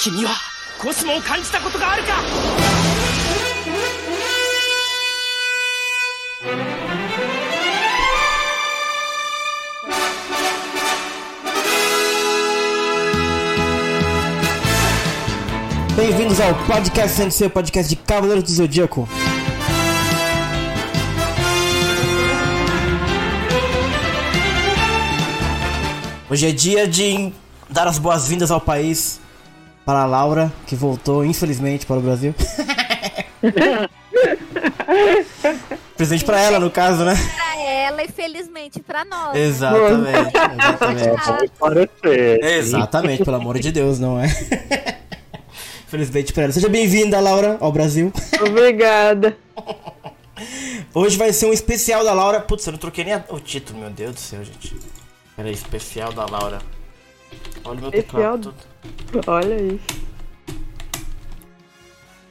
君はコスモを感じたことがあるか Bem-vindos ao podcast Sensei, podcast de Cavaleiros do Zodíaco. Hoje é dia de dar as boas-vindas ao país para a Laura, que voltou, infelizmente, para o Brasil. Presente para ela, no caso, né? Pra ela e felizmente pra nós. Exatamente, exatamente. Parecer. Exatamente, pelo amor de Deus, não é? Felizmente para ela. Seja bem-vinda, Laura, ao Brasil. Obrigada. Hoje vai ser um especial da Laura. Putz, eu não troquei nem a- o título, meu Deus do céu, gente. Peraí, especial da Laura. Olha o meu Especial teclado. Olha isso.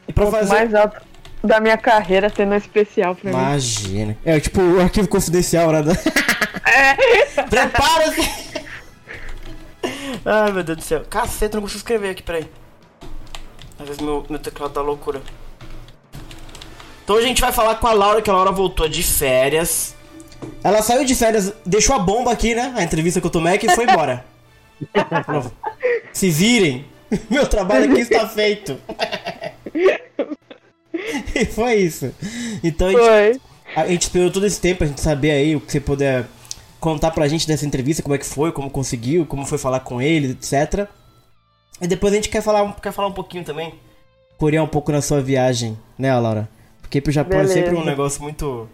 E pra O fazer. mais alto da minha carreira tendo um especial pra mim. Imagina. É tipo o arquivo confidencial, né? Prepara-se! Ai, meu Deus do céu. Caceta, eu não consigo escrever aqui, peraí. Às vezes meu, meu teclado tá loucura. Então a gente vai falar com a Laura, que a Laura voltou de férias. Ela saiu de férias, deixou a bomba aqui, né? A entrevista com o Tomec e foi embora. Se virem, meu trabalho aqui está feito. e foi isso. Então a gente, a gente esperou todo esse tempo pra gente saber aí o que você puder contar pra gente dessa entrevista, como é que foi, como conseguiu, como foi falar com ele, etc. E depois a gente quer falar, quer falar um pouquinho também, corear um pouco na sua viagem, né, Laura? Porque pro Japão é sempre um Beleza. negócio muito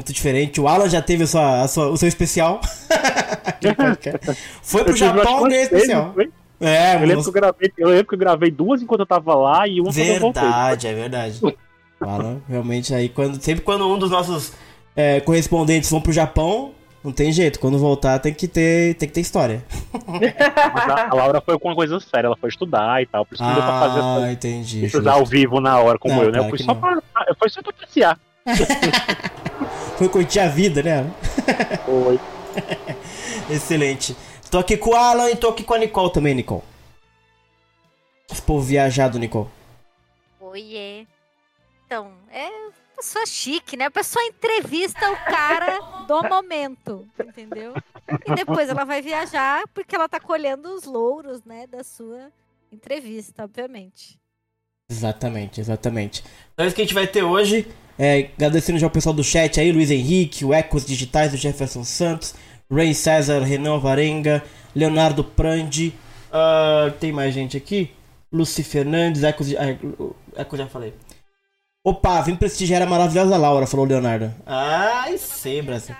muito diferente. O Alan já teve a sua, a sua- o seu especial. Foi pro Japão ganhar vezes, especial. É, Eu lembro, que eu, gravei, eu lembro que eu gravei duas enquanto eu tava lá e uma quando eu voltei. Verdade, é verdade. Fala, realmente aí quando sempre quando um dos nossos é, correspondentes vão pro Japão, não tem jeito. Quando voltar tem que ter tem que ter história. A, a Laura foi com uma coisa séria, ela foi estudar e tal, por isso que não deu pra fazer Ah, entendi. isso ao vivo na hora, como Não, eu, né? Eu fui só pra, eu fui só pra Foi curtir a vida, né? Foi. Excelente. Tô aqui com o Alan e tô aqui com a Nicole também, Nicole. Esse povo viajado, Nicole. Oiê. Então, é pessoa chique, né? A pessoa entrevista o cara do momento, entendeu? E depois ela vai viajar porque ela tá colhendo os louros, né, da sua entrevista, obviamente. Exatamente, exatamente. Então é isso que a gente vai ter hoje. É, agradecendo já o pessoal do chat aí, Luiz Henrique, o Ecos Digitais, o Jefferson Santos, Ray César, Renan Varenga, Leonardo Prandi. ah, tem mais gente aqui? Luci Fernandes, Ecos, ah, o- Ecos já falei. Opa, vim prestigiar a maravilhosa Laura, falou o Leonardo. Ai, sei, Brasil.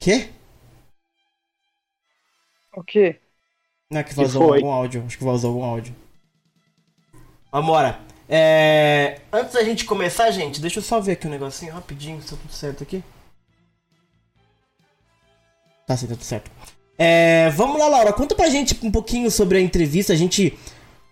Quê? O quê? Não é que Que vazou foi? algum áudio. Acho que vazou algum áudio. Vambora. É... Antes da gente começar, gente, deixa eu só ver aqui um negocinho rapidinho, se tá tudo certo aqui. Tá sim, tá tudo certo. É... Vamos lá, Laura, conta pra gente um pouquinho sobre a entrevista. A gente,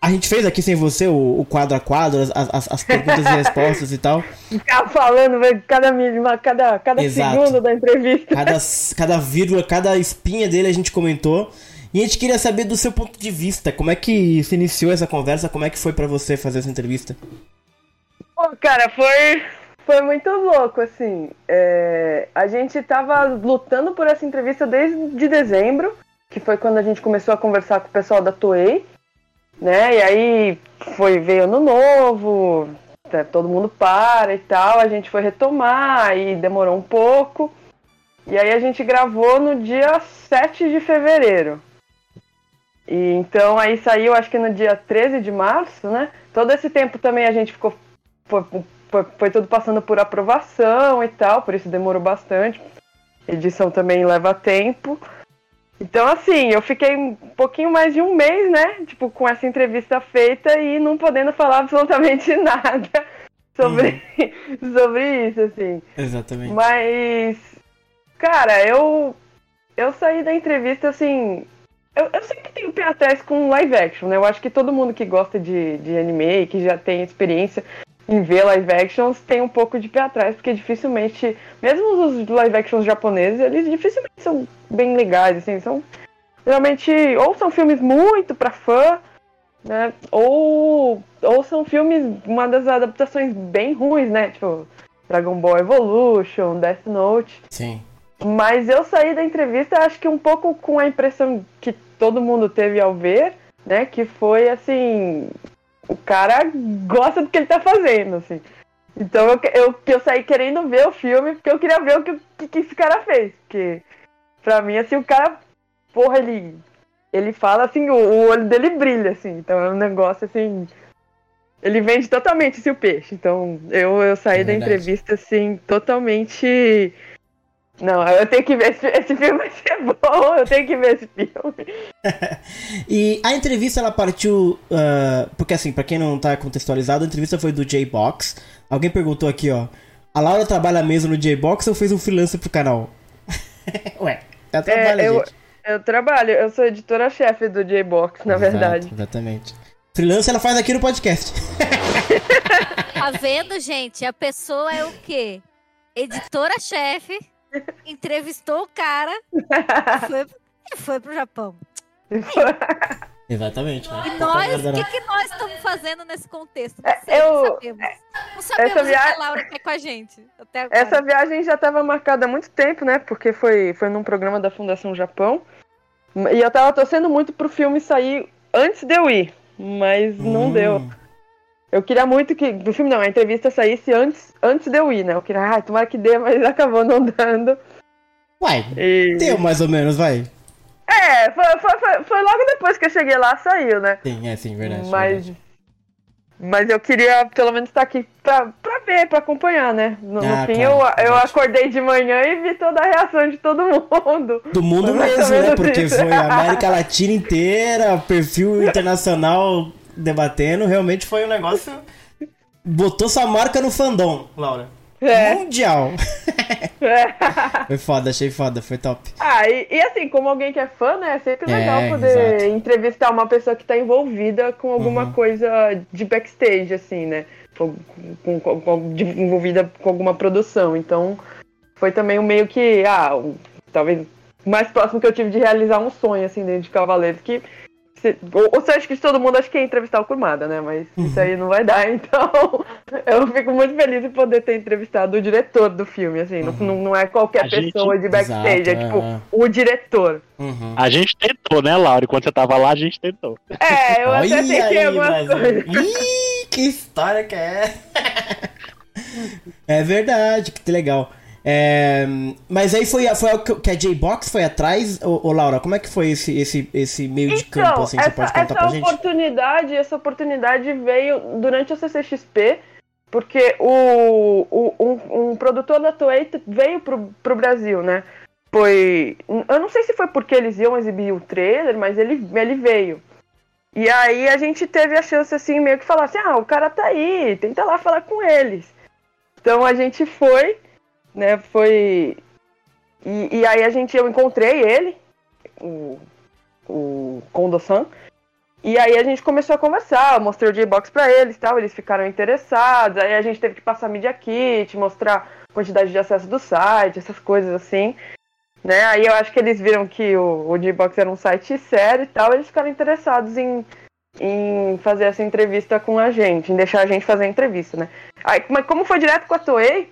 a gente fez aqui sem você o, o quadro a quadro, as, as, as perguntas e respostas e tal. Ficar falando velho, cada cada, cada Exato. segundo da entrevista. Cada, cada vírgula, cada espinha dele a gente comentou. E a gente queria saber do seu ponto de vista, como é que se iniciou essa conversa, como é que foi pra você fazer essa entrevista? Pô, cara, foi, foi muito louco, assim. É, a gente tava lutando por essa entrevista desde dezembro, que foi quando a gente começou a conversar com o pessoal da Toei, né? E aí foi, veio ano novo, tá, todo mundo para e tal, a gente foi retomar e demorou um pouco. E aí a gente gravou no dia 7 de fevereiro. E então aí saiu, acho que no dia 13 de março, né? Todo esse tempo também a gente ficou foi, foi, foi tudo passando por aprovação e tal, por isso demorou bastante. Edição também leva tempo. Então, assim, eu fiquei um pouquinho mais de um mês, né? Tipo, com essa entrevista feita e não podendo falar absolutamente nada sobre, sobre isso, assim. Exatamente. Mas, cara, eu eu saí da entrevista assim. Eu, eu sempre tenho pé atrás com live action, né? Eu acho que todo mundo que gosta de, de anime, que já tem experiência em ver live actions, tem um pouco de pé atrás, porque dificilmente, mesmo os live actions japoneses, eles dificilmente são bem legais, assim, são geralmente ou são filmes muito pra fã, né? Ou, ou são filmes, uma das adaptações bem ruins, né? Tipo, Dragon Ball Evolution, Death Note. Sim. Mas eu saí da entrevista, acho que um pouco com a impressão que todo mundo teve ao ver, né? Que foi assim. O cara gosta do que ele tá fazendo, assim. Então eu, eu, eu saí querendo ver o filme, porque eu queria ver o que, que, que esse cara fez. Porque, pra mim, assim, o cara, porra, ele. Ele fala assim, o, o olho dele brilha, assim. Então é um negócio assim. Ele vende totalmente esse o peixe. Então eu, eu saí É da entrevista, assim, totalmente. Não, eu tenho que ver esse, esse filme vai ser bom, eu tenho que ver esse filme. E a entrevista ela partiu. ah, porque assim, pra quem não tá contextualizado, a entrevista foi do J-Box. Alguém perguntou aqui, ó. A Laura trabalha mesmo no J-Box ou fez um freelancer pro canal? Ué, ela trabalha, É, eu, gente. eu trabalho, eu sou editora-chefe do J-Box, na Exato, verdade. Exatamente. Freelancer ela faz aqui no podcast. Tá vendo, gente? A pessoa é o quê? Editora-chefe, entrevistou o cara e foi, e foi pro Japão. Exatamente. Né? E nós, merda, o que, que nós estamos fazendo nesse contexto? Não É, sei, eu- não sabemos. Não sabemos essa o que via- a Laura quer com a gente. Até agora. Essa viagem já estava marcada há muito tempo, né? Porque foi, foi num programa da Fundação Japão. E eu tava torcendo muito pro filme sair antes de eu ir, mas não Hum, deu. Eu queria muito que. Do filme não, a entrevista saísse antes, antes de eu ir, né? Eu queria, ai, tomara que dê, mas acabou não dando. Uai, E... deu mais ou menos, vai. É, foi, foi, foi, foi logo depois que eu cheguei lá, saiu, né? Sim, é sim, verdade. mas. verdade. Mas eu queria pelo menos estar aqui pra, pra ver, pra acompanhar, né? No, no Ah, fim, claro, eu, eu acordei de manhã e vi toda a reação de todo mundo. Do mundo mesmo, né? Porque isso. foi a América Latina inteira, perfil internacional debatendo. Realmente foi um negócio. Botou sua marca no fandom, Laura. É. Mundial. É. Foi foda, achei foda, foi top. Ah, e, e assim, como alguém que é fã, né? É sempre É, legal poder exato. entrevistar uma pessoa que tá envolvida com alguma Uhum. coisa de backstage, assim, né? Com- com- com- de- envolvida com alguma produção. Então, foi também um meio que, ah, um- talvez o mais próximo que eu tive de realizar um sonho, assim, dentro de Cavaleiros, que. Se- Ou, ou você acha que todo mundo acha que é entrevistar o Kurumada, né? Mas isso aí não vai dar, então eu fico muito feliz em poder ter entrevistado o diretor do filme, assim, não- não, não é qualquer A gente- pessoa de backstage, Exato, é tipo é. o diretor. Uhum. A gente tentou, né, Laura? Enquanto você tava lá, a gente tentou. É, eu até tentei aí, algumas coisas. Ih, que história que é. É verdade, que legal. É, mas aí foi, foi algo que a J-Box foi atrás, ô, ô, Laura, como é que foi esse, esse, esse meio de campo, Então, assim, você essa, pode contar essa pra gente? oportunidade, essa oportunidade veio durante a CCXP, porque o, o- um, um produtor da Toei veio pro, pro Brasil, né? Foi. Eu não sei se foi porque eles iam exibir o trailer, mas ele, ele veio. E aí a gente teve a chance, assim, meio que falar assim, ah, o cara tá aí, tenta lá falar com eles. Então a gente foi, né, foi... E, e aí a gente, eu encontrei ele, o, o Kondo-san, e aí a gente começou a conversar, eu mostrei o J-Box pra eles tal, eles ficaram interessados, aí a gente teve que passar Media Kit, mostrar quantidade de acesso do site, essas coisas assim. Né? Aí eu acho que eles viram que o, o J-Box era um site sério e tal, eles ficaram interessados em, em fazer essa entrevista com a gente, em deixar a gente fazer a entrevista, né? Aí, mas como foi direto com a Toei,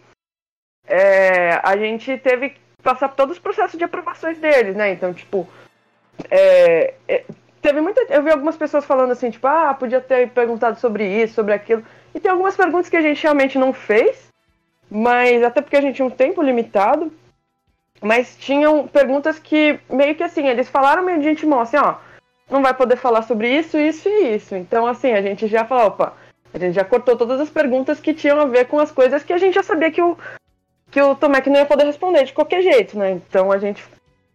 é, a gente teve que passar por todos os processos de aprovações deles, né? Então, tipo, é, é, teve muita. Eu vi algumas pessoas falando assim, tipo, ah, podia ter perguntado sobre isso, sobre aquilo. E tem algumas perguntas que a gente realmente não fez, mas até porque a gente tinha um tempo limitado. Mas tinham perguntas que, meio que assim, eles falaram meio de antemão, assim, ó, não vai poder falar sobre isso, isso e isso. Então, assim, a gente já falou, opa, a gente já cortou todas as perguntas que tinham a ver com as coisas que a gente já sabia que o, que o Tomek não ia poder responder de qualquer jeito, né? Então a gente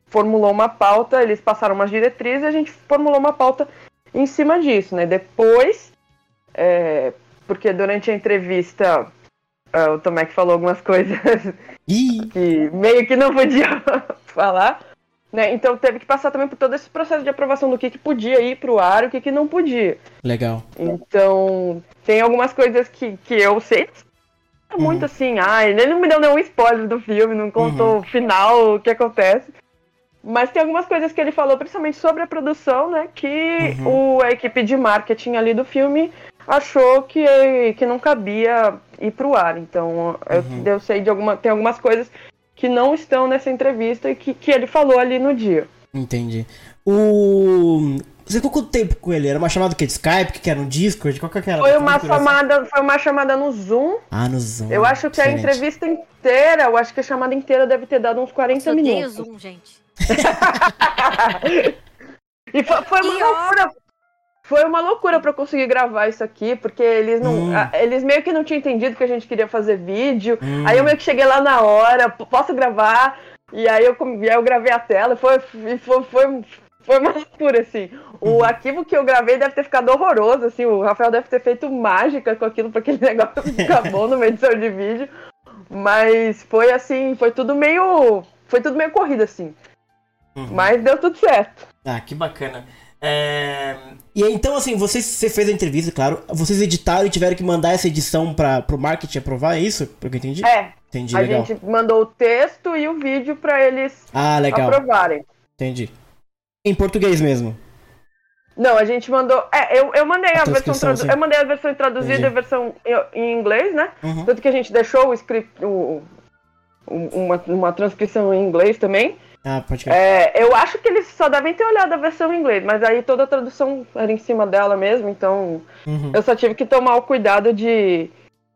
formulou uma pauta, eles passaram umas diretrizes e a gente formulou uma pauta em cima disso, né? Depois, é, porque durante a entrevista é, o Tomek falou algumas coisas que meio que não podia falar, né? Então teve que passar também por todo esse processo de aprovação do que, que podia ir pro ar e o que, que não podia. legal. Então, tem algumas coisas que, que eu sei. É muito Uhum. assim, ah, ele não me deu nenhum spoiler do filme, não contou o final, o que acontece. Mas tem algumas coisas que ele falou, principalmente sobre a produção, né? Que Uhum. o, a equipe de marketing ali do filme achou que, que não cabia ir pro ar. Então, eu, Uhum. eu sei de alguma. Tem algumas coisas que não estão nessa entrevista e que, que ele falou ali no dia. Entendi. O. Você ficou quanto tempo com ele? Era uma chamada que de Skype, que era no Discord? Qual que era? Foi uma chamada, foi uma chamada no Zoom. Ah, no Zoom. Eu acho que a diferente. entrevista inteira, eu acho que a chamada inteira deve ter dado uns 40 Eu minutos. Zoom, gente. E foi, foi uma E ó- loucura. Foi uma loucura pra eu conseguir gravar isso aqui, porque eles não. Hum. ah, Eles meio que não tinham entendido que a gente queria fazer vídeo. Hum. Aí eu meio que cheguei lá na hora, "P- posso gravar? E aí eu, com- e aí eu gravei a tela, e foi, foi, foi, foi uma loucura, assim. O Uhum. arquivo que eu gravei deve ter ficado horroroso, assim. O Rafael deve ter feito mágica com aquilo pra aquele negócio ficar bom numa edição de vídeo. Mas foi assim, foi tudo meio. Foi tudo meio corrido, assim. Uhum. Mas deu tudo certo. Ah, que bacana. É... E aí, então, assim, vocês, você fez a entrevista, claro. Vocês editaram e tiveram que mandar essa edição para pro marketing aprovar, é isso? Pelo que eu entendi? É, Entendi, a legal. gente mandou o texto e o vídeo pra eles Ah, legal. aprovarem. Entendi. Em português mesmo. Não, a gente mandou. É, eu, eu mandei A a, versão tradu... sim. Eu mandei a versão traduzida Entendi. e a versão em, inglês, né? Uhum. Tanto que a gente deixou o script, o, o- uma, uma transcrição em inglês também. Ah, pode. É, eu acho que eles só devem ter olhado a versão em inglês, mas aí toda a tradução era em cima dela mesmo, então Uhum. eu só tive que tomar o cuidado de,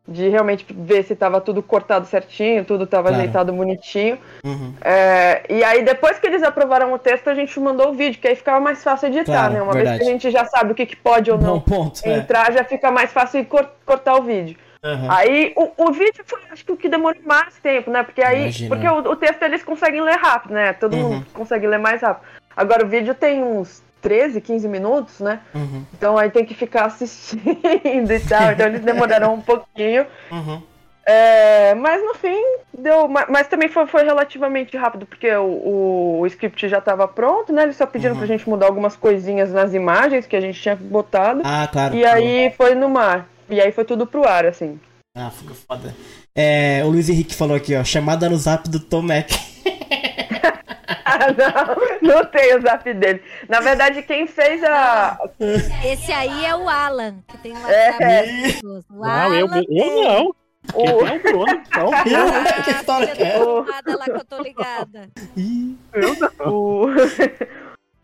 de realmente ver se tava tudo cortado certinho, tudo tava Claro. ajeitado bonitinho. Uhum. É, e aí, depois que eles aprovaram o texto, a gente mandou o vídeo, que aí ficava mais fácil editar, Claro, né? Uma verdade. vez que a gente já sabe o que, que pode ou não ponto. É. entrar, já fica mais fácil cor- cortar o vídeo. Uhum. Aí, o, o vídeo foi, acho que o que demorou mais tempo, né? Porque aí, Imagino, porque é. o, o texto eles conseguem ler rápido, né? Todo Uhum. mundo consegue ler mais rápido. Agora, o vídeo tem uns 13, 15 minutos, né? Uhum. Então aí tem que ficar assistindo e tal. Então eles demoraram um pouquinho. Uhum. É, mas no fim deu. ma- Mas também foi, foi relativamente rápido, porque o, o script já estava pronto, né? Eles só pediram Uhum. pra gente mudar algumas coisinhas nas imagens que a gente tinha botado. Ah, claro. e aí foi no mar. E aí foi tudo pro ar, assim. Ah, ficou foda. É, o Luiz Henrique falou aqui, ó. Chamada no zap do Tom Mac. Ah, não, não tem o zap dele. Na verdade, quem fez a. Esse aí é o Alan, que tem lá É. O Não, eu, Alan eu não. O, tem é o Bruno. Então, Eu? que história que é? Não nada lá que eu tô ligada. Ih, o,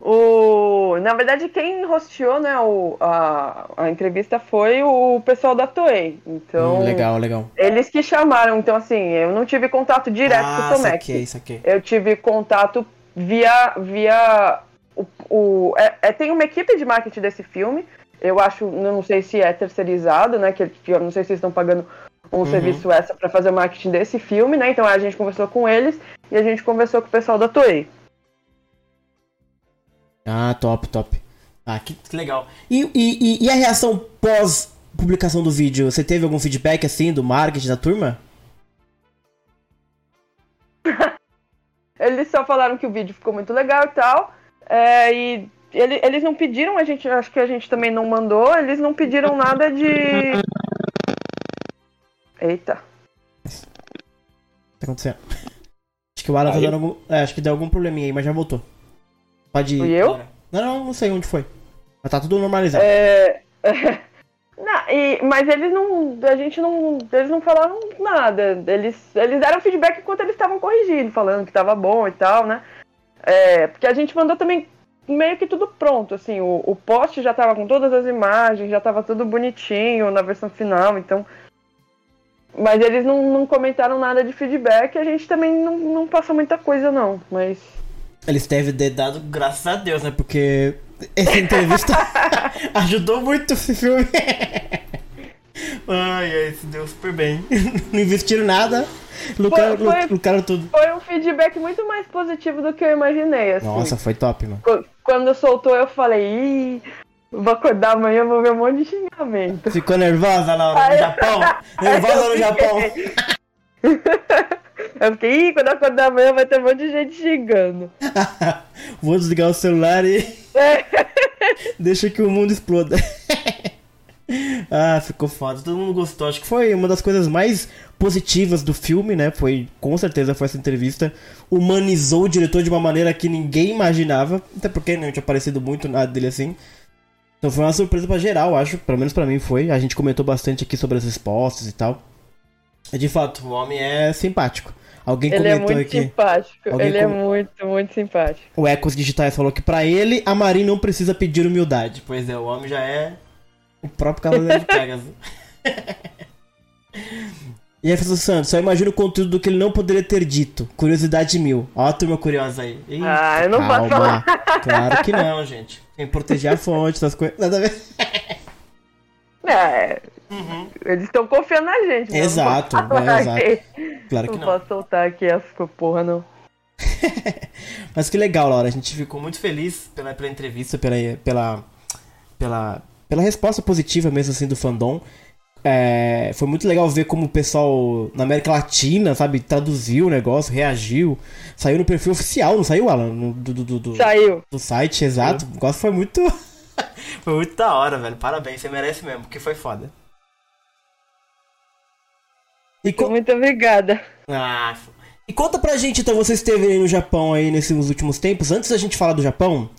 o, na verdade, quem hosteou né, o, a, a entrevista foi o pessoal da Toei. Então, hum, legal, legal. eles que chamaram. Então, assim, eu não tive contato direto ah, com o Tomek. saquei, saquei. Eu tive contato via. via o, o- é- é- tem uma equipe de marketing desse filme. Eu acho, não sei se é terceirizado, né? Que, que eu não sei se estão pagando um Uhum. serviço extra para fazer o marketing desse filme, né? Então a gente conversou com eles e a gente conversou com o pessoal da Toei. Ah, top, top. Ah, que, que legal. E, e, e- e a reação pós publicação do vídeo? Você teve algum feedback assim do marketing da turma? Eles só falaram que o vídeo ficou muito legal e tal. é, e ele- eles não pediram, a gente acho que a gente também não mandou, eles não pediram nada de. Eita. O que tá acontecendo? Acho que o Alan tá dando algum. É, acho que deu algum probleminha aí, mas já voltou. Pode ir. Fui eu? Não, não, não sei onde foi. Mas tá tudo normalizado. É, não, e- mas eles não. A gente não. Eles não falaram nada. Eles, eles deram feedback enquanto eles estavam corrigindo, falando que tava bom e tal, né? É, porque a gente mandou também meio que tudo pronto, assim, o, o post já tava com todas as imagens, já tava tudo bonitinho na versão final, então. Mas eles não, não comentaram nada de feedback, a gente também não, não passa muita coisa, não. Mas. Eles ter dado graças a Deus, né? Porque essa entrevista ajudou muito esse filme. ai, ai, se deu super bem. Não investiram nada, lucraram, Foi- foi- lucraram tudo. Foi um feedback muito mais positivo do que eu imaginei, assim. Nossa, foi top, mano. Qu- Quando soltou, eu falei, ih, vou acordar amanhã, vou ver um monte de xingamento. Ficou nervosa, Laura, no Japão? Nervosa no Japão? Eu fiquei, ih, quando eu acordar amanhã vai ter um monte de gente xingando. Vou desligar o celular e deixa que o mundo exploda. Ah, ficou foda. Todo mundo gostou. Acho que foi uma das coisas mais positivas do filme, né? Foi, com certeza, foi essa entrevista. Humanizou o diretor de uma maneira que ninguém imaginava. Até porque não tinha aparecido muito nada dele assim. Então foi uma surpresa pra geral, acho. Pelo menos pra mim foi. A gente comentou bastante aqui sobre as respostas e tal. E de fato, o homem é simpático. Alguém Ele é comentou muito aqui. simpático. Alguém Ele é com- muito, muito simpático. O Ecos Digitais falou que pra ele, a Marin não precisa pedir humildade. Pois é, o homem já é o próprio Cavaleiro de Pegasus. e Jefferson Santos, só imagina o conteúdo do que ele não poderia ter dito. Curiosidade mil. Ó a turma curiosa aí. Eita, Ah, eu não posso calma. Claro que não, gente. Tem que proteger a fonte, essas coisas. Nada a ver. É, Eles estão confiando na gente. né? Eu não Exato, posso falar é, exato. Claro que Não não. posso soltar aqui as porra, não. Mas que legal, Laura. A gente ficou muito feliz pela, pela entrevista, pela, pela, pela, pela resposta positiva mesmo assim do fandom. É, foi muito legal ver como o pessoal na América Latina, sabe, traduziu o negócio, reagiu. Saiu no perfil oficial, não saiu, Alan? No- do, do, do, do, Saiu. do site, exato. O negócio foi muito. foi muito da hora, velho. Parabéns, você merece mesmo, porque foi foda. E co- Muito obrigada. ah, e conta pra gente, então, você esteve aí no Japão aí nesses últimos tempos. Antes da gente falar do Japão,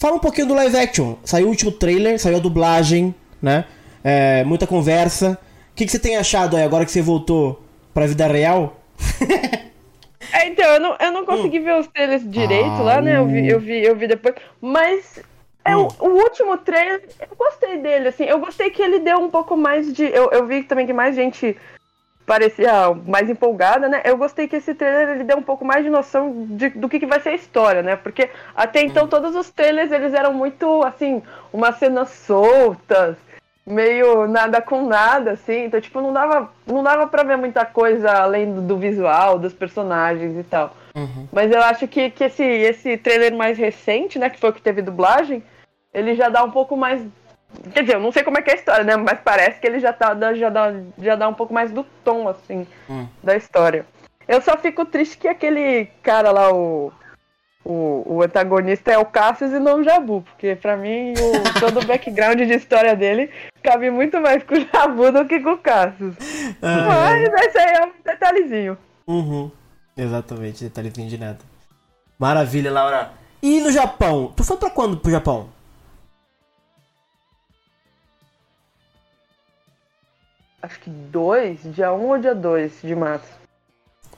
fala um pouquinho do live action. Saiu o último trailer, saiu a dublagem, né? É, muita conversa. O que, que você tem achado aí agora que você voltou pra vida real? É, então, eu não, eu não consegui ver os trailers direito Ah, lá, né? Eu vi, eu vi, eu vi depois. Mas é, o, Hum. o último trailer, eu gostei dele, assim. Eu gostei que ele deu um pouco mais de. Eu, eu vi também que mais gente parecia mais empolgada, né? Eu gostei que esse trailer ele deu um pouco mais de noção de- do que, que vai ser a história, né? Porque até Hum. então todos os trailers eles eram muito assim, umas cenas soltas, meio nada com nada, assim. Então, tipo, não dava, não dava pra ver muita coisa além do, do visual, dos personagens e tal. Mas eu acho que, que esse, esse trailer mais recente, né, que foi o que teve dublagem, ele já dá um pouco mais. Quer dizer, eu não sei como é que é a história, né? Mas parece que ele já, tá, dá- já, dá, já dá um pouco mais do tom, assim, Hum. da história. Eu só fico triste que aquele cara lá, o. O, o antagonista é o Cassius e não o Jabu, porque pra mim o, todo o background de história dele cabe muito mais com o Jabu do que com o Cassius. Mas esse aí é um detalhezinho. Uhum. Exatamente, detalhezinho de nada. Maravilha, Laura. E no Japão? Tu foi pra quando pro Japão? Acho que dois, dia 1 ou dia 2 de março.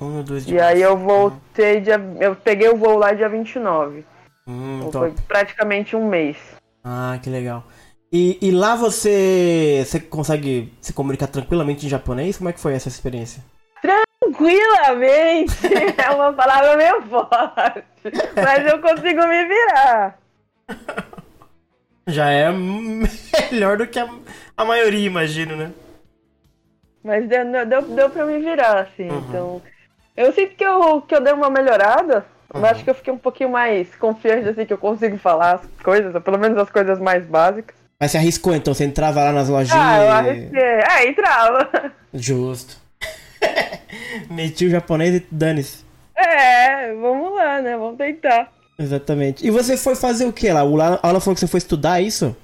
Um ou dois E dias. aí eu voltei dia. Eu peguei o voo lá dia 29. Hum, Então top. foi praticamente um mês. Ah, que legal. E, e lá você, você consegue se comunicar tranquilamente em japonês? Como é que foi essa experiência? Tranquilamente! é uma palavra meio forte. Mas eu consigo me virar. Já é melhor do que a, a maioria, imagino, né? Mas deu, deu, deu pra me virar, assim. Uhum. Então. Eu sinto que eu, que eu dei uma melhorada. Uhum. acho que eu fiquei um pouquinho mais confiante, assim, que eu consigo falar as coisas, ou pelo menos as coisas mais básicas. Mas você arriscou então, você entrava lá nas lojinhas. Ah, eu arrisquei. É, entrava. Justo. Meti o japonês e dane-se. É, vamos lá, né? Vamos tentar. Exatamente. E você foi fazer o que lá? O Aula falou que você foi estudar isso?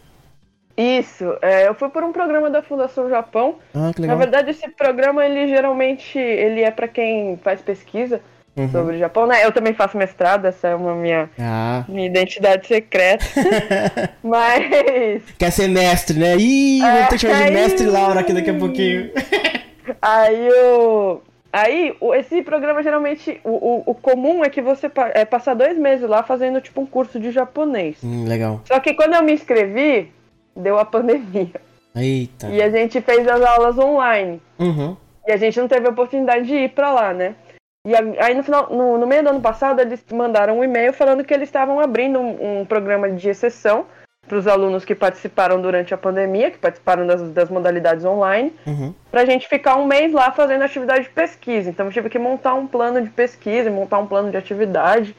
Isso, é, eu fui por um programa da Fundação Japão. Ah, que Na legal. verdade, esse programa, ele geralmente ele é para quem faz pesquisa Uhum. sobre o Japão, né? Eu também faço mestrado, essa é uma minha, Ah. minha identidade secreta. Mas Quer ser mestre, né? Ih, vou ter que chamar de É, mestre. Laura aqui daqui a pouquinho. aí o. Aí, esse programa geralmente, o, o, o comum é que você é, passar dois meses lá fazendo tipo um curso de japonês. Hum, legal. Só que quando eu me inscrevi, deu a pandemia. Eita. E a gente fez as aulas online. Uhum. E a gente não teve a oportunidade de ir pra lá, né? E a- aí no final, no, no meio do ano passado, eles mandaram um e-mail falando que eles estavam abrindo um, um programa de exceção para os alunos que participaram durante a pandemia, que participaram das, das modalidades online, Uhum. pra gente ficar um mês lá fazendo atividade de pesquisa. Então eu tive que montar um plano de pesquisa, montar um plano de atividade,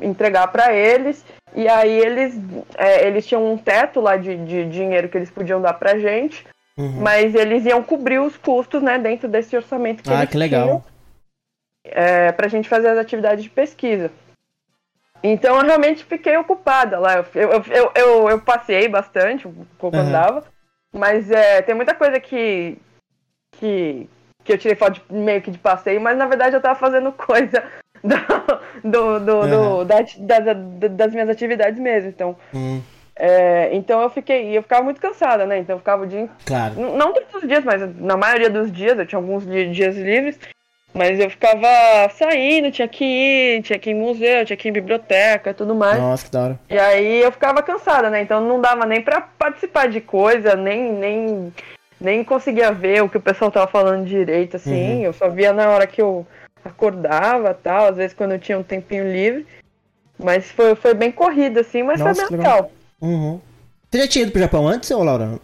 entregar pra eles. E aí eles, é, eles tinham um teto lá de, de dinheiro que eles podiam dar pra gente. Uhum. Mas eles iam cobrir os custos, né, dentro desse orçamento que Ah, eles que legal. tinham é, pra gente fazer as atividades de pesquisa. Então eu realmente fiquei ocupada lá. Eu, eu, eu, eu, eu passei bastante, pouco Uhum. andava, Mas é, tem muita coisa que, que, que eu tirei foto de- meio que de passeio, mas na verdade eu tava fazendo coisa do, do, do, do- da- das, das minhas atividades mesmo. Então, Hum, é, então eu fiquei. Eu ficava muito cansada, né? Então eu ficava o dia claro. Não todos os dias, mas na maioria dos dias, eu tinha alguns di- dias livres, mas eu ficava saindo, tinha que ir, tinha que ir em museu, tinha que ir em biblioteca e tudo mais. Nossa, que da hora. E aí eu ficava cansada, né? Então não dava nem pra participar de coisa, nem, nem, nem conseguia ver o que o pessoal tava falando direito, assim. Uhum. Eu só via na hora que eu acordava tal, às vezes quando eu tinha um tempinho livre. Mas foi, foi bem corrido, assim, mas Nossa, foi bem legal. Uhum. Você já tinha ido pro Japão antes, ou Laura?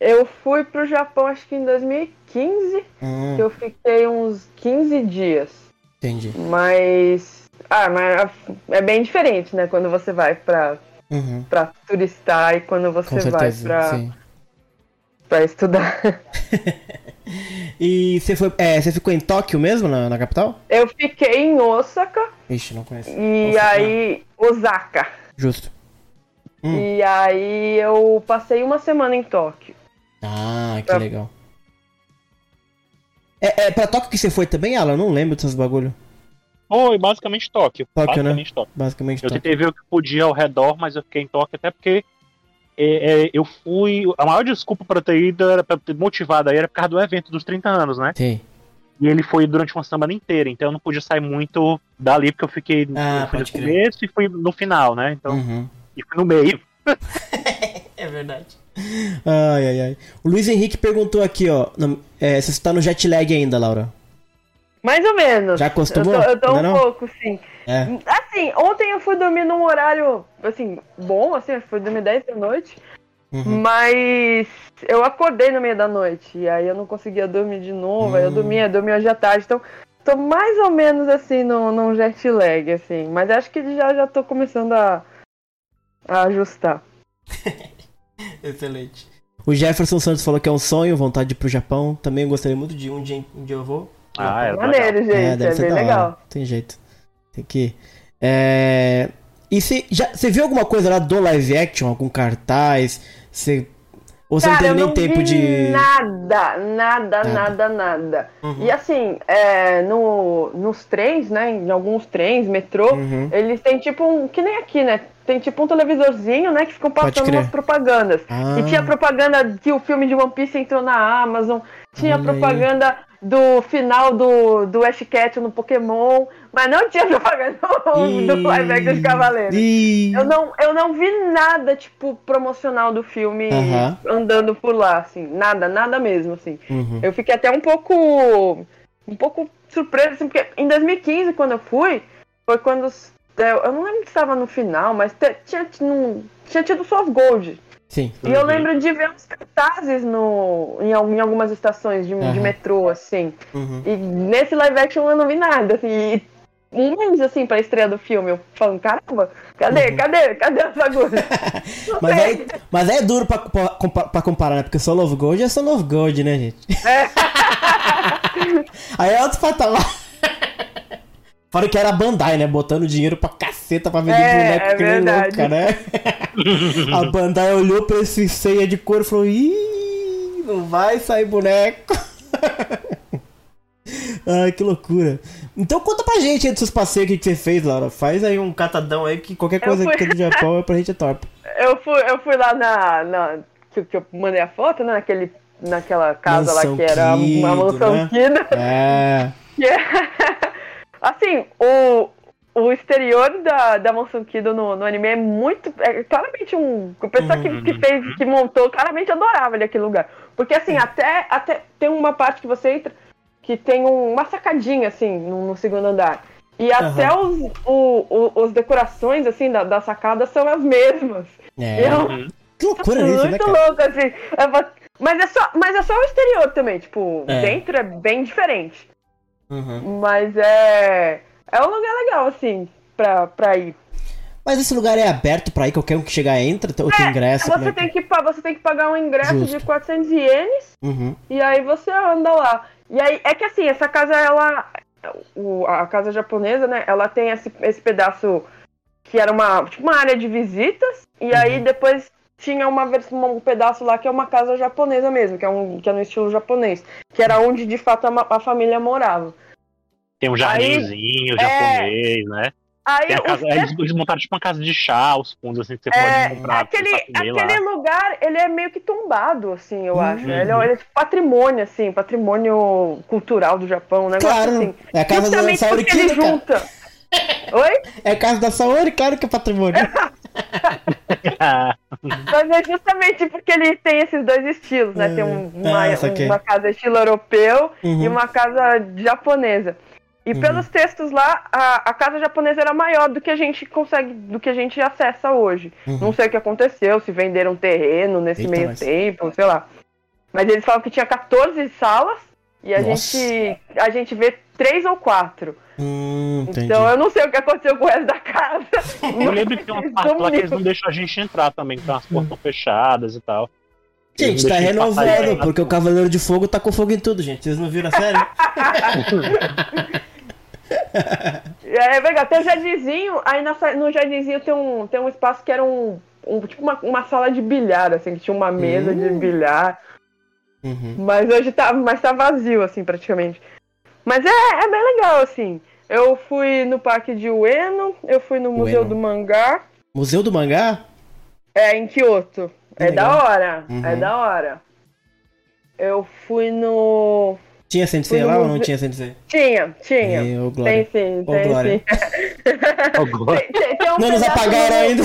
Eu fui pro Japão acho que em 2015. Hum, que eu fiquei uns 15 dias. entendi. Mas. Ah, mas é bem diferente, né? Quando você vai pra, Uhum. pra turistar e quando você vai pra, sim. Pra estudar. E você foi. É, você ficou em Tóquio mesmo, na, na capital? Eu fiquei em Osaka Ixi, não conheço. e Osaka. aí. Osaka. Justo. Hum. E aí eu passei uma semana em Tóquio. Ah, que Pra- legal. É, é pra Tóquio que você foi também, Alan? Eu não lembro desses bagulho. Foi basicamente Tóquio. Tóquio, né? basicamente Tóquio. Basicamente Eu Tóquio. tentei ver o que podia ao redor, mas eu fiquei em Tóquio até porque é, é, eu fui. A maior desculpa pra ter ido era pra ter motivado aí era por causa do evento dos 30 anos, né? Sim. E ele foi durante uma semana inteira, então eu não podia sair muito dali, porque eu fiquei Ah, no começo e fui no final, né? Então, Uhum. e fui no meio. É verdade. Ai, ai, ai. O Luiz Henrique perguntou aqui, ó. no- é, você tá no jet lag ainda, Laura. Mais ou menos. Já acostumou? Eu tô, eu tô um não? pouco, sim. É. Assim, ontem eu fui dormir num horário, assim, bom, assim, eu fui dormir 10 da noite. Uhum. Mas eu acordei no meio da noite. E aí eu não conseguia dormir de novo. Aí eu Hum. dormia, dormia hoje à tarde. Então, tô mais ou menos assim no, num jet lag, assim. Mas acho que já, já tô começando a, a ajustar. Excelente. O Jefferson Santos falou que é um sonho, vontade de ir pro Japão. Também gostaria muito de ir. Um dia, um dia eu vou. Ah, é Maneiro, gente. É, deve ser bem da hora. legal. Tem jeito. Tem que ir. É... E você já você viu alguma coisa lá do live action? Algum cartaz? Você... Ou você Cara, não teve nem tempo de. nada, nada, nada, nada. Uhum. E assim, é, no, nos trens, né? Em alguns trens, metrô, Uhum. eles têm tipo um. Que nem aqui, né? Tem tipo um televisorzinho, né? Que ficam passando umas propagandas. Ah. E tinha propaganda que o filme de One Piece entrou na Amazon. Tinha Olha aí. propaganda do final do, do Ash Ketchum no Pokémon. Mas não tinha propaganda do live action de Cavaleiro. Ih. Eu não, eu não vi nada, tipo, promocional do filme Aham. andando por lá, assim. Nada, nada mesmo, assim. Uhum. Eu fiquei até um pouco. Um pouco surpresa, assim, porque em 2015, quando eu fui, foi quando. Eu não lembro se estava no final, mas tinha, tinha, tinha tido Soft Gold. Sim. E eu Uhum. lembro de ver uns cartazes no, em, em algumas estações de, de Aham. metrô, assim. Uhum. E nesse live action eu não vi nada, assim. E um mês, assim, pra estreia do filme, eu falando, caramba, cadê, Uhum. cadê, cadê o bagulho? Mas aí, mas aí é duro pra, pra, pra comparar, né? Porque Soul of Gold é Soul of Gold, né, gente? É. aí é outro patamar. Fora que era a Bandai, né? Botando dinheiro pra caceta pra vender É, boneco é que nem verdade. louca, né? a Bandai olhou pra esse ceia de couro e falou: Ih, não vai sair boneco. Ai, que loucura. Então conta pra gente aí dos seus passeios que que você fez, Laura. Faz aí um catadão aí que qualquer coisa fui- que é do Japão é pra gente é top. Eu fui, eu fui lá na. na que, que eu mandei a foto, né? Naquele, naquela casa Mansão lá que era Kido, uma mansão né? Kido. É. Que é- assim, o, o exterior da, da mansão Kido no, no anime é muito. É claramente um. O pessoal que, que fez, que montou, claramente adorava ali aquele lugar. Porque assim, até, até tem uma parte que você entra que tem um- uma sacadinha, assim, no, no segundo andar. E até os, o, o- os decorações, assim, da, da sacada são as mesmas. É. Eu- Que loucura isso, né, muito cara? louco, assim. Vou- Mas é, só, mas é só o exterior também, tipo, É. dentro é bem diferente. Uhum. Mas é. É um lugar legal, assim, pra, pra ir. Mas esse lugar é aberto pra ir, qualquer um que chegar entra, ou tem ingresso? Você é que- tem, que, pa- você tem que pagar um ingresso Justo. de 400 ienes Uhum. e aí você anda lá. E aí, é que assim, essa casa, ela. o- a casa japonesa, né? Ela tem esse, esse pedaço que era uma, tipo uma área de visitas. E aí Uhum. depois tinha uma versão, um pedaço lá que é uma casa japonesa mesmo, que é, um, que é no estilo japonês, que era onde de fato a, a família morava. Tem um jardinzinho é. japonês, né? Aí Tem a os casa, eles, eles montaram tipo uma casa de chá, os fundos assim que você É, pode comprar. aquele, comer lá. aquele lugar, ele é meio que tombado, assim, eu Uhum. acho. Ele é, ele é tipo patrimônio, assim, patrimônio cultural do Japão, um negócio Claro, assim. é a casa da Justamente Saori ele Kido, cara. junta. Oi? É a casa da Saori, claro que é patrimônio. Mas é justamente porque ele tem esses dois estilos, né? Tem um- uma, Ah, uma casa estilo europeu Uhum. e uma casa japonesa. E pelos textos lá, a, a casa japonesa era maior do que a gente consegue, do que a gente acessa hoje. Uhum. Não sei o que aconteceu, se venderam terreno nesse Eita, meio mas- tempo, sei lá. Mas eles falam que tinha 14 salas e a Nossa. gente a gente vê três ou quatro. Hum. Então eu não sei o que aconteceu com o resto da casa. Eu lembro que tem umas partes lá que eles não deixam a gente entrar também, que tem umas portas fechadas e tal. Gente, tá renovando, porque o Cavaleiro de Fogo tá com fogo em tudo, gente. Vocês não viram a série? É verdade, tem um jardinzinho, aí na no jardinzinho tem um, tem um espaço que era um, um- tipo uma, uma sala de bilhar, assim, que tinha uma mesa de bilhar, Uhum. mas hoje tá, mas tá vazio, assim, praticamente. Mas é, é bem legal, assim. Eu fui no parque de Ueno, eu fui no Museu Ueno. do Mangá, Museu do Mangá? é em Kyoto. É Legal. da hora, Uhum. é da hora. Eu fui no... Tinha Sensei lá ou não museu- tinha Sensei? Tinha, tinha. Ei, ô, Tem Glória. sim, Ô, tem Glória. sim. Agora, Tem- tem- tem um Não nos pedaço apagaram no- ainda.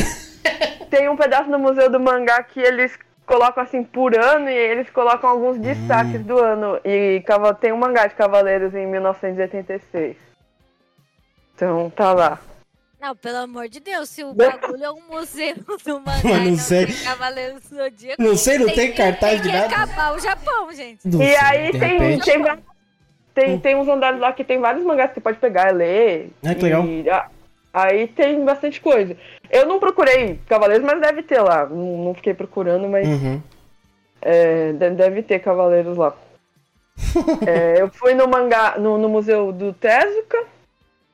tem um pedaço no Museu do Mangá que eles colocam assim por ano e eles colocam alguns destaques do ano. E tem um mangá de Cavaleiros em 1986. Então tá lá. Não, pelo amor de Deus, se o Não. bagulho é um museu do mangá não não sei. tem Cavaleiros do Zodíaco, Não sei, não tem que- cartaz de tem que nada. acabar o Japão, gente. Não e sei, aí tem, repente. tem, va- tem, tem uns andares lá que tem vários mangás que você pode pegar e ler. Ah, que legal. E, ah, aí tem bastante coisa. Eu não procurei Cavaleiros, mas deve ter lá. Não, não fiquei procurando, mas Uhum. É, de- deve ter cavaleiros lá. É, eu fui no mangá, no, no museu do Tezuka.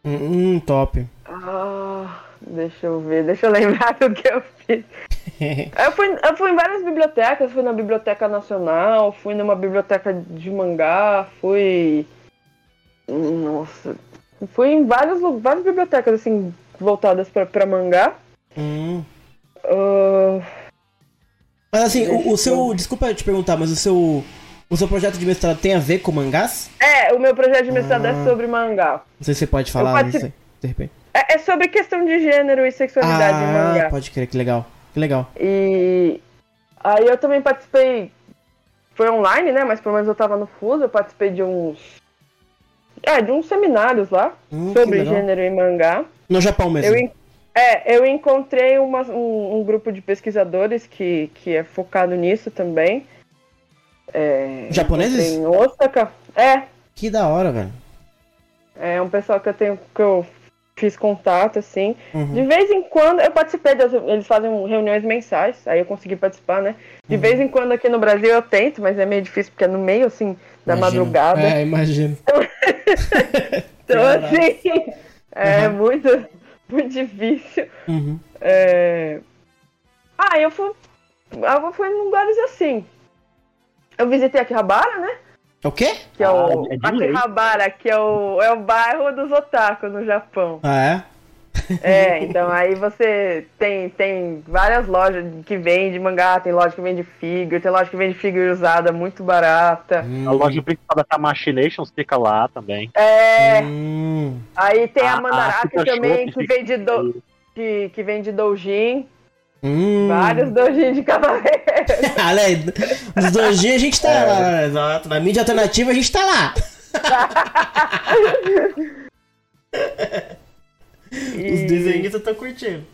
Hum, top. Ah, deixa eu ver, deixa eu lembrar do que eu fiz. Eu fui, eu fui em várias bibliotecas, fui na Biblioteca Nacional, fui numa biblioteca de mangá, fui. Nossa. Fui em várias, várias bibliotecas, assim, voltadas pra, pra mangá. Hum. Ah, Mas assim, o, o seu. Desculpa te perguntar, mas o seu. O seu projeto de mestrado tem a ver com mangás? é, o meu projeto de mestrado Ah. é sobre mangá. Não sei se você pode falar, não particip- sei. De repente. É, é sobre questão de gênero e sexualidade em Ah, mangá. pode crer, que legal. Que legal. E aí eu também participei. Foi online, né? Mas pelo menos eu tava no Fuso, eu participei de uns. É, de uns seminários lá Hum, sobre gênero em mangá. No Japão mesmo. Eu, é, eu encontrei uma- um, um grupo de pesquisadores que, que é focado nisso também. É, Japoneses? Em Osaka. É, Que da hora, velho. é um pessoal que eu tenho que eu fiz contato, assim. Uhum. De vez em quando eu participei, das, eles fazem reuniões mensais, aí eu consegui participar, né? De Uhum. vez em quando aqui no Brasil eu tento, mas é meio difícil porque é no meio, assim, da Imagino. madrugada. É, imagino. então, Caraca. assim, é Uhum. muito, muito difícil. Uhum. É... Ah, eu fui, eu fui em lugares assim. Eu visitei Akihabara, né? É o quê? Que é o Ah, é. Akihabara, que é o, é o bairro dos otaku no Japão. Ah, É, então aí você tem, tem várias lojas que vendem mangá, tem loja que vende figure, tem loja que vende figure usada muito barata. é? Hum. a loja principal da Tamashi Nations fica lá também. É, Hum. aí tem a A- a Mandarake Super também, que vende, do, que, que vende doujin, Hum. vários doujin de cavaleiro. Dos dois dias a gente tá lá, exato. Na mídia alternativa a gente tá lá. Os desenhistas estão curtindo.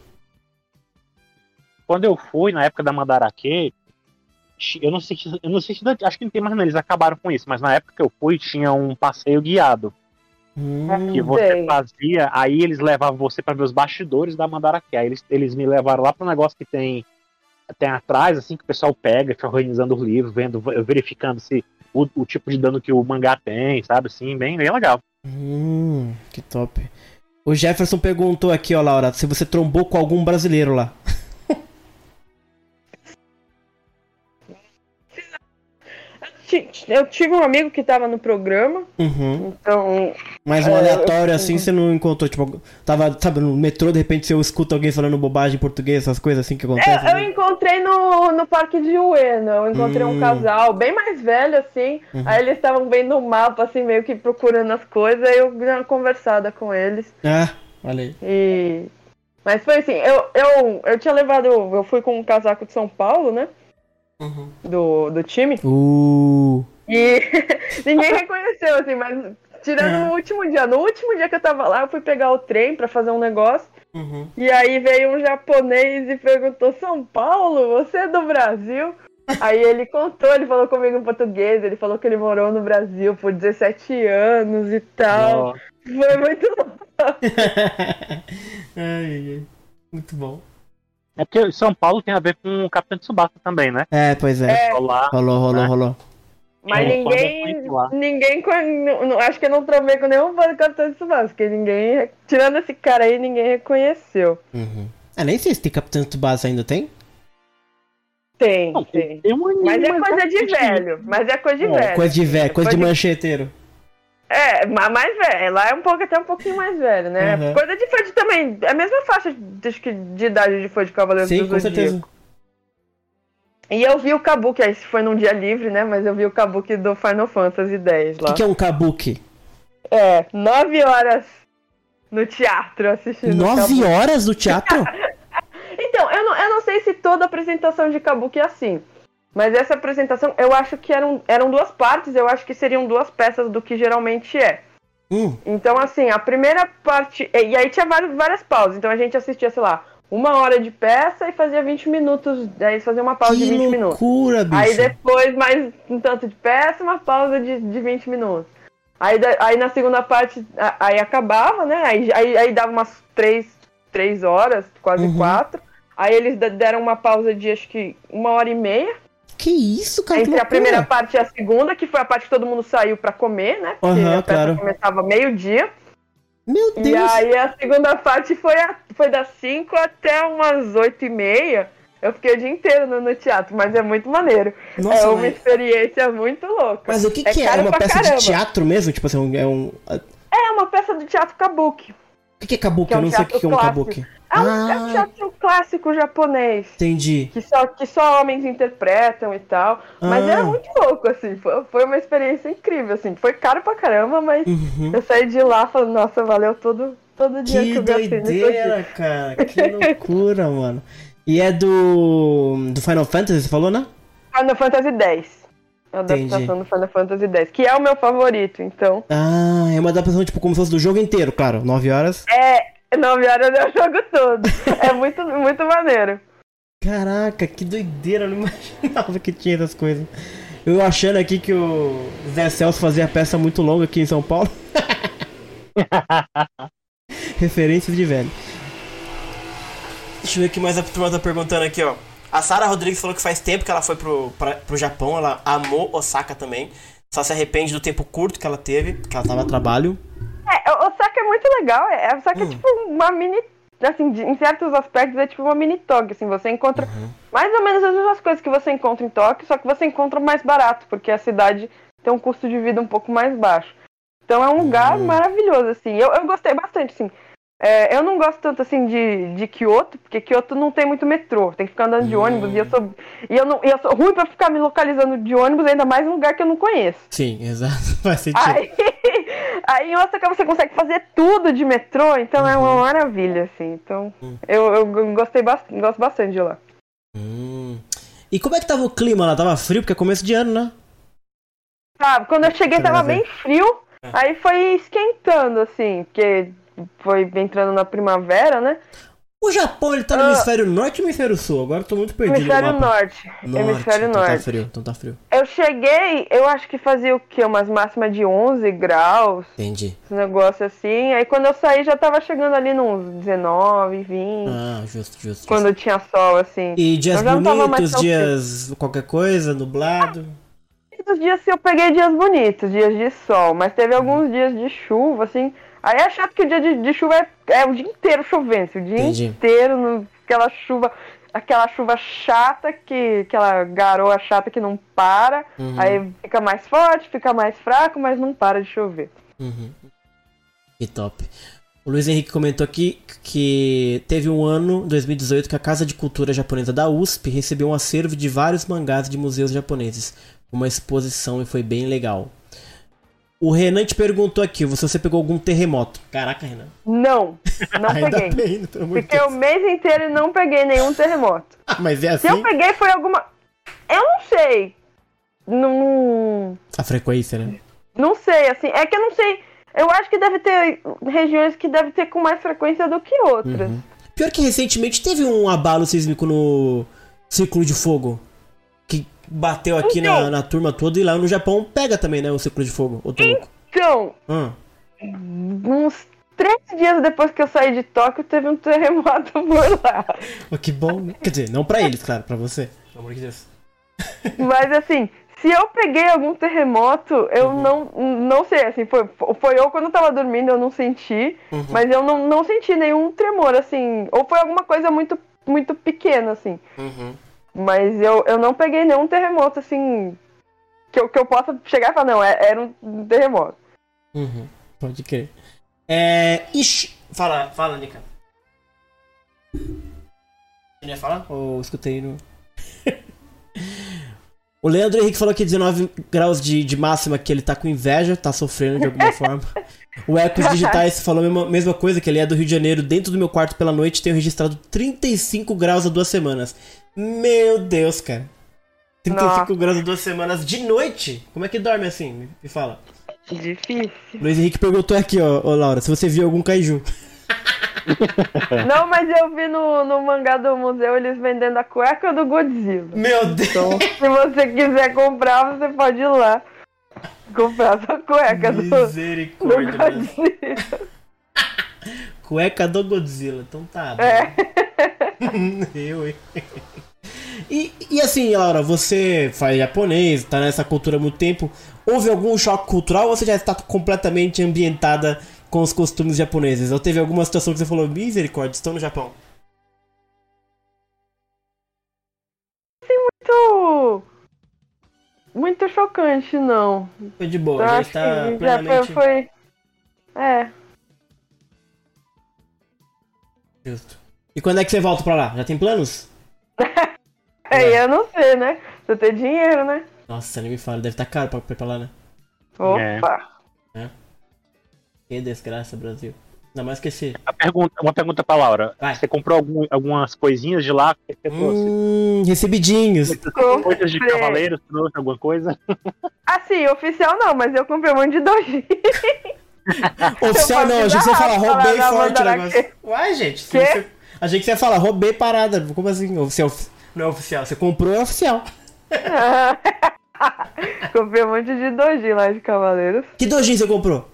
Quando eu fui, na época da Mandarake, eu não sei se, eu não sei se acho que não tem mais não, eles acabaram com isso, mas na época que eu fui tinha um passeio guiado Hum. que você Sei. fazia, aí eles levavam você para ver os bastidores da Mandarake. Aí eles, eles me levaram lá pro negócio que tem tem atrás, assim, que o pessoal pega, fica organizando os livros, vendo, verificando se o, o tipo de dano que o mangá tem, sabe? Assim, bem, bem legal. Hum, que top. O Jefferson perguntou aqui, ó, Laura, se você trombou com algum brasileiro lá. Eu tive um amigo que tava no programa, Uhum. então. Mas um É, aleatório eu- assim você não encontrou, tipo, tava, sabe, no metrô, de repente você escuta alguém falando bobagem em português, essas coisas assim que acontecem. É, eu né? encontrei no, no Parque de Ueno, eu encontrei Hum. um casal bem mais velho, assim. Aí eles estavam vendo o mapa, assim, meio que procurando as coisas, aí eu dei uma conversada com eles. Ah, olha aí. E. Mas foi assim, eu, eu, eu tinha levado. Eu fui com um casaco de São Paulo, né? Uhum. Do, do time. Uh. E ninguém reconheceu, assim, mas tirando É. no último dia. No último dia que eu tava lá, eu fui pegar o trem pra fazer um negócio. Uhum. E aí veio um japonês e perguntou: São Paulo, você é do Brasil? Aí ele contou, ele falou comigo em português, ele falou que ele morou no Brasil por 17 anos e tal. Ó, Foi muito louco. ai, ai, ai. Muito bom. É porque São Paulo tem a ver com o Capitão Tsubasa também, né? É, pois é. Lá, Rolou, rolou, né? rolou. Mas É, ninguém. Ninguém. Acho que eu não trovei com nenhum fã do Capitão de Tsubasa, porque ninguém. Tirando esse cara aí, ninguém reconheceu. Uhum. Ah, nem sei se tem Capitão Tsubasa ainda, tem? Tem, Não, tem. tem Mas é coisa de velho. Mas é coisa de É, velho. Coisa de velho, coisa de Coisa de- mancheteiro. É, ma- mais velho. Lá é um pouco, até um pouquinho mais velho, né? Uhum. Coisa de fã de também. É a mesma faixa de, acho que de idade de fã de Cavaleiros Sim, do com Zodíaco. certeza. E eu vi o Kabuki, aí foi num dia livre, né? Mas eu vi o Kabuki do Final Fantasy X O lá. que, que é um kabuki? É, nove horas no teatro assistindo. Nove horas no teatro? Então, eu não, eu não sei se toda apresentação de Kabuki é assim. Mas essa apresentação, eu acho que eram, eram duas partes, eu acho que seriam duas peças do que geralmente é. hum, Então, assim, a primeira parte. E aí tinha várias, várias pausas. Então a gente assistia, sei lá, uma hora de peça e fazia 20 minutos. Aí fazia uma pausa de que 20 minutos. loucura, bicho. Aí depois, mais um tanto de peça, uma pausa de, de 20 minutos. Aí, aí na segunda parte, aí acabava, né? Aí, aí, aí dava umas três, três horas, quase Uhum. quatro. Aí eles deram uma pausa de acho que uma hora e meia. Que isso, cara? entre a primeira parte e a segunda, que foi a parte que todo mundo saiu pra comer, né? Porque Aham, a peça claro. começava meio-dia. Meu E Deus. aí a segunda parte foi, a- foi das 5 até umas 8 e meia. Eu fiquei o dia inteiro no, no teatro, mas é muito maneiro. Nossa, é uma mas- experiência muito louca. Mas o que, que é? É uma peça caramba. de teatro mesmo? Tipo assim, um- é um. O É uma peça do teatro kabuki. que, que é kabuki? É um Eu não sei o que, é um kabuki. É um, é um Ah, teatro clássico japonês. entendi. Que só, que só homens interpretam e tal. Mas Ah. era muito louco, assim. Foi, foi uma experiência incrível, assim. Foi caro pra caramba, mas Uhum. eu saí de lá falando, nossa, valeu todo, todo dia que, Que eu gastei aqui. doideira, cara. Que loucura, mano. E é do. do Final Fantasy, você falou, né? Final Fantasy X. A Entendi. adaptação do Final Fantasy X, que é o meu favorito, então. Ah, é uma adaptação, tipo, como se fosse do jogo inteiro, claro. 9 horas. É, 9 horas o jogo todo. é muito, muito maneiro. Caraca, que doideira, eu não imaginava que tinha essas coisas. Eu achando aqui que o Zé Celso fazia peça muito longa aqui em São Paulo. Referências de velho. Deixa eu ver o que mais a turma tá perguntando aqui, ó. A Sara Rodrigues falou que faz tempo que ela foi pro, pra, pro Japão, ela amou Osaka também. Só se arrepende do tempo curto que ela teve, que ela tava a trabalho. É, o Osaka é muito legal. É, Osaka é Hum. tipo uma mini. Assim, de- em certos aspectos é tipo uma mini Tóquio. Assim, você encontra Uhum. mais ou menos as mesmas coisas que você encontra em Tóquio, só que você encontra mais barato, porque a cidade tem um custo de vida um pouco mais baixo. Então é um lugar Hum. maravilhoso, assim. Eu, eu gostei bastante, assim. É, eu não gosto tanto assim de, de Kyoto, porque Kyoto não tem muito metrô, tem que ficar andando de ônibus e eu sou e eu não e eu sou ruim pra ficar me localizando de ônibus, ainda mais em um lugar que eu não conheço. Sim, exato. Faz sentido. Aí, aí em Osaka você consegue fazer tudo de metrô, então é Uhum. uma maravilha, assim. Então eu, eu gostei bastante, gosto bastante de lá. Hum. E como é que tava o clima lá? Tava frio, porque é começo de ano, né? Sabe, quando eu cheguei tava bem frio, É. aí foi esquentando, assim, porque foi entrando na primavera, né? O Japão, ele tá no Ah. hemisfério norte ou hemisfério sul? Agora eu tô muito perdido Hemisfério no mapa. norte. Hemisfério então norte. tá frio, então tá frio. Eu cheguei, eu acho que fazia o quê? Umas máximas de 11 graus, Entendi. esse negócio assim. Aí quando eu saí já tava chegando ali nos 19, 20, Ah, justo, justo. quando justo. tinha sol, assim. E dias mais bonitos, dias qualquer coisa, nublado. Os dias que eu peguei dias bonitos, dias de sol, mas teve alguns dias de chuva, assim. Aí é chato que o dia de, de chuva é, é o dia inteiro chovendo, assim, o dia Entendi. inteiro, no, aquela chuva. aquela chuva chata, que, aquela garoa chata que não para. Uhum. Aí fica mais forte, fica mais fraco, mas não para de chover. Uhum. Que top. O Luiz Henrique comentou aqui que teve um ano, 2018, que a Casa de Cultura Japonesa da USP recebeu um acervo de vários mangás de museus japoneses. Uma exposição e foi bem legal. O Renan te perguntou aqui se você pegou algum terremoto. Caraca, Renan. Não, não Ainda peguei. bem, de Fiquei o mês inteiro e não peguei nenhum terremoto. Mas é Se eu assim peguei foi alguma. Eu não sei. Não. a frequência, né? Não sei, assim. É que eu não sei. Eu acho que deve ter regiões que deve ter com mais frequência do que outras. Uhum. Pior que recentemente teve um abalo sísmico no Círculo de Fogo. Bateu aqui na, Então. na turma toda e lá no Japão pega também, né? O Círculo de Fogo. Ô. Então, Ah, uns três dias depois que eu saí de Tóquio, teve um terremoto por lá. Pô, que bom, né? Quer dizer, não pra eles, claro, pra você. Pelo amor de Deus. Mas assim, se eu peguei algum terremoto, eu Uhum. não, não sei, assim, foi, foi eu quando eu tava dormindo, eu não senti, Uhum. mas eu não, não senti nenhum tremor, assim, ou foi alguma coisa muito, muito pequena, assim. Uhum. Mas eu, eu não peguei nenhum terremoto, assim, que eu, que eu possa chegar e falar, não, é- era um terremoto. Uhum. Pode crer. É. Ixi. Fala, fala, Nika. Você ia falar? Ou escutei no. O Leandro Henrique falou que 19 graus de, de máxima que ele tá com inveja, tá sofrendo de alguma forma. O Ecos Digitais falou a mesma, mesma coisa, que ele é do Rio de Janeiro, dentro do meu quarto pela noite, tenho registrado 35 graus há duas semanas. Meu Deus, cara. 35 Nossa. graus duas semanas de noite? Como é que dorme assim? Me- fala. Difícil. Luiz Henrique perguntou aqui, ó, ô Laura, se você viu algum kaiju. Não, mas eu vi no, no mangá do museu eles vendendo a cueca do Godzilla. Meu Deus! Então, se você quiser comprar, você pode ir lá comprar sua cueca do, do. Godzilla. Cueca do Godzilla, então tá. É. Eu, hein? E, e assim, Laura, você faz japonês, tá nessa cultura há muito tempo. Houve algum choque cultural ou você já está completamente ambientada com os costumes japoneses? Ou teve alguma situação que você falou, misericórdia, estou no Japão? Muito, muito chocante, não. Foi de boa, Eu já acho está que já foi, plenamente foi. É. justo. E quando é que você volta pra lá? Já tem planos? Aí eu não sei, né? Você tem dinheiro, né? Nossa, nem me fala, deve estar caro pra lá, né? Opa. Que desgraça, Brasil. Ainda mais que esse. A pergunta, uma pergunta pra Laura. Vai. Você comprou algum- algumas coisinhas de lá? Que você trouxe? Hum, recebidinhos. Coisas de cavaleiros, trouxe alguma coisa? Assim, oficial não, mas eu comprei um monte de doji. Oficial não, a gente ia falar, Falar roubei forte o negócio. Uai, gente. se Quê? você- A gente ia falar, roubei parada. Como assim? Oficial, não é oficial. Você comprou, é oficial. comprei um monte de doji lá de cavaleiros. Que dojin você comprou?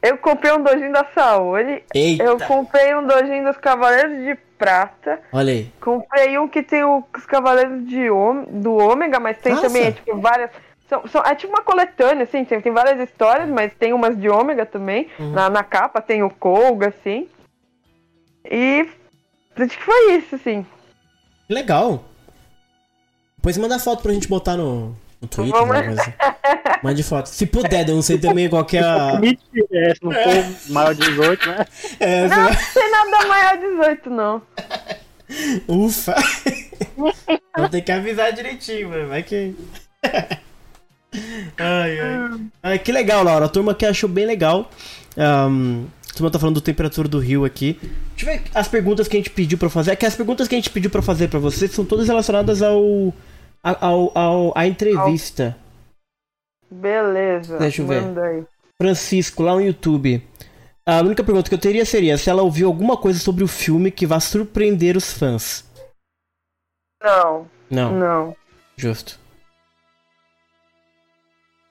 Eu comprei um dojin da Saori. Eita. Eu comprei um dojin dos Cavaleiros de Prata. Olha aí. Comprei um que tem os Cavaleiros de do Ômega, mas tem Nossa. também, tipo, várias. São, são- é tipo uma coletânea, assim, tem, tem várias histórias, mas tem umas de Ômega também. Uhum. Na, na capa tem o Koga, assim. E acho que foi isso, assim. Que Legal. Depois manda foto pra gente botar no, no Twitter. Vamos. coisa. Mande foto. Se puder, eu não sei também qual que é a. É, se não for maior de 18, né? É, Não, não tem nada maior de 18, não. Ufa! Vou ter que avisar direitinho, mano. Vai que. ai, ai. ai. Que legal, Laura. A turma que achou bem legal. A turma tá falando do temperatura do rio aqui. Deixa eu ver as perguntas que a gente pediu pra fazer. É que as perguntas que a gente pediu pra fazer pra você são todas relacionadas ao. ao, ao, à entrevista. Beleza. Deixa eu ver. Francisco, lá no YouTube. A única pergunta que eu teria seria se ela ouviu alguma coisa sobre o filme que vá surpreender os fãs. Não, Não. não. Justo.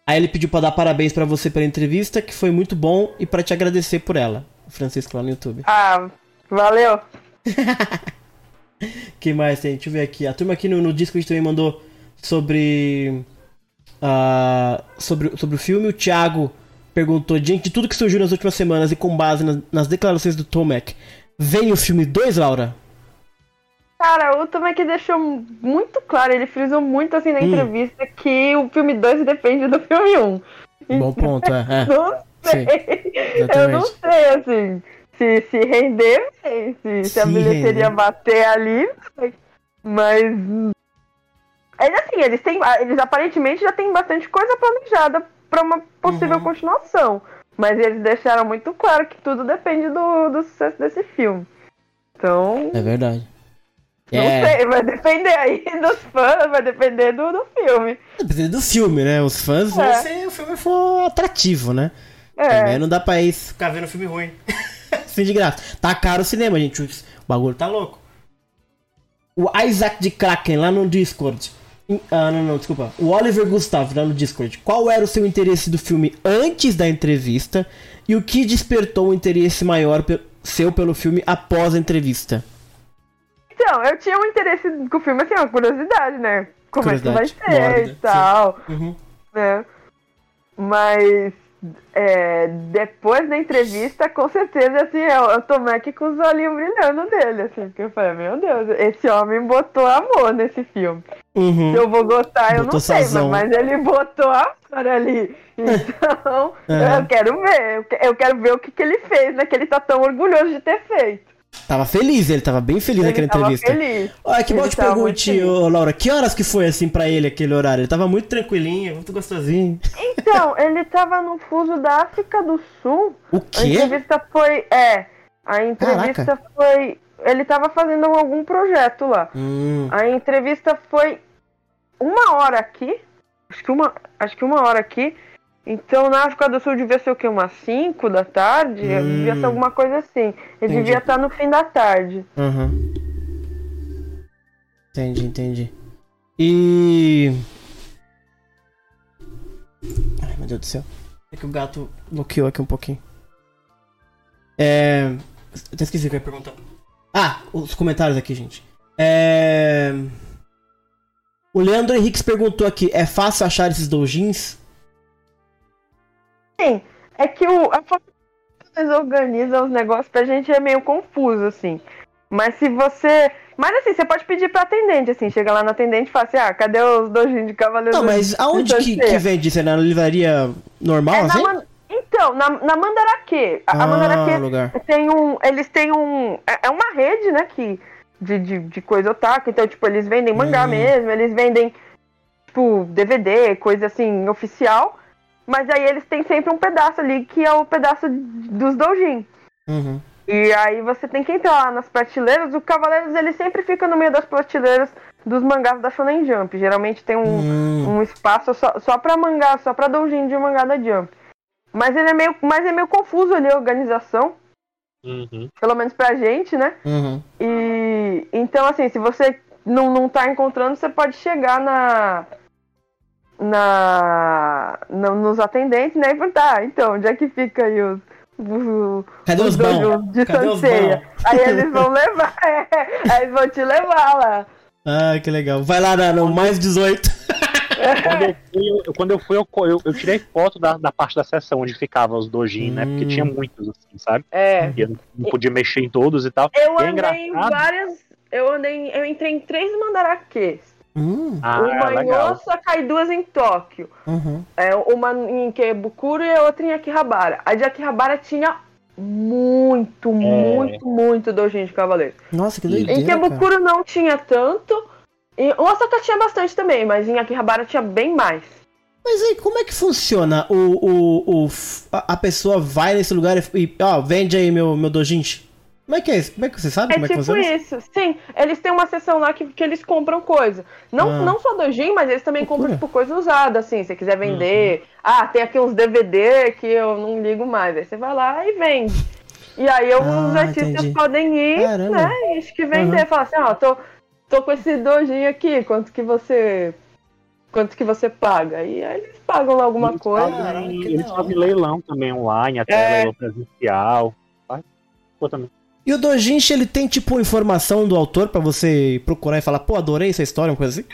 Aí ele pediu pra dar parabéns pra você pela entrevista, que foi muito bom, e pra te agradecer por ela. O Francisco lá no YouTube. Ah, valeu. que mais tem? Deixa eu ver aqui. A turma aqui no, no Discord também mandou sobre. ah, sobre, sobre o filme. O Thiago perguntou: diante de tudo que surgiu nas últimas semanas e com base nas, nas declarações do Tomek, vem o filme 2, Laura? Cara, o Tomek deixou muito claro, ele frisou muito assim na Hum. entrevista que o filme 2 depende do filme 1. Bom ponto, é. é. Não sei. Eu não sei, assim, se, se render, se, se a bilheteria bater ali, mas. Ainda assim, eles têm. Eles aparentemente já têm bastante coisa planejada pra uma possível Uhum. continuação. Mas eles deixaram muito claro que tudo depende do, do sucesso desse filme. Então. É verdade. Não É, sei, vai depender aí dos fãs, vai depender do, do filme. dependendo do filme, né? Os fãs vão É. se o filme for atrativo, né? É. Também não dá pra ir ficar vendo filme ruim. Fim de graça. Tá caro o cinema, gente. O bagulho tá louco. O Isaac de Kraken lá no Discord. Ah, não, não, desculpa. O Oliver Gustavo lá no Discord. Qual era o seu interesse do filme antes da entrevista e o que despertou o interesse maior seu pelo filme após a entrevista? Então, eu tinha um interesse com o filme, assim, uma curiosidade, né? Como é que vai Curiosidade, ser e tal, Uhum. né? Mas é, depois da entrevista, com certeza, assim, eu, eu tomei aqui com os olhinhos brilhando dele, assim, porque eu falei, meu Deus, esse homem botou amor nesse filme. Uhum. Se eu vou gostar, eu Botou não sei, sazão. mas ele botou amor ali. Então, É. eu quero ver, eu eu quero ver o que, que ele fez, né? Que ele tá tão orgulhoso de ter feito. Tava feliz, ele tava bem feliz naquela ele tava entrevista. feliz. Olha, que bom Ele te tava pergunte, ô, Laura, que horas que foi assim pra ele aquele horário? Ele tava muito tranquilinho, muito gostosinho. Então, ele tava no fuso da África do Sul. O A quê? entrevista foi. É. A entrevista foi. Ele tava fazendo algum projeto lá. Hum, A entrevista foi uma hora aqui. Acho que uma, acho que uma hora aqui. Então na África do Sul devia ser o quê? Umas 5 da tarde? Hum. Devia ser alguma coisa assim. Ele Entendi. devia estar no fim da tarde. aham. Entendi, entendi. E. Ai, meu Deus do céu. É que o gato bloqueou aqui um pouquinho. É. eu Até esqueci o que eu ia perguntar. Ah, os comentários aqui, gente. É. O Leandro Henriques perguntou aqui: é fácil achar esses doujins? Sim, é que o, a forma que eles organizam os negócios pra gente é meio confuso, assim. Mas se você. Mas assim, você pode pedir pra atendente, assim, chega lá no atendente e fala assim, ah, cadê os dojinhos de cavaleiro Não, mas aonde que, que vende isso? É na livraria normal, É assim? Man- Então, na, na Mandaraquê. A, a Ah, Mandaraquê lugar. tem um. Eles têm um. É é uma rede, né, que. De, de, de coisa otaku. Então, tipo, eles vendem mangá Hum. mesmo, eles vendem, tipo, DVD, coisa assim, oficial. Mas aí eles têm sempre um pedaço ali que é o pedaço dos doujin. Uhum. E aí você tem que entrar lá nas prateleiras. O Cavaleiros ele sempre fica no meio das prateleiras dos mangás da Shonen Jump. Geralmente tem um, Hum, um espaço só, só pra mangá, só pra doujin de mangá da Jump. Mas ele é meio, mas é meio confuso ali a organização, Uhum. pelo menos pra gente, né? uhum. E então assim, se você não, não tá encontrando, você pode chegar na na no- nos atendentes, né? E perguntar, ah, então, onde é que fica aí os os, Cadê os doujins bons? de Cadê os? Aí eles vão levar, é, aí eles vão te levar lá. Ah, que legal. Vai lá na, no mais 18. Quando eu fui, eu, quando eu, fui, eu, eu, eu tirei foto da, da parte da sessão onde ficavam os dojin, né? Porque Hum. tinha muitos, assim, sabe? É. E eu não- podia mexer em todos e tal. Eu E é andei em engraçado. várias. Eu andei. em- Eu entrei em três mandaraquês. Hum, Ah, uma em legal. Osaka e duas em Tóquio. uhum. É, uma em Ikebukuro e a outra em Akihabara. A de Akihabara tinha muito, muito, muito doujin de cavaleiro. Nossa, que Em doideira, cara. Não tinha tanto. Em Osaka tinha bastante também, mas em Akihabara tinha bem mais. Mas aí, como é que funciona? O, o, o, a pessoa vai nesse lugar e, e, ó, vende aí meu, meu dojin. Como é que é isso? Como é que você sabe É como é que tipo funciona? isso. Sim, eles têm uma seção lá que, que eles compram coisa. Não, Ah. não só doujin, mas eles também compram, tipo, coisa usada, assim. Se você quiser vender. Ah, tem aqui uns DVD que eu não ligo mais. Aí você vai lá e vende. E aí os Ah, artistas entendi. podem ir, Caramba. né? E acho que vender. Falar assim, ó, tô, tô com esse doujin aqui, quanto que você. Quanto que você paga? E aí eles pagam lá alguma Eles coisa. fazem- Caralho, que eles fazem leilão também online, até É. leilão presencial. Faz- Pô, também. E o Dojinshi, ele tem tipo informação do autor pra você procurar e falar, pô, adorei essa história, uma coisa assim?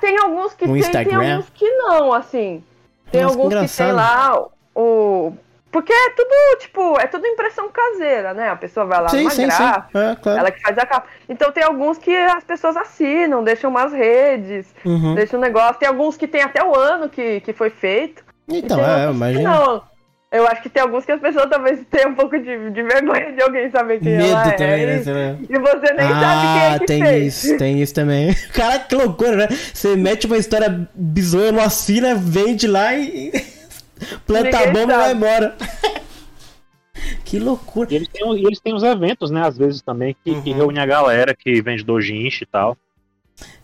Tem alguns que No tem, tem Instagram. alguns que não, assim. Tem Nossa, que alguns que engraçado. tem lá o. Porque é tudo, tipo, é tudo impressão caseira, né? A pessoa vai lá Sim, numa sim, sim. É, claro. ela que faz a capa. Então tem alguns que as pessoas assinam, deixam umas redes, Uhum. deixam um negócio. Tem alguns que tem até o ano que, que foi feito. Então, tem é, que imagina. Não. Eu acho que tem alguns que as pessoas talvez tenham um pouco de, de vergonha de alguém saber quem ela Medo é. também, né? e-. E você nem sabe quem é Ah, que tem fez. isso, tem isso também. Cara, que loucura, né? Você mete uma história bizonha, não assina, vende lá e. Planta a Ninguém bomba e vai embora. que loucura. E eles têm, e eles têm os eventos, né, às vezes também, que, que Uhum. reúne a galera que vende dojinshi e tal.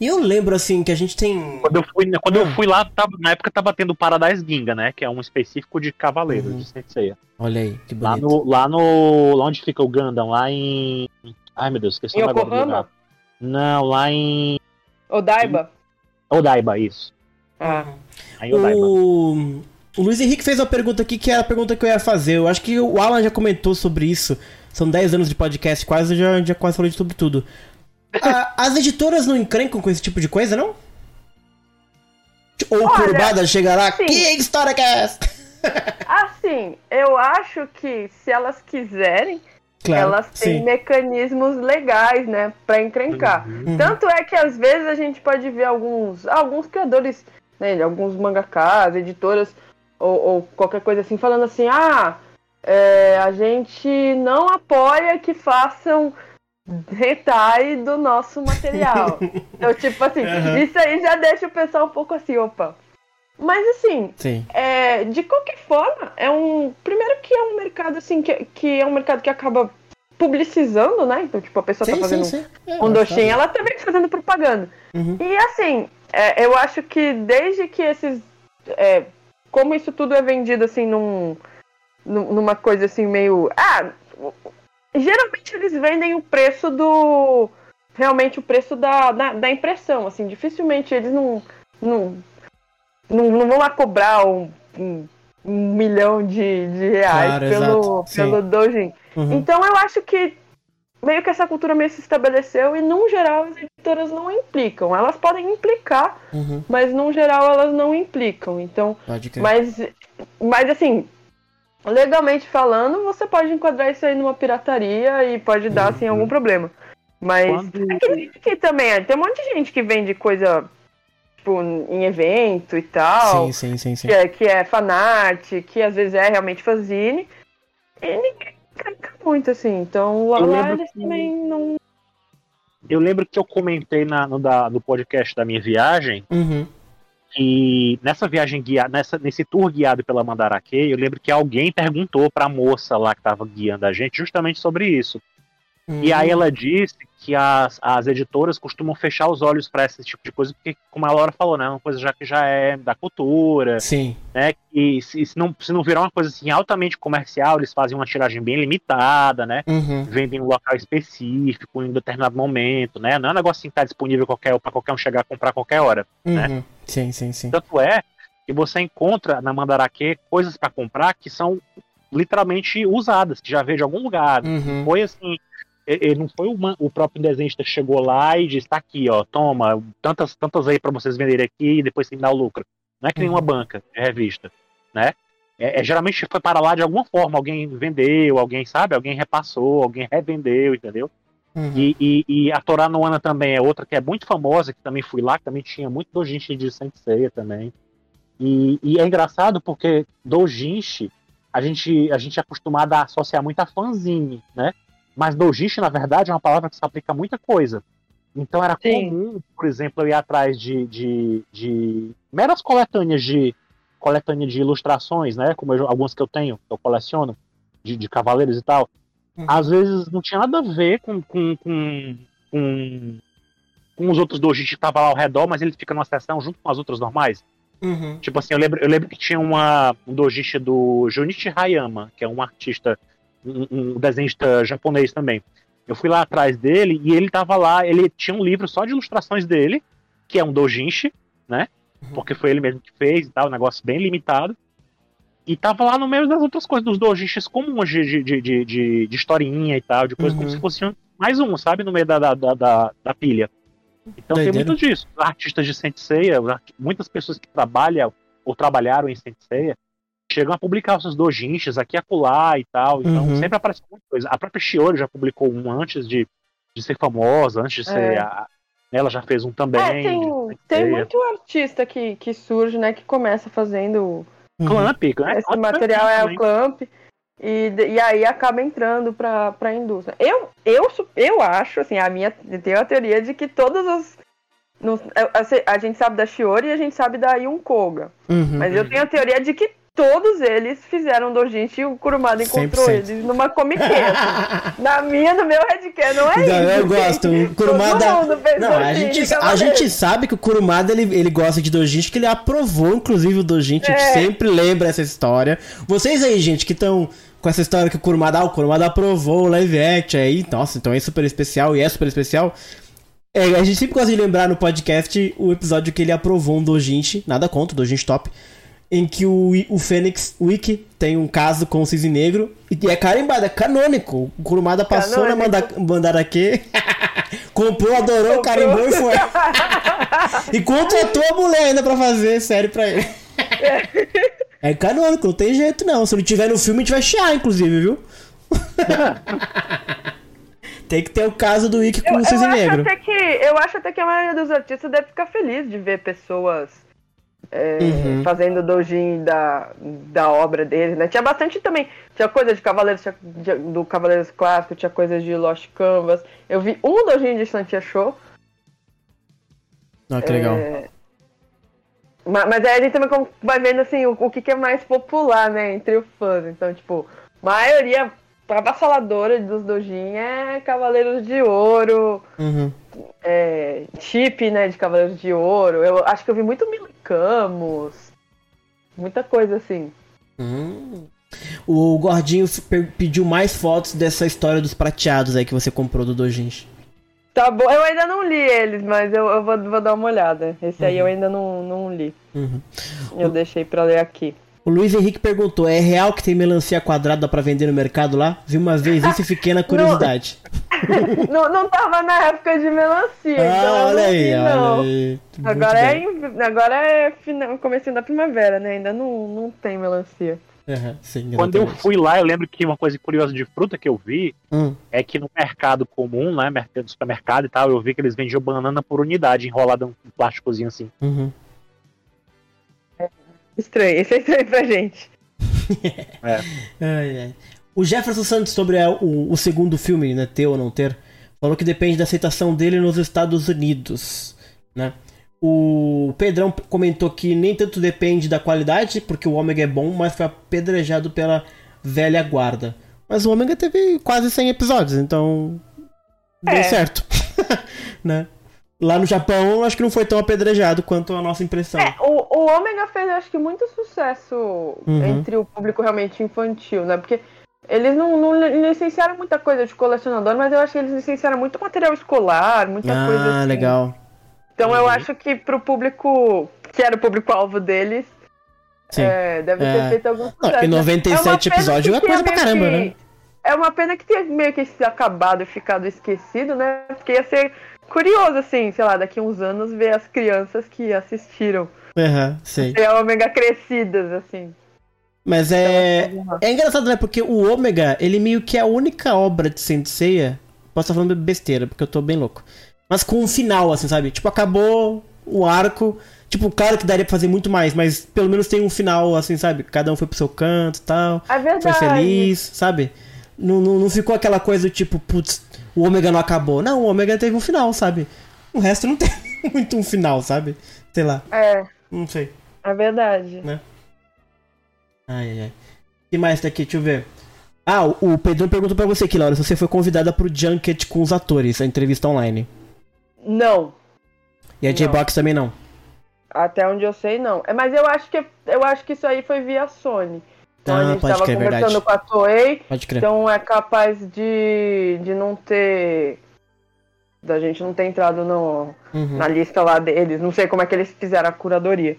E eu lembro, assim, que a gente tem. Quando eu fui, quando Hum. eu fui lá, tava- na época tava tendo o Paradise Ginga, né? Que é um específico de cavaleiros, Uhum. de Senseiya. Olha aí, que Lá bonito. no, lá no. Lá onde fica o Gundam, lá em. Ai meu Deus, esqueci Em o nome agora. Não, lá em. Odaiba. Odaiba, isso. Ah. Lá em Odaiba. O... o Luiz Henrique fez uma pergunta aqui que é a pergunta que eu ia fazer. Eu acho que o Alan já comentou sobre isso. São 10 anos de podcast, quase eu já, já quase falei sobre tudo. A- as editoras não encrencam com esse tipo de coisa, não? Ou Olha, Kurbada chega lá, sim. que história que é essa? Assim, eu acho que se elas quiserem, elas têm sim. mecanismos legais, né, pra encrencar. Uhum. Tanto é que às vezes a gente pode ver alguns, alguns criadores, né, alguns mangakas, editoras ou, ou qualquer coisa assim, falando assim: ah, é, a gente não apoia que façam hentai do nosso material. então, tipo assim, Uhum. isso aí já deixa o pessoal um pouco assim, opa. Mas assim, Sim. é, de qualquer forma, é um. Primeiro que é um mercado assim, que, que é um mercado que acaba publicizando, né? Então, tipo, a pessoa tá Sim, fazendo sim, sim. É, um dochin, falo. ela também tá fazendo propaganda. Uhum. E assim, é, eu acho que desde que esses. é, como isso tudo é vendido assim num- numa coisa assim meio. Ah! Geralmente eles vendem o preço do. Realmente o preço da, da, da impressão, assim, dificilmente eles não. não, não, não vão lá cobrar um, um, um milhão de, de reais Claro, pelo, exato, pelo doujin. Uhum. Então eu acho que meio que essa cultura meio se estabeleceu e, num geral, as editoras não implicam. Elas podem implicar, Uhum. mas, num geral, elas não implicam. Então, Pode crer. mas, mas assim, legalmente falando, você pode enquadrar isso aí numa pirataria e pode dar, assim, algum problema. Mas Quando- é que, aqui também, é, tem um monte de gente que vende coisa, tipo, em evento e tal Sim, sim, sim, sim. que é, que é fanart, que às vezes é realmente fanzine. E ninguém muito, assim. Então lá Eu lembro eles que- também não. Eu lembro que eu comentei na, no, da, no podcast da minha viagem Uhum. E nessa viagem guiada, nessa, nesse tour guiado pela Mandarake, eu lembro que alguém perguntou pra moça lá que tava guiando a gente justamente sobre isso. E Uhum. aí ela disse que as, as editoras costumam fechar os olhos pra esse tipo de coisa, porque, como a Laura falou, né, é uma coisa já que já é da cultura, Sim. né, e se, se não, se não virar uma coisa assim altamente comercial, eles fazem uma tiragem bem limitada, né, Uhum. vendem em um local específico, em um determinado momento, né, não é um negócio assim que tá disponível qualquer, pra qualquer um chegar a comprar a qualquer hora. né? Sim, sim, sim. Tanto é que você encontra na Mandarake coisas pra comprar que são literalmente usadas, que já veio de algum lugar. Uhum. Foi assim. e- e Não foi uma- o próprio desenhista que chegou lá e disse: tá aqui, ó, toma, tantas, tantas aí pra vocês venderem aqui e depois tem que dar o lucro. Não é que nem Uhum. banca de revista, né? É, é, geralmente foi para lá de alguma forma, alguém vendeu, alguém sabe, alguém repassou, alguém revendeu, entendeu? Uhum. E, e, e a Torá Noana também é outra que é muito famosa, que também fui lá, que também tinha muito doujinshi de Senseiya também. E, e é engraçado porque doujinshi, a gente, a gente é acostumado a associar muito a fanzine, né? Mas doujinshi, na verdade, é uma palavra que se aplica a muita coisa. Então era Sim. comum, por exemplo, eu ir atrás de, de, de meras coletâneas de coletânea de ilustrações, né? Como eu- algumas que eu tenho, que eu coleciono, de, de cavaleiros e tal. Uhum. Às vezes não tinha nada a ver com, com, com, com, com os outros doujinshi que estavam lá ao redor, mas ele fica numa seção junto com as outras normais. Uhum. Tipo assim, eu lembro, eu lembro que tinha uma, um doujinshi do Junichi Hayama, que é um artista, um, um desenhista japonês também. Eu fui lá atrás dele e ele tava lá, ele tinha um livro só de ilustrações dele, que é um doujinshi, né? Porque foi ele mesmo que fez e tal, um negócio bem limitado. E tava lá no meio das outras coisas, dos doujinshis comuns de, de, de, de, de, de historinha e tal, de coisa como Uhum. se fosse um- mais um, sabe? No meio da, da, da, da, da pilha. Então tem Doideira. muito disso. Artistas de Senseiya, os arti- muitas pessoas que trabalham ou trabalharam em Senseiya, chegam a publicar os seus dojinshis aqui e acolá e tal. Então Uhum. sempre aparece muita coisa. A própria Shiori já publicou um antes de, de ser famosa, antes de ser. É. A, ela já fez um também. É, tem, tem muito artista que, que surge, né? Que começa fazendo Uhum. Clamp, né? esse material é o clamp e, e aí acaba entrando pra, pra indústria. Eu, eu, eu acho, assim, a minha tenho a teoria de que todos os. não- a, a gente sabe da Shiori e a gente sabe da Yun Koga. Uhum. Mas eu tenho a teoria de que todos eles fizeram dojinshi e o Kurumada encontrou 100%. eles numa Con. Na minha, no meu headcan, não é Não, isso. eu gosto. O Kurumada. Não, a gente, a gente sabe que o Kurumada ele, ele gosta de Dojinshi, que ele aprovou, inclusive, o Dojinshi. A gente É. sempre lembra essa história. Vocês aí, gente, que estão com essa história que o Kurumada, ah, o Kurumada aprovou o live action aí. Nossa, então é super especial e é super especial. É, a gente sempre gosta de lembrar no podcast o episódio que ele aprovou um Dojinshi, nada contra, o Dojinshi top, em que o, o Fênix Wiki tem um caso com o Cisne Negro e é carimbado, é canônico. O Kurumada passou na manda, Mandarake, comprou, adorou, carimbou e foi. e contratou a mulher ainda pra fazer série pra ele. É canônico, não tem jeito não. Se não tiver no filme, a gente vai chiar, inclusive, viu? tem que ter o caso do Wiki com Eu, o Cisne Negro. até que, eu acho até que a maioria dos artistas deve ficar feliz de ver pessoas é, Uhum. fazendo dojin da, da obra deles, né? Tinha bastante também. Tinha coisa de Cavaleiros tinha- de- do Cavaleiros Clássico, tinha coisas de Lost Canvas. Eu vi um dojin de Santia Show. Ah, que legal. É, ma- Mas aí a gente também vai vendo assim, o, o que, que é mais popular, né, entre os fãs. Então, tipo, maioria avassaladora dos dojin é Cavaleiros de Ouro, Uhum. é, chip, né, de Cavaleiros de Ouro. Eu acho que eu vi muito Milicamos. Muita coisa assim. Hum. O Gordinho pe- pediu mais fotos dessa história dos prateados aí que você comprou do Dojinshi. Tá bom, eu ainda não li eles, mas eu, eu vou, vou dar uma olhada. Esse aí eu ainda não, não li. Uhum. Eu deixei pra ler aqui. O Luiz Henrique perguntou: é real que tem melancia quadrada pra vender no mercado lá? Vi uma vez isso e fiquei na curiosidade. não, não tava na época de melancia, então ah, eu olha não aí, vi, não. olha aí. Muito Agora é, agora é final, comecinho da primavera, né? Ainda não, não tem melancia. Aham, sim, Quando eu fui lá, eu lembro que uma coisa curiosa de fruta que eu vi Hum, é que no mercado comum, né, mercado supermercado e tal, eu vi que eles vendiam banana por unidade, enrolada num plásticozinho assim. uhum. Estranho, esse é estranho pra gente. Ai, ai. O Jefferson Santos, sobre a- o, o segundo filme, né, ter ou não ter, falou que depende da aceitação dele nos Estados Unidos, né? O Pedrão comentou que nem tanto depende da qualidade, porque o Ômega é bom, mas foi apedrejado pela velha guarda. Mas o Ômega teve quase 100 episódios, então deu É. certo, né? Lá no Japão, acho que não foi tão apedrejado quanto a nossa impressão. É, o, o Ômega fez, acho que, muito sucesso Uhum. entre o público realmente infantil, né? Porque eles não, não li- licenciaram muita coisa de colecionador, mas eu acho que eles licenciaram muito material escolar, muita coisa ah, assim. legal. Então eu Uhum. acho que pro público, que era o público-alvo deles, Sim. é, deve É. ter feito algum Não, sucesso. e né? 97 É episódios é coisa pra caramba, que- né? É uma pena que tenha meio que se acabado e ficado esquecido, né? Porque ia ser curioso, assim, sei lá, daqui uns anos ver as crianças que assistiram. Aham, sei. Ter a Ômega crescidas, assim. Mas é. É engraçado, né? Porque o Ômega, ele meio que é a única obra de Senseiya. Posso estar falando besteira, porque eu tô bem louco. Mas com um final, assim, sabe? Tipo, acabou o arco. Tipo, claro que daria pra fazer muito mais, mas pelo menos tem um final, assim, sabe? Cada um foi pro seu canto e tal. É verdade. Foi feliz, sabe? Não, não, não ficou aquela coisa do tipo, putz, o Ômega não acabou. Não, o Ômega teve um final, sabe? O resto não tem muito um final, sabe? Sei lá, É, não sei. é verdade. Ai, ai, ai. O que mais tá aqui? Deixa eu ver. Ah, o o Pedrão perguntou pra você aqui, Laura, se você foi convidada pro Junket com os atores, a entrevista online. Não. E a. J-Box também não. Até onde eu sei, não. É, mas eu acho que eu acho que isso aí foi via Sony. Então Ah, a gente pode tava crer, conversando verdade. com a Toei, então é capaz de, de não ter. Da gente não ter entrado no, Uhum, na lista lá deles. Não sei como é que eles fizeram a curadoria.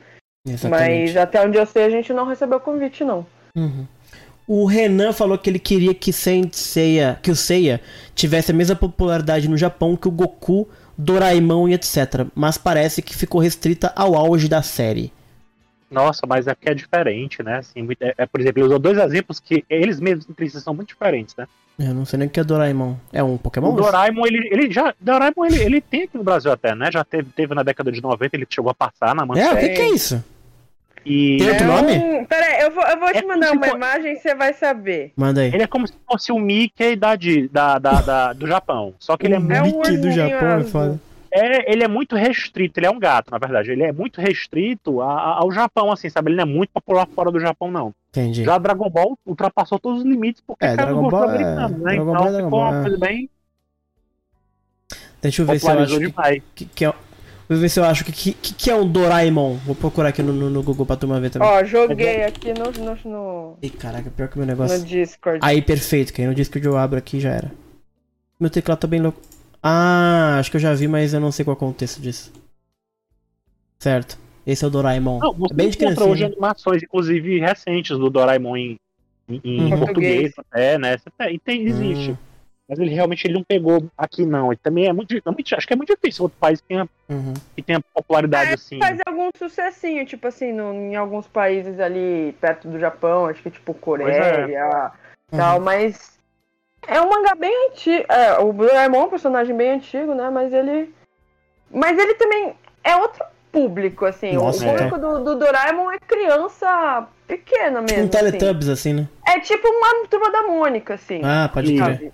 exatamente. Mas até onde eu sei, a gente não recebeu convite, não. Uhum. O Renan falou que ele queria que Seiya, que o Seiya tivesse a mesma popularidade no Japão que o Goku, Doraemon e etc. Mas parece que ficou restrita ao auge da série. Nossa, mas é porque é diferente, né? Assim, muito- é, é, por exemplo, ele usou dois exemplos que eles mesmos entre si são muito diferentes, né? Eu não sei nem o que é Doraemon. É um Pokémon? O Doraemon, ele, ele já. Doraemon, ele, ele tem aqui no Brasil até, né? Já teve, teve na década de 90, ele chegou a passar na É, Manchete. o que, que é isso? E Tem outro É nome? um- Peraí, eu vou, eu vou É te mandar uma for- imagem e você vai saber. Manda aí. ele é como se fosse o Mickey da, da, da, da- do Japão. Só que ele é, muito- É um Mickey do Japão é azul. foda. É, ele é muito restrito. Ele é um gato, na verdade. Ele é muito restrito a- a- ao Japão, assim, sabe? Ele não é muito popular fora do Japão, não. Entendi. Já Dragon Ball ultrapassou todos os limites porque É, caiu no Dragon gosto Ball é- americano, né? Dragon então Ball é Dragon ficou Ball, uma é. coisa bem Deixa eu ver se eu acho que, que, que é. Vou ver se eu acho que, que, que é um Doraemon. Vou procurar aqui no, no, no Google pra turma ver também. Ó, joguei aqui no, no, no, Ih, caraca, pior que o meu no negócio. Discord. Aí, perfeito, que aí no Discord eu abro aqui já era. Meu teclado tá bem louco. Ah, acho que eu já vi, mas eu não sei qual é o contexto disso. Certo. Esse é o Doraemon. Não, você é bem de encontra hoje animações, inclusive recentes, do Doraemon em, em, em Uhum. português até, né? E tem, existe. Hum. Mas ele realmente ele não pegou aqui, não. E também é muito, é muito- Acho que é muito difícil outro país que tenha, Uhum. que tenha popularidade É, assim. Faz algum sucessinho, tipo assim, no- em alguns países ali perto do Japão, acho que tipo Coreia Uhum. tal, mas é um mangá bem antigo. É, o Doraemon é um personagem bem antigo, né? Mas ele. Mas ele também é outro público, assim. Nossa, o público do, do Doraemon é criança pequena mesmo. um Teletubbies, assim, né? assim. É tipo uma turma da Mônica, assim. Ah, pode crer.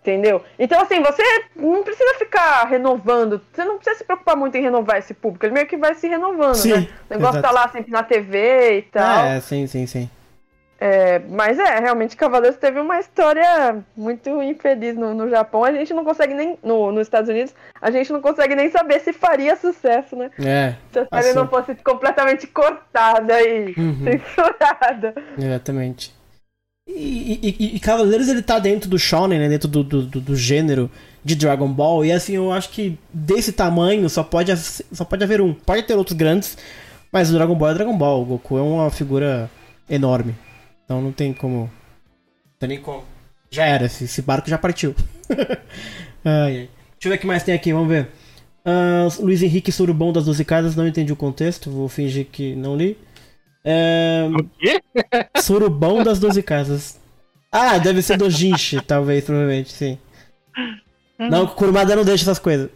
Entendeu? Então, assim, você não precisa ficar renovando, você não precisa se preocupar muito em renovar esse público, ele meio que vai se renovando, Sim, né? O negócio exato. tá lá sempre na TV e tal. É, sim, sim, sim. É, mas é, realmente Cavaleiros teve uma história muito infeliz no, no Japão. A gente não consegue nem. No, nos Estados Unidos, a gente não consegue nem saber se faria sucesso, né? É, Se a série Assim. não fosse completamente cortada e Uhum. censurada. exatamente. E, e, e- Cavaleiros ele tá dentro do shonen, né? Dentro do, do, do- gênero de Dragon Ball. E assim, eu acho que desse tamanho só pode, só pode haver um. Pode ter outros grandes, mas o Dragon Ball é Dragon Ball. O Goku é uma figura enorme. Então não tem como. Não tem nem como. Já era, esse, esse barco já partiu. ai, ai. Deixa eu ver o que mais tem aqui, vamos ver. Ah, Luiz Henrique Surubom das 12 Casas, não entendi o contexto, vou fingir que não li. É, O quê? Surubão das 12 Casas. Ah, deve ser do Jinchi, talvez, provavelmente, sim. Não, Kurumada não deixa essas coisas.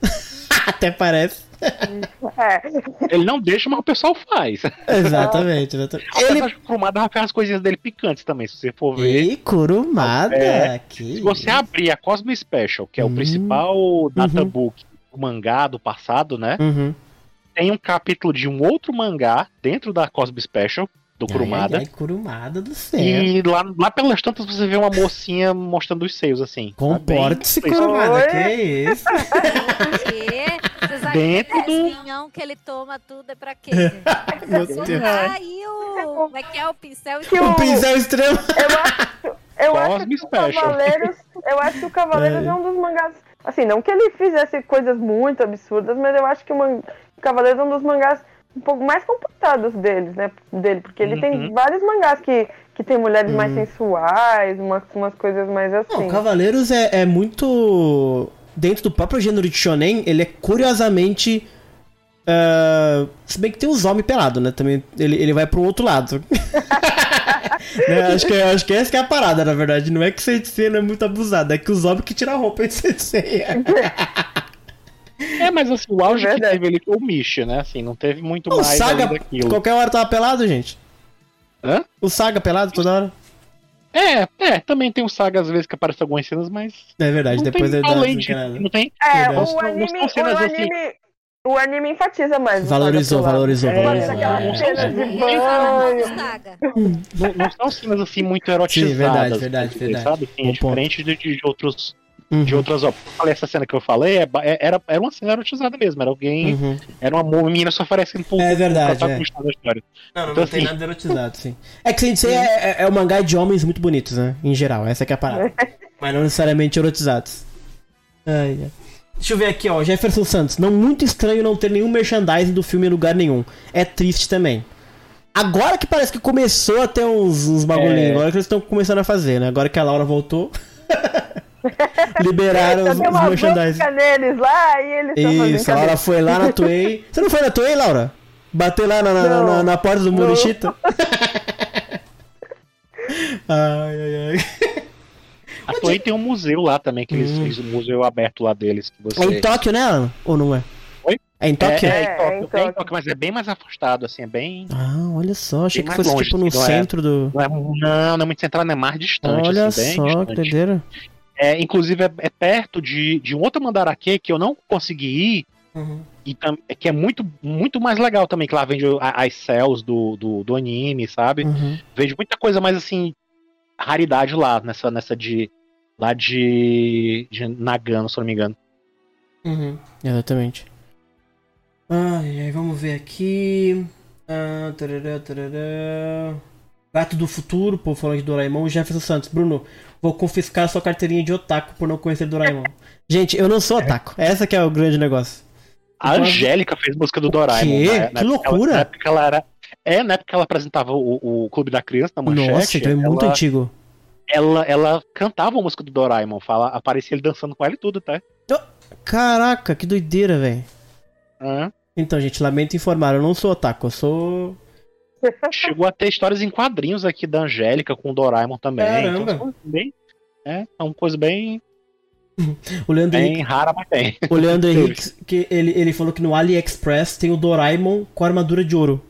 Até parece. É, Ele não deixa, mas o pessoal faz. Exatamente, exatamente. Ele... O Kurumada faz as coisinhas dele picantes também, se você for ver. Ih, Kurumada! É, que Se você abrir a Cosmo Special, que é Hum. o principal databook do mangá do passado, né? Uhum. Tem um capítulo de um outro mangá dentro da Cosmo Special, do Kurumada. Ai, ai, Kurumada do céu. E lá, lá pelas tantas você vê uma mocinha mostrando os seios, assim. Comporte-se, Tá Kurumada, Oi? que isso? Vocês acham Dentro que do- esse vinhão que ele toma tudo é pra quê? gente? Meu Pra Deus. aí o. Como é que é o pincel? Que O o- pincel extremo. eu acho, eu acho que o. Cavaleiros. Eu acho que o Cavaleiros É. é um dos mangás. Assim, não que ele fizesse coisas muito absurdas, mas eu acho que o, man... o Cavaleiros é um dos mangás um pouco mais comportados deles, né? Dele, porque ele tem Uhum. vários mangás que, que tem mulheres mais Uhum. sensuais, umas, umas coisas mais assim. Não, Cavaleiros é, é muito. Dentro do próprio gênero de Shonen, ele é curiosamente. ah, se bem que tem os homens pelados, né? Também ele, ele vai pro outro lado. Né, acho, que, acho que essa que é a parada, na verdade. Não é que Sensei não é muito abusado, é que os homens que tiram a roupa de Sensei. É, mas assim, o auge que Verdade. teve ali foi o Misha, né? Assim, não teve muito O mais Saga, ali daquilo. qualquer hora tava pelado, gente. Hã? O Saga pelado toda hora. É, é, também tem o Saga às vezes que aparece algumas cenas, mas. É verdade, Não depois uma disso, desencanada. não tem. É, Verdade. o Não anime, cenas o assim. anime, o anime enfatiza mais. Valorizou, valorizou. É, valorizou. é. Não, não são cenas assim muito erotizadas. verdade, verdade, verdade. Sabe? Assim, é diferente de, de outros. Uhum, De outras obras. Eu falei, essa cena que eu falei é é- era, era uma cena erotizada mesmo. Era alguém. uhum. Era uma menina só oferecendo pro É verdade, da história. Não, não, Então, não tem assim- nada erotizado, sim. É que Sensei é, é, é um mangá de homens muito bonitos, né? Em geral, essa que é a parada. Mas não necessariamente erotizados. Ai, ai. Deixa eu ver aqui, ó. Jefferson Santos. Não muito estranho não ter nenhum merchandising do filme em lugar nenhum. É triste também. Agora que parece que começou a ter uns, uns bagulhinhos. É. Agora que eles estão começando a fazer, né? Agora que a Laura voltou. liberaram os, os merchandising. neles lá e eles Isso, a Laura foi lá na Toei. Você não foi na Toei, Laura? Bater lá na, na, na, na porta do Não. Murichita? ai, ai, ai. A Toei tem um museu lá também, que eles Hum. fez um museu aberto lá deles. Que você... É em Tóquio, né, Alan? Ou não é? Oi? É em É, Tóquio? é, em É, Tóquio, é em é em Tóquio. Tóquio, mas é bem mais afastado, assim, é bem. Ah, olha só, achei Bem que fosse longe, tipo no é? centro do. Não, é, não, é muito central, não é mais distante. Olha assim, bem só, que distante. doideira. É, inclusive, é, é perto de, de um outro Mandarake que eu não consegui ir, Uhum. e tam- que é muito, muito mais legal também, que lá vende as cells do, do, do anime, sabe? Uhum. Vende muita coisa mais assim, raridade lá, nessa, nessa de. Lá de, de Nagano, se eu não me engano. Uhum. Exatamente. Ai, ai, vamos ver aqui. Ah, tarará, tarará. Gato do futuro, pô, falando de Doraemon. Jefferson Santos, Bruno, vou confiscar sua carteirinha de otaku por não conhecer Doraemon. Gente, eu não sou otaku. Essa que é o grande negócio. A Então, Angélica fez música do Doraemon. quê? né? Que Na época ela- loucura! Na época ela era. É, na época que ela apresentava o, o Clube da Criança na manchete. Nossa, então é muito ela, antigo. ela, ela cantava a música do Doraemon, fala, aparecia ele dançando com ela e tudo, tá? Caraca, que doideira, velho. Então, gente, lamento informar, eu não sou otaku, eu sou. Chegou a ter histórias em quadrinhos aqui da Angélica com o Doraemon também. Caramba. Então, bem, é, é uma coisa bem, O Leandro Henrique, bem rara, mas tem. o Leandro. Henrique que ele, ele falou que no AliExpress tem o Doraemon com armadura de ouro.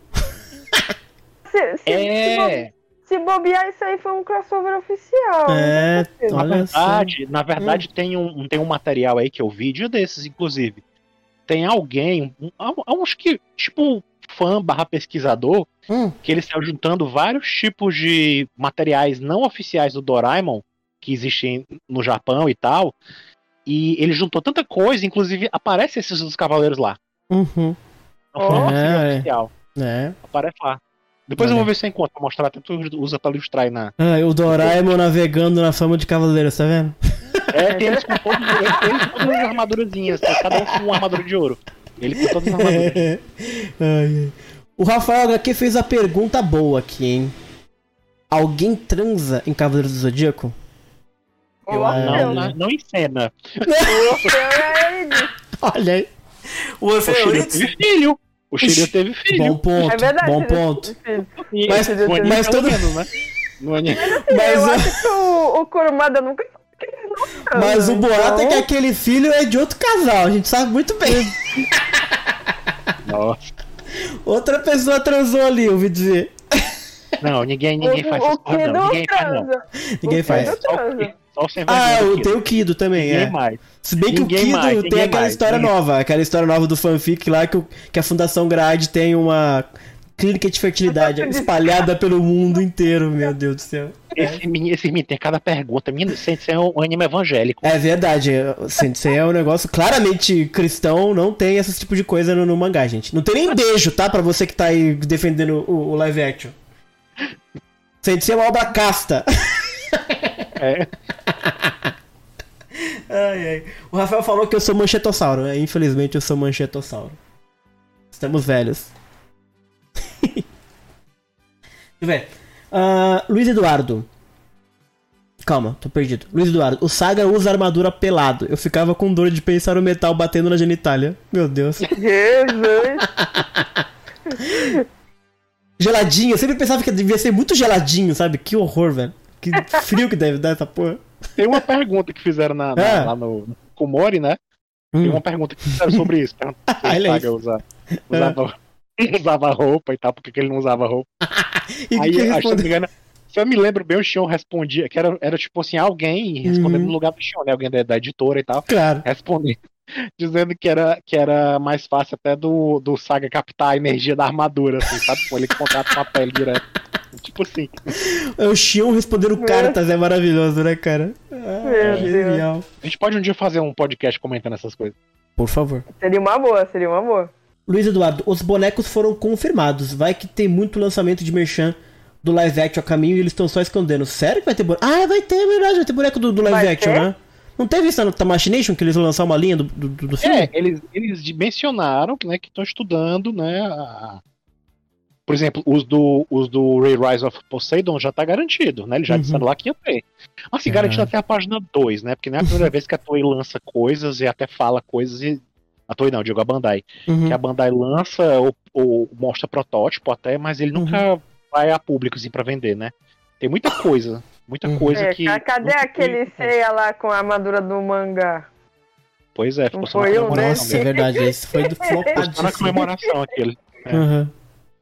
Se, se, É, se bobear, isso aí foi um crossover oficial. É, Com certeza. na verdade, na verdade tem, um, tem um material aí que eu vi, dia desses, inclusive. Tem alguém, um, um- acho que, tipo, fã barra pesquisador, Hum, que ele saiu juntando vários tipos de materiais não oficiais do Doraemon, que existem no Japão e tal, e ele juntou tanta coisa, inclusive aparece esses dos Cavaleiros lá. uhum. Não foi Oh. uma É, é. oficial, É. aparece lá. Depois eu vou ver se eu encontro, pra mostrar até tu usa pra ilustrar aí na... Ah, o Doraemon navegando na fama de cavaleiros, tá vendo? É, tem eles com todos, eles com todas as armadurazinhas, tá? cada um com uma armadura de ouro. Ele com todas as armaduras. O Rafael HQ fez a pergunta boa aqui, hein? Alguém transa em Cavaleiros do Zodíaco? Eu- Orfeu, Não, né? não, não em cena. Orfeu é. Olha aí. O O Shiryu teve filho. O Shiryu teve filho. Bom ponto, É verdade. bom ponto. Mas- mas pelo todo- menos, né? No anime. Mas, eu o- acho que o, o Kurumada nunca. Não mas o boato é que então- aquele filho é de outro casal, a gente sabe muito bem. Nossa. Outra pessoa transou ali, eu ouvi dizer. Não, ninguém, ninguém o, faz o essas coisas, Kido não. Ninguém faz, não. Ninguém O faz. Só Ah, tem o Kido também, Ninguém é. mais. Se bem que Ninguém o Kido mais, tem aquela mais, história ninguém. nova, aquela história nova do fanfic lá que, o- que a Fundação Grade tem uma clínica de fertilidade espalhada pelo mundo inteiro, meu Deus do céu. Esse menino, esse menino tem cada pergunta. Menino, Sensei é um anime evangélico. É verdade, Sensei é um negócio claramente cristão, não tem esse tipo de coisa no, no mangá, gente. Não tem nem beijo, tá? Pra você que tá aí defendendo o, o live action. Sensei é uma obra casta. É. Ai, ai. O Rafael falou que eu sou manchetossauro. né? Infelizmente eu sou manchetossauro. Estamos velhos. Eu ver. Ah, Luiz Eduardo. Calma, tô perdido. Luiz Eduardo, o Saga usa armadura pelado. Eu ficava com dor de pensar o metal batendo na genitália. Meu Deus. Jesus. Geladinho, eu sempre pensava que devia ser muito geladinho, sabe? Que horror, velho. Que frio que deve dar essa porra. Tem uma pergunta que fizeram na, na- É. lá no Kumori, né? Tem Hum. uma pergunta que fizeram sobre isso. Se o Saga usa- usava, usava roupa e tal, porque que ele não usava roupa. E Aí, que acho que, se eu não respondeu? me engano, se eu me lembro bem, o Xion respondia, que era, era tipo assim, alguém respondendo Uhum. no lugar do Xion, né? Alguém da, da editora e tal, Claro. respondendo, dizendo que era, que era mais fácil até do, do Saga captar a energia da armadura, assim, sabe? Com ele contato com a pele direto. Tipo assim. É o Xion respondendo cartas, é maravilhoso, né, cara? Meu Deus. genial. A gente pode um dia fazer um podcast comentando essas coisas. Por favor. Seria uma boa, seria uma boa. Luiz Eduardo, os bonecos foram confirmados. Vai que tem muito lançamento de merchan do live action a caminho e eles estão só escondendo. Sério que vai ter boneco? Ah, vai ter, é verdade, vai ter boneco do, do live Vai action, ter? né? Não teve isso no Tamachination que eles vão lançar uma linha do, do, do filme? É, eles, eles mencionaram né, que estão estudando, né? a- Por exemplo, os do, os do Ray Rise of Poseidon já tá garantido, né? Eles já Uhum. disseram lá que ia ter. Assim, Ah. garantido até a página 2, né? Porque não é a primeira vez que a Toei lança coisas e até fala coisas e A Toei não, digo a Bandai. Uhum. Que a Bandai lança ou, ou mostra protótipo até, mas ele nunca vai a público assim pra vender, né? Tem muita coisa. Muita Uhum. coisa É, que. ca- cadê aquele ceia lá com a armadura do mangá? Pois é, ficou Não só na foi eu, né? comemoração. Nossa, é mesmo. verdade. Esse foi do Ficou só na flopadíssimo. comemoração aquele. É. Uhum.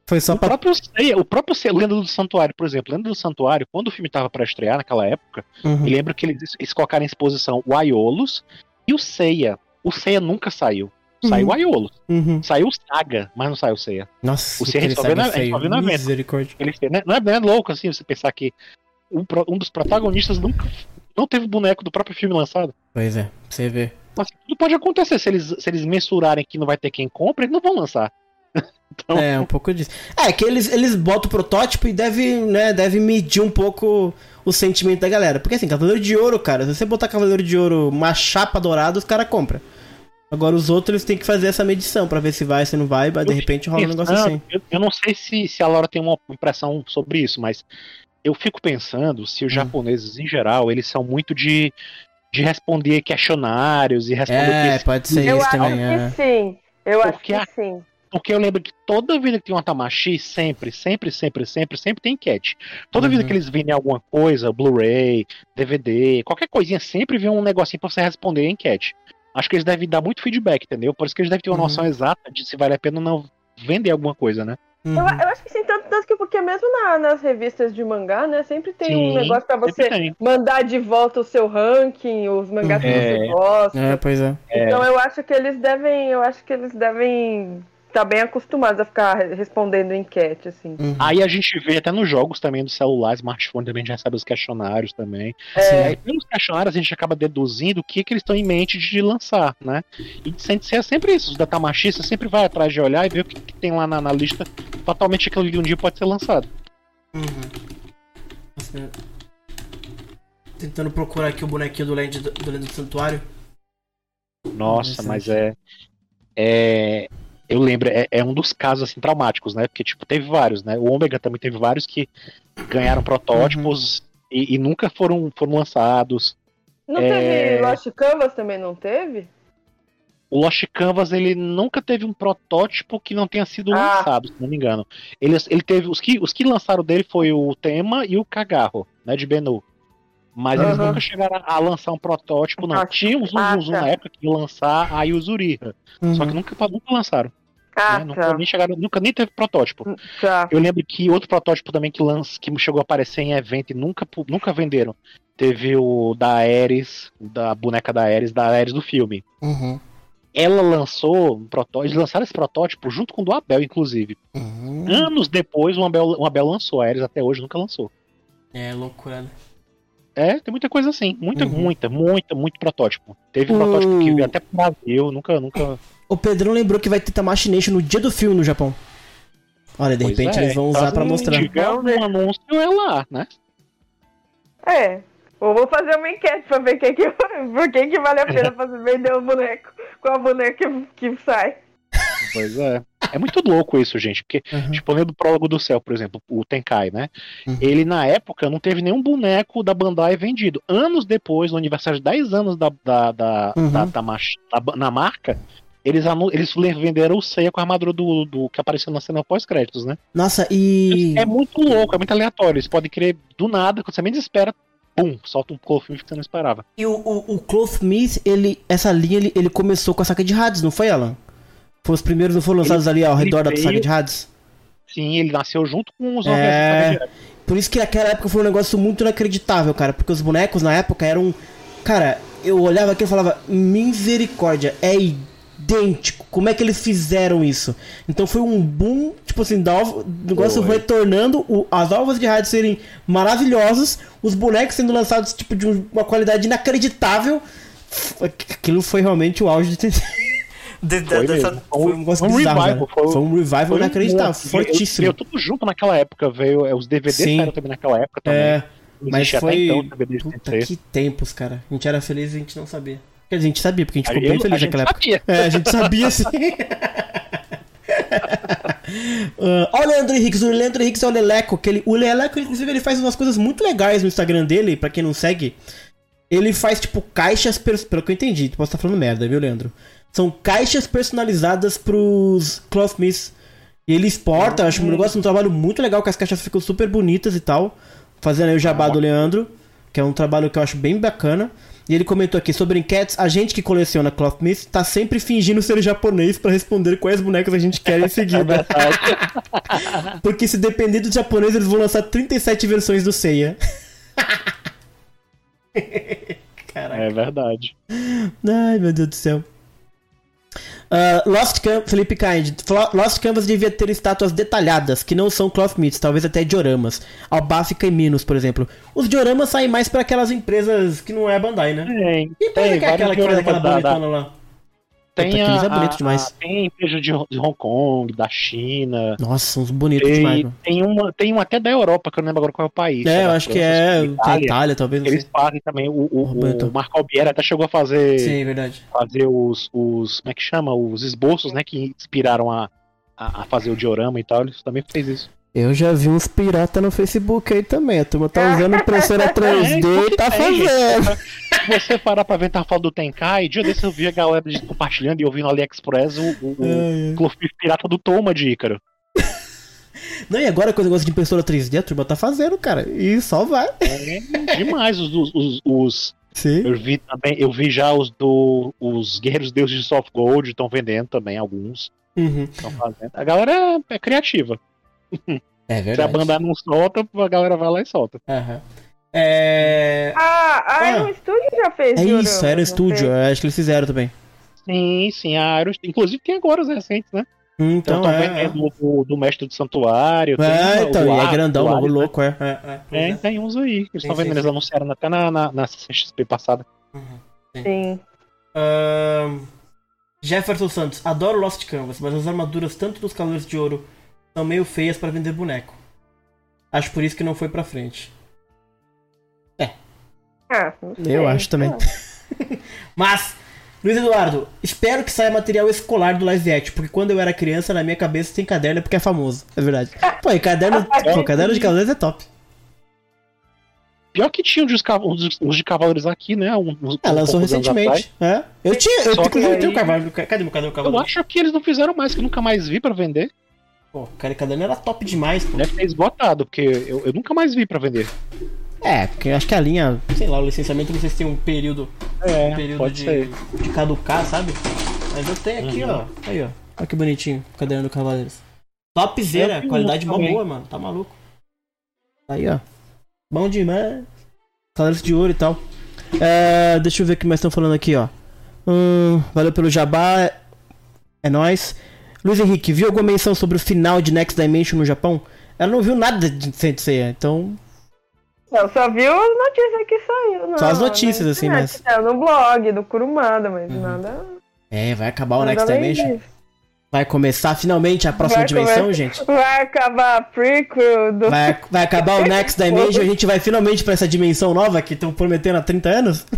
Foi só O pra. próprio Seiya, o próprio Seiya, Lenda do Santuário, por exemplo, Lenda do Santuário, quando o filme tava pra estrear naquela época, Uhum. eu lembro que eles, eles colocaram em exposição o Aiolos e o Seiya. O Seiya nunca saiu. Saiu o Uhum. Uhum. Saiu o Saga, mas não saiu o Seiya. Nossa, O só vê na- vê na venda. Ele, não, é, não é louco assim você pensar que um, um dos protagonistas nunca não teve boneco do próprio filme lançado. Pois é, pra você ver. Mas tudo pode acontecer. Se eles, se eles mensurarem que não vai ter quem compra, eles não vão lançar. Então- É, um pouco disso. É, que eles, eles botam o protótipo e deve, né, deve medir um pouco o sentimento da galera. Porque assim, Cavaleiro de Ouro, cara, se você botar Cavaleiro de Ouro uma chapa dourada, os caras compram. Agora os outros eles têm que fazer essa medição pra ver se vai, se não vai, mas de Eu repente rola um negócio assim. Eu, eu não sei se, se a Laura tem uma impressão sobre isso, mas eu fico pensando se Hum. os japoneses, em geral, eles são muito de, de responder questionários e responder É, pode ser Eu isso acho também. que É. sim. Eu acho Porque que a- sim. Porque eu lembro que toda vida que tem uma Tamashi, sempre, sempre, sempre, sempre, sempre tem enquete. Toda Uhum. vida que eles vendem alguma coisa, Blu-ray, DVD, qualquer coisinha, sempre vem um negocinho pra você responder a enquete. Acho que eles devem dar muito feedback, entendeu? Por isso que eles devem ter uma Uhum. noção exata de se vale a pena ou não vender alguma coisa, né? Eu, Uhum. eu acho que sim, tanto, tanto que porque mesmo na- nas revistas de mangá, né, sempre tem um Sim, negócio pra você tem. mandar de volta o seu ranking, os mangás que É. você gosta. É, pois é. Então eu acho que eles devem, eu acho que eles devem estar bem acostumados a ficar respondendo enquete, assim. Uhum. Aí a gente vê até nos jogos também do celular, smartphone, também a gente recebe os questionários também. Sim. Aí, pelos questionários a gente acaba deduzindo o que, que eles estão em mente de lançar, né? E ser sempre isso, os da Tamashi, você sempre vai atrás de olhar e ver o que, que tem lá na, na lista. Fatalmente aquilo ali um dia pode ser lançado. Uhum. Nossa, Tentando procurar aqui o bonequinho do Land do, do Land do Santuário. Nossa, mas é. É. Eu lembro, é, é um dos casos assim traumáticos, né? Porque, tipo, teve vários, né? O Omega também teve vários que ganharam protótipos e, e nunca foram, foram lançados. Não É. teve Lost Canvas também, não teve? O Lost Canvas ele nunca teve um protótipo que não tenha sido Ah. lançado, se não me engano. Ele, ele teve os que, os que lançaram dele foi o Tema e o Cagarro, né, de Benu. Mas eles Aham. nunca chegaram a lançar um protótipo, não. Ah, Tinha um ah, tá. na época que ia lançar a Yuzuriha, só que Uhum. nunca, nunca lançaram. Ah, né? Nunca nem chegaram, nunca nem teve protótipo. tá. Eu lembro que outro protótipo também que, lança, que chegou a aparecer em evento e nunca, nunca venderam. Teve o da Ares, da boneca da Ares, da Ares do filme Uhum. ela lançou um protótipo, eles lançaram esse protótipo junto com o do Abel, inclusive. Uhum. Anos depois, o Abel, o Abel lançou, a Ares até hoje nunca lançou. É loucura. né? É, tem muita coisa assim, muita, Uhum. muita, muita, muito protótipo. Teve um O- protótipo que veio até pro Brasil, nunca, nunca. O Pedrão lembrou que vai ter Tamashi Nation no dia do filme no Japão. Olha, de Pois repente é, eles vão usar então, pra se mostrar. tiver algum anúncio, é lá, né? É. Eu vou fazer uma enquete pra ver quem que, por quem que vale a pena fazer, vender o boneco com a boneca que, que sai. Pois é. É muito louco isso, gente, porque Uhum. Tipo, eu lembro do Prólogo do Céu, por exemplo, o Tenkai, né? Uhum. Ele, na época, não teve nenhum boneco da Bandai vendido. Anos depois, no aniversário de 10 anos da, da, da, Uhum. da- da da na marca, eles, eles venderam o Seiya com a armadura do, do que apareceu na cena pós-créditos, né? Nossa, e. É muito louco, é muito aleatório. Eles podem querer do nada, quando você menos espera, pum, solta um Clothing que você não esperava. E o, o, o Cloth Myth, ele, essa linha, ele, ele começou com a saca de Hades, não foi, Alan? Foi os primeiros não foram lançados ali ao ele redor da veio- saga de Hades? Sim, ele nasceu junto com os É. novelas da Saga. Por isso que naquela época foi um negócio muito inacreditável, cara. Porque os bonecos na época eram. Cara, eu olhava aqui e falava, misericórdia, é idêntico. Como é que eles fizeram isso? Então foi um boom, tipo assim, da negócio Foi. retornando, o- as ovas de rádio serem maravilhosos, os bonecos sendo lançados, tipo, de um- uma qualidade inacreditável. Aquilo foi realmente o auge de. de- Foi dessa- foi um Foi um bizarro, revival, cara. foi- Foi um revival Foi inacreditável, fortíssimo. Veio tudo junto naquela época, veio. é, Os DVDs Sim. saíram também naquela época também. É, mas foi. então Puta, 33. que tempos, cara. A gente era feliz e a gente não sabia. Quer dizer, a gente sabia, porque a gente ficou bem gente- a feliz naquela época. sabia. É, a gente sabia sim. Ah, Ó o Leandro Henriques, o Leandro Henriques é o Leleco, que ele, o Leleco, inclusive, ele faz umas coisas muito legais no Instagram dele, pra quem não segue. Ele faz, tipo, caixas, pelo, pelo que eu entendi, posso estar falando merda, viu, Leandro? São caixas personalizadas pros clothsmiths. E ele exporta, acho um negócio, um trabalho muito legal, que as caixas ficam super bonitas e tal. Fazendo aí o jabá do Leandro, que é um trabalho que eu acho bem bacana. E ele comentou aqui sobre enquetes, a gente que coleciona Clothsmith tá sempre fingindo ser japonês pra responder quais bonecos a gente quer em seguida. Porque se depender dos japoneses, eles vão lançar 37 versões do Seiya. Caraca. É verdade. Ai, meu Deus do céu. Uh, Lost Canvas, Felipe Kind. Lost Canvas devia ter estátuas detalhadas, que não são cloth meats, talvez até dioramas. Albáfica e Minos, por exemplo. Os dioramas saem mais pra aquelas empresas que não é Bandai, né? Tem, E qual é que é aquela que faz aquela bonitona lá? Tem Puta, a, é bonito a- demais. a- tem empresa de, de Hong Kong, da China. Nossa, uns bonitos demais, Tem, mano. tem, uma, tem um até da Europa, que eu não lembro agora qual é o país. É, eu acho que é. da Tem Itália. Itália, talvez. Eles sei. fazem também. O, o, o Marco Albieri até chegou a fazer, Sim, verdade. fazer os, os. Como é que chama? Os esboços, né? Que inspiraram a, a, a fazer o diorama e tal. Ele também fez isso. Eu já vi uns pirata no Facebook aí também. A turma tá usando impressora É, 3D e tá fazendo. Você parar pra ver, tá falando do Tenkai, dia desse eu vi a galera compartilhando e vi no AliExpress o, o, pirata do Toma de Ícaro. Não, e agora com o negócio de impressora 3D, a turma tá fazendo, cara. E só vai. É demais os, os, os, os- Sim. Eu vi também, eu vi já os do. Os Guerreiros Deuses de Soft Gold estão vendendo também, alguns. Uhum. A galera é, é criativa. É Se a verdade. banda não solta, a galera vai lá e solta. Aham. É. Ah, a Ah. Iron Studio já fez É isso, era não estúdio. fez? eu Acho que eles fizeram também. Sim, sim, a Aero. Inclusive tem agora os recentes, né? Então, Então, é. vendendo do, do Mestre do Santuário. É, então, o e é grandão, o o né? louco, é. é, é. É, tem uns aí. Eles Sim, estão sim, vendendo, eles sim. anunciaram até na, na, na CXP passada. Sim. Ahn, Jefferson Santos, adoro Lost Canvas, mas as armaduras tanto dos Cavaleiros de Ouro são meio feias pra vender boneco. Acho por isso que não foi pra frente. Ah, não sei. Eu acho também. Mas, Luiz Eduardo, espero que saia material escolar do live action, porque quando eu era criança, na minha cabeça tem caderno porque é famoso. É verdade. Pô, e caderno, pô, caderno de Cavaleiros é top. Pior que tinha os de, de Cavaleiros aqui, né? Uns, uns É, lançou recentemente. É. Eu tinha, eu inclusive aí- tenho o cavalo. Cadê meu caderno Eu cavaleiro? acho que eles não fizeram mais, que eu nunca mais vi pra vender. Pô, cara, caderno era top demais, pô. Deve ter esgotado, porque eu, eu nunca mais vi pra vender. É, porque eu acho que a linha, sei lá, o licenciamento não sei se tem um período, É, um período pode de, ser. de caducar, sabe? Mas eu tenho aqui, Uhum. ó. Aí, ó. Olha que bonitinho, o caderno do Cavaleiros. Topzera, qualidade mó boa, mano. Tá maluco. Aí, ó. Bom demais. Cavaleiros de ouro e tal. É, deixa eu ver o que mais estão falando aqui, ó. Hum, valeu pelo jabá. É nóis. Luiz Henrique, viu alguma menção sobre o final de Next Dimension no Japão? Ela não viu nada de Saint Seiya, então Eu só vi as notícias que saiu. Não, Só as notícias, na assim, internet, mas- é, No blog do Kurumada, mas Uhum. nada. É, vai acabar o Next Dimension? disso. Vai começar finalmente a próxima Vai dimensão, começar- gente? Vai acabar a prequel do. Vai, vai acabar o Next Dimension, a gente vai finalmente pra essa dimensão nova que estão prometendo há 30 anos?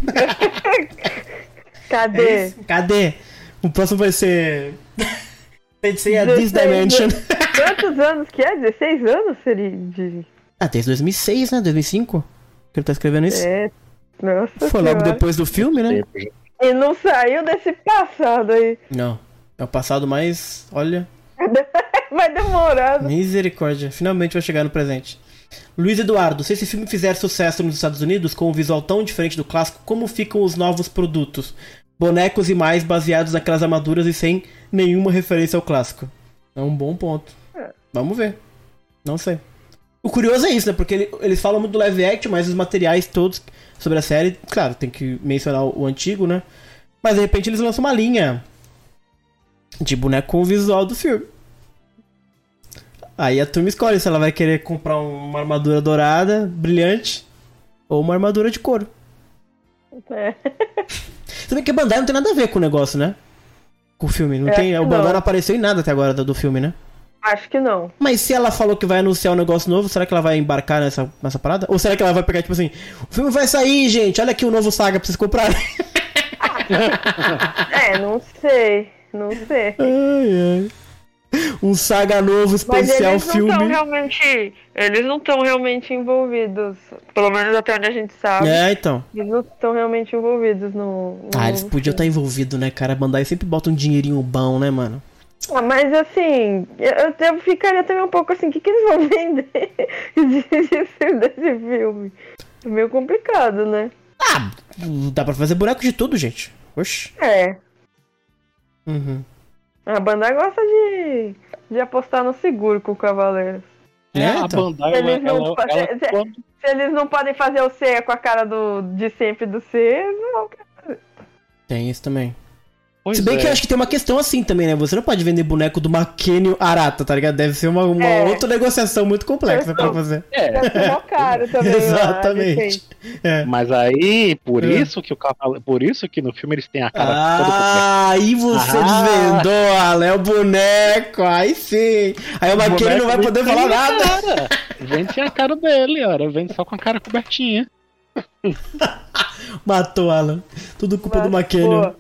É Cadê? isso? Cadê? O próximo vai ser. Tem que ser a This 16 Dimension. Quantos anos que é? 16 anos seria de. Ah, desde 2006, né? 2005? Que ele tá escrevendo isso? É. Nossa Foi logo depois do filme, né? E não saiu desse passado aí. Não. É o passado mais. Olha. Vai demorando. Misericórdia. Finalmente vai chegar no presente. Luiz Eduardo, se esse filme fizer sucesso nos Estados Unidos com um visual tão diferente do clássico, como ficam os novos produtos? Bonecos e mais baseados naquelas armaduras e sem nenhuma referência ao clássico. É um bom ponto. Vamos ver. Não sei. O curioso é isso, né? Porque ele- eles falam muito do live action, mas os materiais todos sobre a série, claro, tem que mencionar o, o antigo, né? Mas de repente eles lançam uma linha de boneco com o visual do filme. Aí a turma escolhe se ela vai querer comprar uma armadura dourada, brilhante, ou uma armadura de couro. É. Se bem que a Bandai não tem nada a ver com o negócio, né? Com o filme. Não É, tem, o Bandai não. não apareceu em nada até agora do, do filme, né? Acho que não. Mas se ela falou que vai anunciar um negócio novo, será que ela vai embarcar nessa, nessa parada? Ou será que ela vai pegar, tipo assim, o filme vai sair, gente, olha aqui o novo Saga pra vocês comprarem. É, não sei. Não sei. Ai, ai. um saga novo Mas especial eles não estão filme. realmente. Eles não estão realmente envolvidos. Pelo menos até onde a gente sabe. É, então. Eles não estão realmente envolvidos no. no Ah, eles podiam estar filme. envolvidos, né, cara? Bandai sempre bota um dinheirinho bom, né, mano? Ah, mas assim, eu, eu ficaria também um pouco assim, o que, que eles vão vender de- desse filme? É meio complicado, né? Ah, dá pra fazer boneco de tudo, gente. Oxi. É. Uhum. A banda gosta de, de apostar no seguro com o Cavaleiro. É, a. Bandai, ela, Eles não ela, ela- se- quando- Se eles não podem fazer o C com a cara do, de sempre do C, não. Tem isso também. Pois Se bem que é. eu acho que tem uma questão assim também, né? Você não pode vender boneco do Maquênio Arata, tá ligado? Deve ser uma, uma É. outra negociação muito complexa pra fazer. É, Deve ser mó caro também. Exatamente. É. mas aí, por É. isso que o cavalo, por isso que no filme eles têm a cara toda completa. Ah, aí você Ah. desvendou, Ale, é o boneco, aí sim. Aí o Maquênio não vai poder falar nada. cara. Vem sem a cara dele, ora. Vem só com a cara cobertinha. Matou, Alan. Tudo culpa do Mas, Maquênio.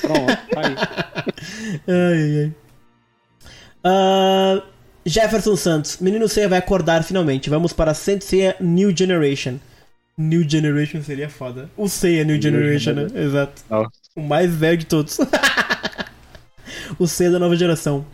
Pronto, tá aí. Ai, ai. Ah, Jefferson Santos. Menino Seiya vai acordar finalmente. Vamos para Saint Seiya New Generation. New Generation seria foda. O Seiya New Generation, né? Exato. Nossa. O mais velho de todos. o Seiya da nova geração.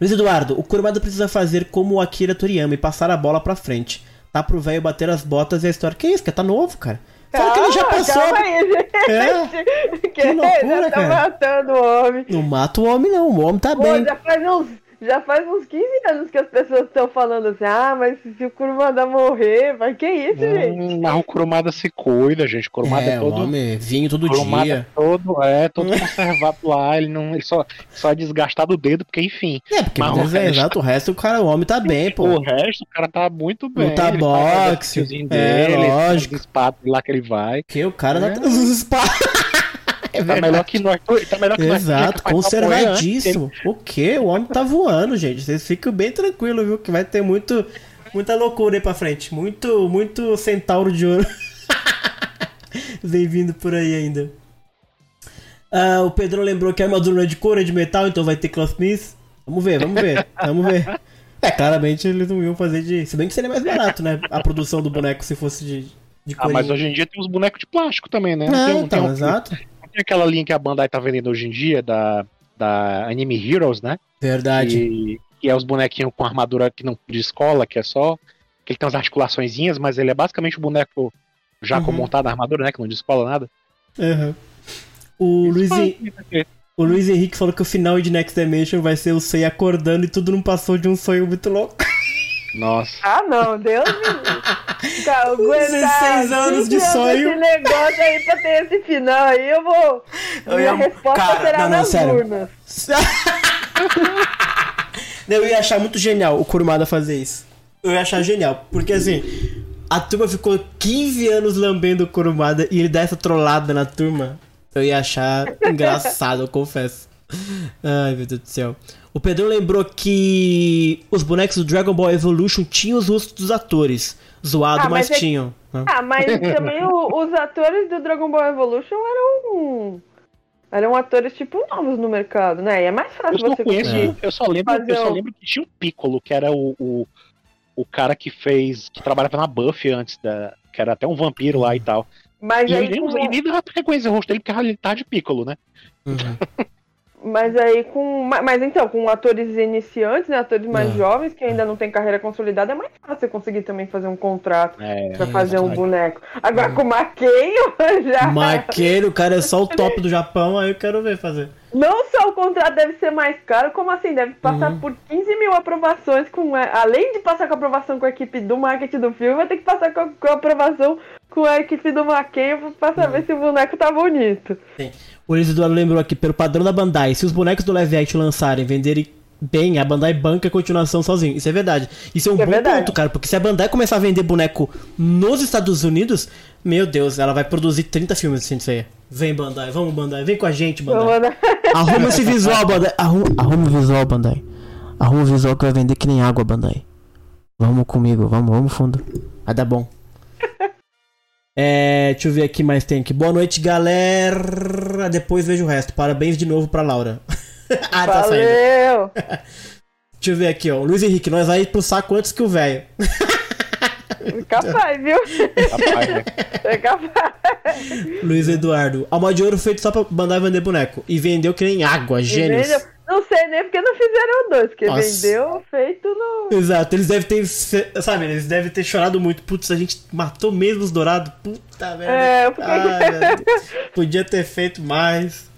Luiz Eduardo, o Kurumada precisa fazer como o Akira Toriyama e passar a bola pra frente. Tá pro velho bater as botas e a história. Que isso, cara? Tá novo, cara. Fala que ele já passou. Calma aí, gente. É, Que, loucura, já tá cara. matando o homem. não mata o homem, não. O homem tá Pô, bem. já faz uns. Já faz uns 15 anos que as pessoas estão falando assim, ah, mas se o Kurumada morrer, vai que isso, gente? Hum, mas o Kurumada se cuida, gente. O Kurumada é, É, o todo. homem, vinho todo Kurumada dia. é todo, é, todo conservado lá. Ele não. Ele só, só é desgastado o dedo, porque, enfim. É, porque Mas o o resto, exato, o resto, o cara, o homem tá bem, pô. O resto, o cara tá muito bem. Luta ele boxe, exercíciozinho é, dele, lógico. Os espaços lá que ele vai. Porque o cara É. tá os espaços. É Tá melhor que nós. Tá melhor que. Exato, que antes, conservadíssimo. O quê? O homem tá voando, gente. Vocês ficam bem tranquilos, viu? Que vai ter muito, muita loucura aí pra frente. Muito, muito centauro de ouro. Vem vindo por aí ainda. Ah, o Pedrão lembrou que a armadura não é de couro, é de metal, então vai ter Clothsmith. Vamos ver, vamos ver, vamos ver. É, claramente eles não iam fazer de. Se bem que seria mais barato, né? A produção do boneco se fosse de, de Ah, mas hoje em dia tem uns bonecos de plástico também, né? Não, tem, um- então, tem um- exato. Tem aquela linha que a Bandai tá vendendo hoje em dia, da, da Anime Heroes, né? Verdade. E, que é os bonequinhos com armadura que não de escola, que é só. Que ele tem umas articulaçõezinhas, mas ele é basicamente o boneco já com Uhum. montado na armadura, né? Que não de escola nada. Aham. O Luiz, o Luiz Henrique falou que o final de Next Dimension vai ser o Sei acordando e tudo não passou de um sonho muito louco. Nossa. Ah, não, Deus me. Cara, aguentar 16 anos de 15 sonho. Esse negócio aí pra ter esse final aí, eu vou. Eu minha ia- resposta Cara, será não, não, nas sério. urnas. Eu ia achar muito genial o Kurumada fazer isso. Eu ia achar genial, porque assim, a turma ficou 15 anos lambendo o Kurumada e ele dá essa trollada na turma. Eu ia achar engraçado, eu confesso. Ai, meu Deus do céu. O Pedro lembrou que os bonecos do Dragon Ball Evolution tinham os rostos dos atores. Zoado, Ah, mas, mas é- tinham. né? Ah, mas também o- os atores do Dragon Ball Evolution eram. Eram atores tipo novos no mercado, né? E é mais Eu fácil só você conheço, É. eu só lembro, fazer eu só um- lembro que tinha o Piccolo, que era o, o, o cara que fez. que trabalhava na Buffy antes da. que era até um vampiro lá e tal. Mas E aí, nem, com, usa- ele nem reconhecer o rosto dele, porque ele tá de Piccolo, né? Uhum. Mas aí com. ma- Mas então, com atores iniciantes, né? Atores mais É. jovens que ainda não tem carreira consolidada, é mais fácil você conseguir também fazer um contrato É, pra fazer um verdade. boneco. Agora com o Maqueio, já. Maqueiro, o cara é só o top do Japão, aí eu quero ver fazer. Não só o contrato deve ser mais caro, como assim? Deve passar Uhum. por 15 mil aprovações com. Além de passar com a aprovação com a equipe do marketing do filme, vai ter que passar com a, com a aprovação com a equipe do Maqueio pra Uhum. saber se o boneco tá bonito. O Luiz Eduardo lembrou aqui, pelo padrão da Bandai, se os bonecos do live action lançarem venderem bem, a Bandai banca a continuação sozinho. Isso é verdade. Isso é um Isso é bom verdade. ponto, cara, porque se a Bandai começar a vender boneco nos Estados Unidos, meu Deus, ela vai produzir 30 filmes assim, isso aí. Vem, Bandai, vamos, Bandai, vem com a gente, Bandai. mano, Arruma esse visual, Bandai. Arruma, arruma o visual, Bandai. Arruma o visual que vai vender que nem água, Bandai. Vamos comigo, vamos, vamos fundo. Vai dar bom. É, deixa eu ver aqui mais tem aqui. Boa noite, galera. Depois vejo o resto. Parabéns de novo pra Laura. ah, tá saindo. Valeu! Deixa eu ver aqui, ó. Luiz Henrique, nós vai pro saco antes que o velho. Capaz, viu? Rapaz, né? É capaz. Luiz Eduardo. Alma de ouro feito só pra mandar vender boneco. E vendeu que nem água, gênios. Vendeu- Não sei nem porque não fizeram dois, porque Nossa. vendeu feito no. Exato, eles devem ter. Sabe, eles devem ter chorado muito. Putz, a gente matou mesmo os dourados. Puta merda. É, porque- Ai. Podia ter feito mais.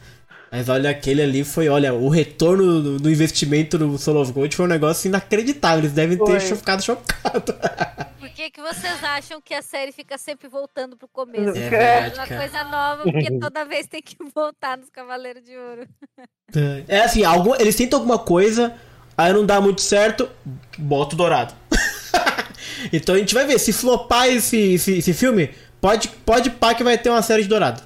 Mas olha, aquele ali foi, olha, o retorno do, do investimento no Soul of Gold foi um negócio inacreditável. Eles devem ter Foi. cho- ficado chocados. Por que, que vocês acham que a série fica sempre voltando pro começo? É É verdade, Uma cara. coisa nova, porque toda vez tem que voltar nos Cavaleiros de Ouro. É assim, algum, eles tentam alguma coisa, aí não dá muito certo, bota o dourado. então a gente vai ver, se flopar esse, esse, esse filme, pode, pode pá que vai ter uma série de dourado.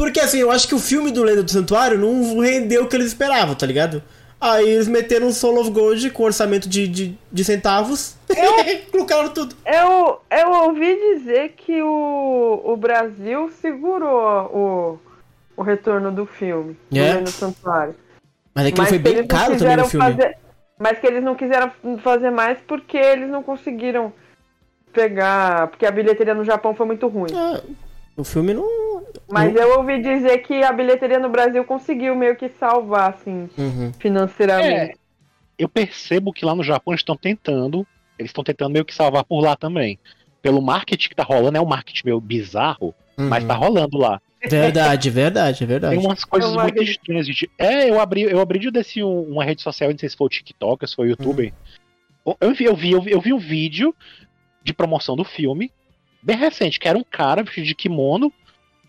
Porque assim, eu acho que o filme do Lenda do Santuário não rendeu o que eles esperavam, tá ligado? Aí eles meteram um Soul of Gold com orçamento de, de, de centavos e colocaram tudo. Eu, eu ouvi dizer que o, o Brasil segurou o, o retorno do filme. do É? Lenda do Santuário. Mas aquilo foi que bem caro também no filme. fazer- mas que eles não quiseram fazer mais porque eles não conseguiram pegar. Porque a bilheteria no Japão foi muito ruim. Ah, o filme não. Mas eu ouvi dizer que a bilheteria no Brasil conseguiu meio que salvar, assim, Uhum. financeiramente. eu percebo que lá no Japão eles estão tentando, eles estão tentando meio que salvar por lá também. Pelo marketing que tá rolando, é um marketing meio bizarro, mas Uhum. tá rolando lá. Verdade, verdade, verdade. Tem umas coisas É muito estranhas. gente. É, eu abri, eu abri de desse um- uma rede social, não sei se foi o TikTok, se foi o YouTube. Eu, vi, eu, vi, eu, vi, eu vi um vídeo de promoção do filme, bem recente, que era um cara vestido de kimono,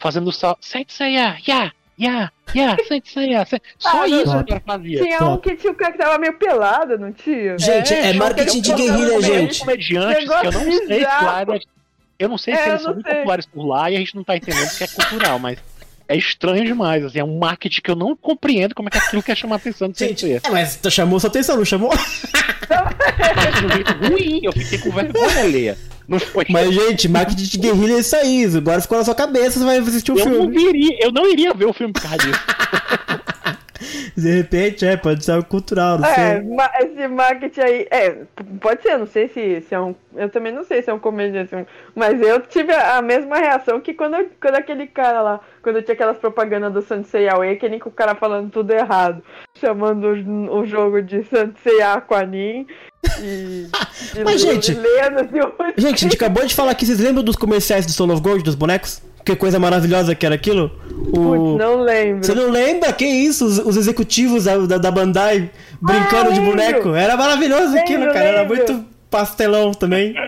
fazendo só Senseiya, ya, ya, ya, Senseiya. sen-" Só Ah, isso não. que o cara fazia. Tinha um que tinha um cara que tava meio pelado, não tinha? Gente, é, É, marketing de guerrilha, gente. comediantes que eu não Negócio sei se é- Eu não sei se É, eles eu são muito sei. populares por lá e a gente não tá entendendo que é cultural, mas é estranho demais. Assim, é um marketing que eu não compreendo como é que aquilo quer chamar a atenção de Gente, gente. é, mas tu chamou sua atenção, não chamou? Mas de um jeito ruim, eu fiquei com vergonha alheia. Não foi. Mas, gente, marketing de guerrilha é isso aí. Agora ficou na sua cabeça, você vai assistir o eu, não filme. viria, eu não iria ver o filme por causa disso. De repente, é, pode ser algo cultural, não É, sei. esse marketing aí. É, pode ser, não sei se, se é um. Eu também não sei se é um comediante, assim, mas eu tive a, a mesma reação que quando, quando aquele cara lá, quando tinha aquelas propagandas do Sensei Awakening, com o cara falando tudo errado, chamando o, o jogo de Sensei Aquanin e. e Mas, gente, Lendas e o- Gente, a gente acabou de falar que vocês lembram dos comerciais do Soul of Gold, dos bonecos? Que coisa maravilhosa que era aquilo? O... Putz, não lembro. Você não lembra? Que isso? Os, os executivos da, da, da Bandai brincando Ah, de lembro. boneco. Era maravilhoso Lembro, aquilo, cara. Era muito pastelão também.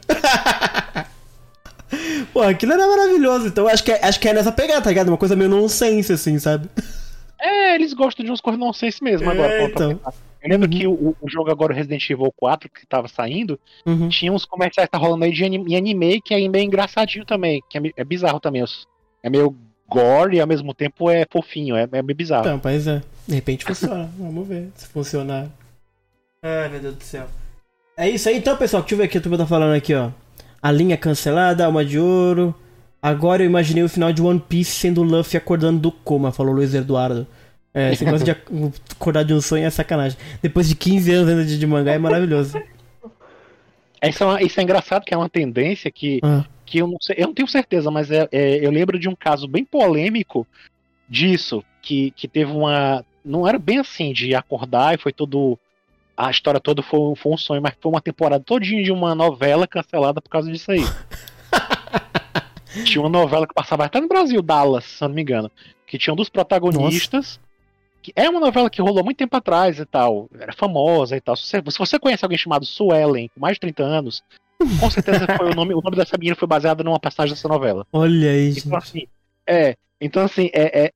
Pô, aquilo era maravilhoso. Então acho que, é, acho que é nessa pegada, tá ligado? Uma coisa meio nonsense, assim, sabe? É, eles gostam de uns coisas nonsense mesmo agora. É, pra- pra então. pensar. Eu lembro que o, o jogo agora, o Resident Evil 4, que tava saindo, Uhum. tinha uns comerciais que tá rolando aí de anime, em anime que é meio engraçadinho também, que é, é bizarro também. É meio gore e ao mesmo tempo é fofinho, é, é meio bizarro. Então, pois é. De repente funciona. Vamos ver se funcionar. Ai, meu Deus do céu. É isso aí então, pessoal. Deixa eu ver aqui, a turma tá falando aqui, ó. A linha cancelada, alma de ouro. Agora eu imaginei o final de One Piece sendo o Luffy acordando do coma, falou Luiz Eduardo. É, esse negócio de ac- acordar de um sonho é sacanagem. Depois de 15 anos ainda de, de mangá é maravilhoso. Isso é, uma- isso é engraçado, que é uma tendência que, Ah. que eu não sei, eu não tenho certeza, mas é, é- eu lembro de um caso bem polêmico disso, que, que teve uma. Não era bem assim, de acordar e foi todo. A história toda foi, foi um sonho, mas foi uma temporada todinha de uma novela cancelada por causa disso aí. tinha uma novela que passava até no Brasil, Dallas, se não me engano. Que tinha um dos protagonistas. Que é uma novela que rolou muito tempo atrás e tal. Era famosa e tal. Se você, se você conhece alguém chamado Suelen, com mais de 30 anos, com certeza foi o nome. O nome dessa menina foi baseado numa passagem dessa novela. Olha aí, Então, gente. assim, é. Então, assim, é, é,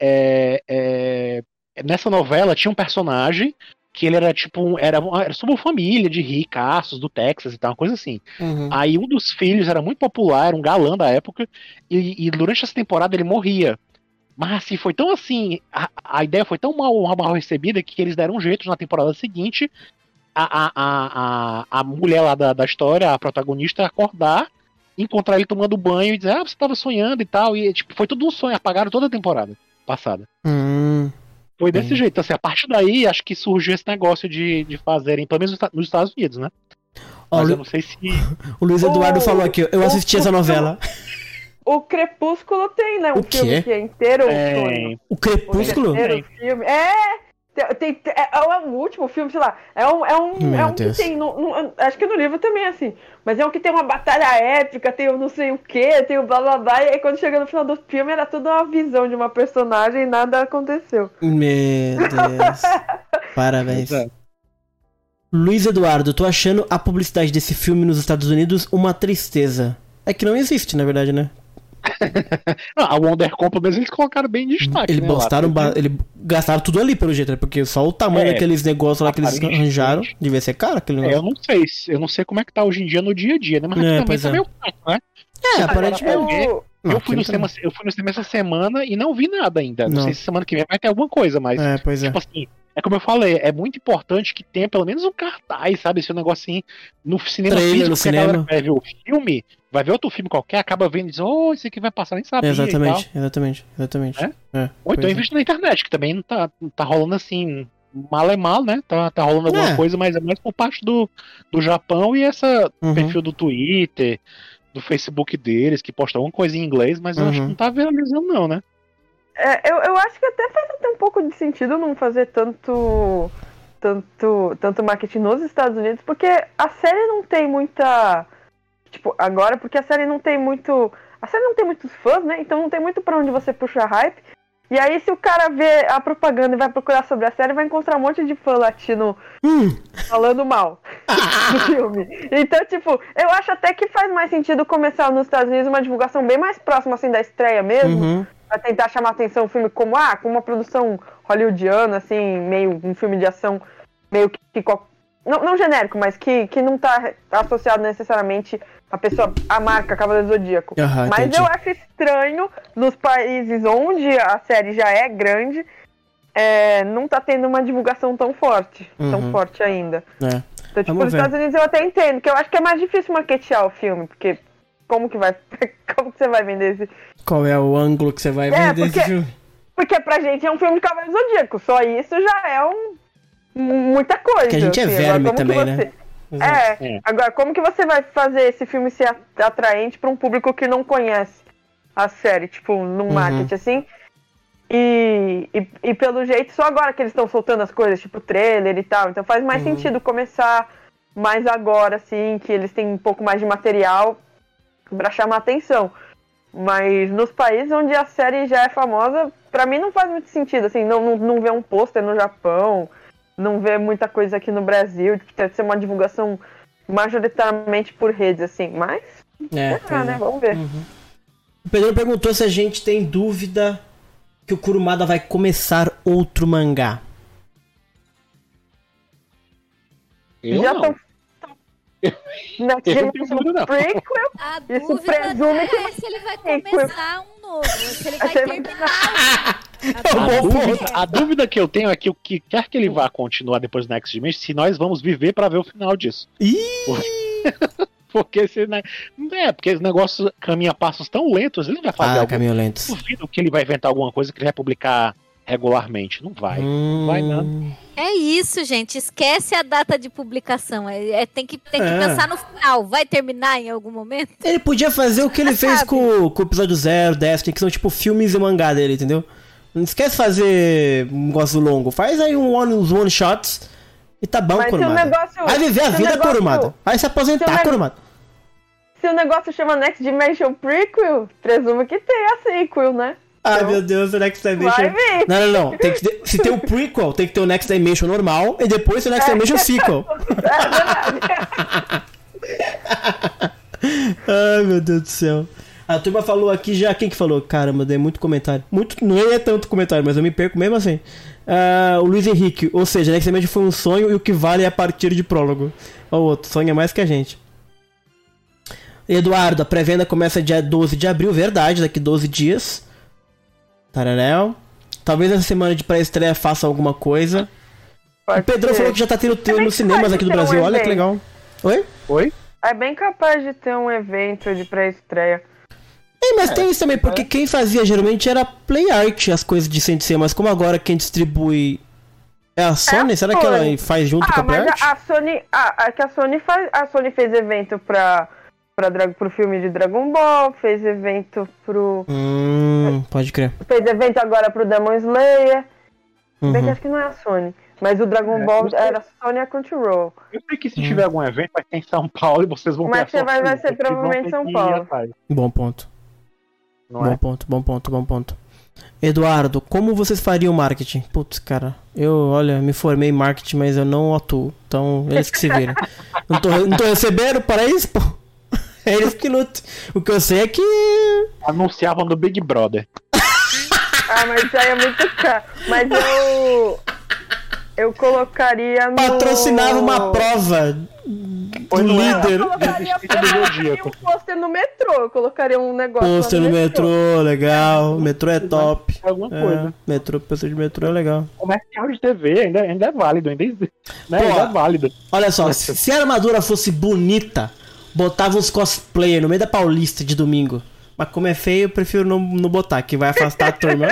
é- é- nessa novela tinha um personagem que ele era tipo. um- Era, era sobre uma família de ricaços do Texas e tal, uma coisa assim. Uhum. Aí um dos filhos era muito popular, era um galã da época, e, e durante essa temporada ele morria. Mas assim, foi tão assim, a, a ideia foi tão mal, mal recebida que eles deram um jeito na temporada seguinte a, a, a, a, mulher lá da, da história, a protagonista, acordar, encontrar ele tomando banho e dizer, ah, você tava sonhando e tal. E tipo, foi tudo um sonho, apagaram toda a temporada passada. Hum. Foi desse Hum. jeito. Assim, a partir daí, acho que surgiu esse negócio de, de fazerem, pelo menos nos Esta- nos Estados Unidos, né? Ó, Mas eu não sei se. o Luiz Eduardo o- falou aqui, eu assisti essa o- novela. O Crepúsculo tem, né? Um O quê? filme que é inteiro É. O O Crepúsculo? terceiro filme. É! Tem, tem- é, é o último filme, sei lá. É um, é um, Meu é um Deus. que tem. no- no- acho que no livro também é assim. Mas é um que tem uma batalha épica, tem o não sei o que, tem o blá blá blá. E aí quando chega no final do filme era tudo uma visão de uma personagem e nada aconteceu. Meu Deus. Parabéns. É. Luiz Eduardo, tô achando a publicidade desse filme nos Estados Unidos uma tristeza. É que não existe, na verdade, né? A Wonder Company, mas eles colocaram bem em destaque. Eles né, lá. gastaram, ele gastaram tudo ali, pelo jeito, né? Porque só o tamanho É, daqueles negócios lá que eles arranjaram devia ser caro aquele É, eu não sei, se- eu não sei como é que tá hoje em dia no dia a dia, né? Mas É, pois tá é. meio caro, né? É, aparentemente. Eu, Não, eu, fui no aquele cinema, eu fui no cinema essa semana e não vi nada ainda. Não, Não. sei se semana que vem vai ter alguma coisa, mas, É, pois é. tipo assim, é como eu falei, é muito importante que tenha pelo menos um cartaz, sabe? Esse negocinho no cinema Trailer físico, no porque a galera cinema. vai ver o filme, vai ver outro filme qualquer, acaba vendo e diz, oh, esse aqui vai passar, nem sabia. Exatamente, exatamente, exatamente. É? É, Ou então é. investe na internet, que também não tá, não tá rolando assim. Mal é mal, né? Tá, tá rolando alguma É. coisa, mas é mais por parte do, do Japão e essa Uhum. perfil do Twitter, do Facebook deles, que posta alguma coisa em inglês, mas eu acho que Uhum. não tá viralizando, não, né? é, eu, eu acho que até faz até um pouco de sentido não fazer tanto, tanto, tanto marketing nos Estados Unidos, porque a série não tem muita. Tipo, agora, porque a série não tem muito. A série não tem muitos fãs, né? Então não tem muito pra onde você puxar hype. E aí, se o cara vê a propaganda e vai procurar sobre a série, vai encontrar um monte de fã latino Hum, falando mal do filme. Então, tipo, eu acho até que faz mais sentido começar nos Estados Unidos uma divulgação bem mais próxima, assim, da estreia mesmo. uhum. Pra tentar chamar atenção o filme como, ah, como uma produção hollywoodiana, assim, meio um filme de ação, meio que. que não, não genérico, mas que, que não tá associado necessariamente a pessoa, a marca Cavaleiro do Zodíaco. Aham, mas entendi. eu acho estranho nos países onde a série já é grande, é, não tá tendo uma divulgação tão forte, Uhum. tão forte ainda. É. Então, tipo, Vamos nos ver. Estados Unidos eu até entendo, que eu acho que é mais difícil marketear o filme, porque como que vai. Como que você vai vender esse. Qual é o ângulo que você vai É, vender esse porque- filme? Porque pra gente é um filme de Cavaleiro do Zodíaco, só isso já é um. muita coisa. Que a gente é assim. verme também, né? Exato. É, É. agora como que você vai fazer esse filme ser at- atraente pra um público que não conhece a série, tipo, num Uhum. marketing assim? E, e, e pelo jeito, só agora que eles estão soltando as coisas, tipo trailer e tal. Então faz mais Uhum. sentido começar mais agora, assim, que eles têm um pouco mais de material pra chamar atenção. Mas nos países onde a série já é famosa, pra mim não faz muito sentido, assim, não, não, não ver um pôster no Japão, não ver muita coisa aqui no Brasil, que deve ser uma divulgação majoritariamente por redes, assim, mas, É, né, é. vamos ver. O Pedro perguntou se a gente tem dúvida que o Kurumada vai começar outro mangá. Eu já não. estão... Next Eu não tenho dúvida, não. Prequel, A Isso dúvida presume é que se ele vai começar um novo, se ele vai terminar. É um A dúvida, a dúvida que eu tenho é que o que quer que ele vá continuar depois do Next Dimension, se nós vamos viver pra ver o final disso. Ih! Porque esse ne- é, porque esse negócio caminha a passos tão lentos, ele não vai fazer Ah, algo. caminho lentos. Duvido que ele vai inventar alguma coisa que ele vai publicar regularmente. Não vai. Hum, vai não. É isso, gente. Esquece a data de publicação. É, é- tem que, tem que É. pensar no final. Vai terminar em algum momento? Ele podia fazer o que ele fez com, com o episódio 0, 10, que são tipo filmes e mangá dele, entendeu? Não esquece de fazer um negócio longo. Faz aí um one, uns one shots e tá bom, Mas Kurumada. negócio- Vai viver a vida, negócio- Kurumada. Vai se aposentar, Kurumada. se o negócio chama Next Dimension Prequel, presumo que tem a sequel, né? Ai, Então, meu Deus, o Next Vai Dimension. Não, não, não. Tem que se tem o prequel, tem que ter o Next Dimension normal e depois o Next Dimension sequel. É verdade. Ai, meu Deus do céu. A turma falou aqui já. Quem que falou? Caramba, dei muito comentário. Muito, não é tanto comentário, mas eu me perco mesmo assim. Ah, o Luiz Henrique, ou seja, Next Dimension foi um sonho e o que vale é a partir de prólogo. Ó, o outro, sonha mais que a gente. Eduardo, a pré-venda começa dia 12 de abril, verdade, daqui 12 dias. Tararéu. Talvez essa semana de pré-estreia faça alguma coisa. O Pode Pedrão ser. falou que já tá tendo tendo bem nos cinemas aqui do ter um Brasil. Olha que evento. legal. Oi? Oi? É bem capaz de ter um evento de pré-estreia. É, mas tem isso também, porque quem fazia geralmente era Play Art, as coisas de Sensei, mas como agora quem distribui é a Sony, será que ela Sony. faz junto com Ah, a Play mas Art? a, a Sony. A, a, que a Sony faz. A Sony fez evento pra, pra, Dra- pro filme de Dragon Ball, fez evento pro. Hum, pode crer. Fez evento agora pro Demon Slayer. Bem que Uhum. acho que não é a Sony. Mas o Dragon É, Ball era Sony e a Crunchyroll. Eu sei que se Hum. tiver algum evento, vai ser em São Paulo e vocês vão Mas ter a você vai- vai ser provavelmente São Paulo. Bom ponto. Não bom é? ponto, bom ponto, bom ponto. Eduardo, como vocês fariam marketing? Putz, cara, eu, olha, me formei em marketing, mas eu não atuo. Então, eles que se viram. não, tô, não tô recebendo para isso, pô. É eles que lutam. O que eu sei é que. Anunciavam no Big Brother. Ah, mas isso aí é muito caro. Mas eu. Eu colocaria no. Patrocinava uma prova Foi do no líder. Eu colocaria, um pôster no metrô. Eu colocaria um negócio. Pôster no metrô, legal. Metrô é top. Alguma É, coisa. metrô, pôster de metrô é legal. Comercial de TV ainda, ainda é válido, ainda, existe, né? Pô, ainda é válido. Olha só, se se a armadura fosse bonita, botava uns cosplayer no meio da Paulista de domingo. Mas como é feio, eu prefiro não, não botar, que vai afastar a turma.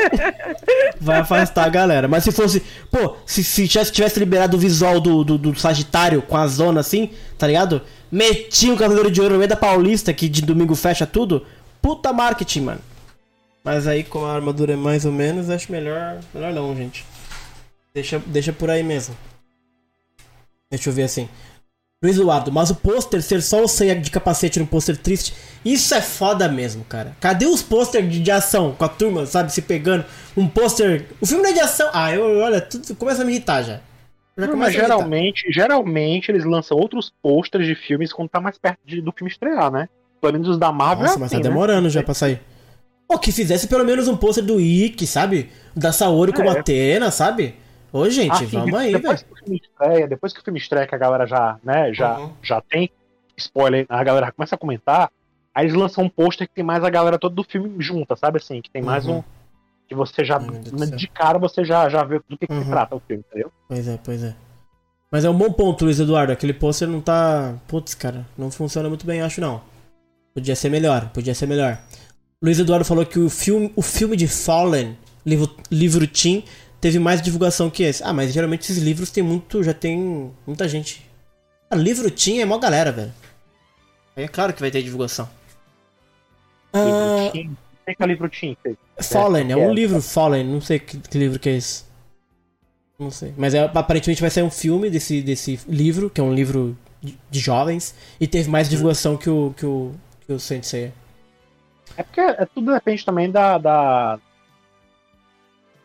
vai afastar a galera. Mas se fosse. Pô, se, se tivesse, liberado o visual do, do, do Sagitário com a zona assim, tá ligado? Metia o Cavaleiro de Ouro no meio da Paulista, que de domingo fecha tudo. Puta marketing, mano. Mas aí, como a armadura é mais ou menos, acho melhor. Melhor não, gente. Deixa, deixa por aí mesmo. Deixa eu ver assim. Eduardo, mas o pôster ser só o Seiya de capacete no pôster triste, isso é foda mesmo, cara. Cadê os pôster de, de ação com a turma, sabe, se pegando? Um pôster. O filme não é de ação. Ah, eu, olha, tudo começa a me irritar já. Já Não, mas geralmente, geralmente eles lançam outros posters de filmes quando tá mais perto de- do filme estrear, né? Pelo menos os da Marvel. Nossa, é mas assim, tá né? demorando já pra sair. Pô, que fizesse pelo menos um pôster do Ikki, sabe? Da Saori como É. Atena, sabe? Ô, gente, Assim, vamos aí, depois velho. que o filme estreia, depois que o filme estreia, que a galera já, né, já, Uhum. já tem spoiler, a galera começa a comentar, aí eles lançam um pôster que tem mais a galera toda do filme junta, sabe assim? Que tem mais Uhum. um. Que você já. Céu. de cara você já, já vê do que, que Uhum. se trata o filme, entendeu? Pois é, pois é. Mas é um bom ponto, Luiz Eduardo. Aquele pôster não tá. Putz, cara, não funciona muito bem, acho não. Podia ser melhor, podia ser melhor. Luiz Eduardo falou que o filme, o filme de Fallen, livro, livro Teen, teve mais divulgação que esse. Ah, mas geralmente esses livros tem muito. Já tem muita gente. Ah, livro Teen é mó galera, velho. Aí é claro que vai ter divulgação. Ah, Livro que é livro? Fê? Fallen, é é. um livro Fallen, não sei que, que livro que é esse. Não sei. Mas é, aparentemente vai sair um filme desse, desse livro, que é um livro de, de jovens, e teve mais divulgação que o, que o, que o Sensei. É porque é, tudo depende também da, da.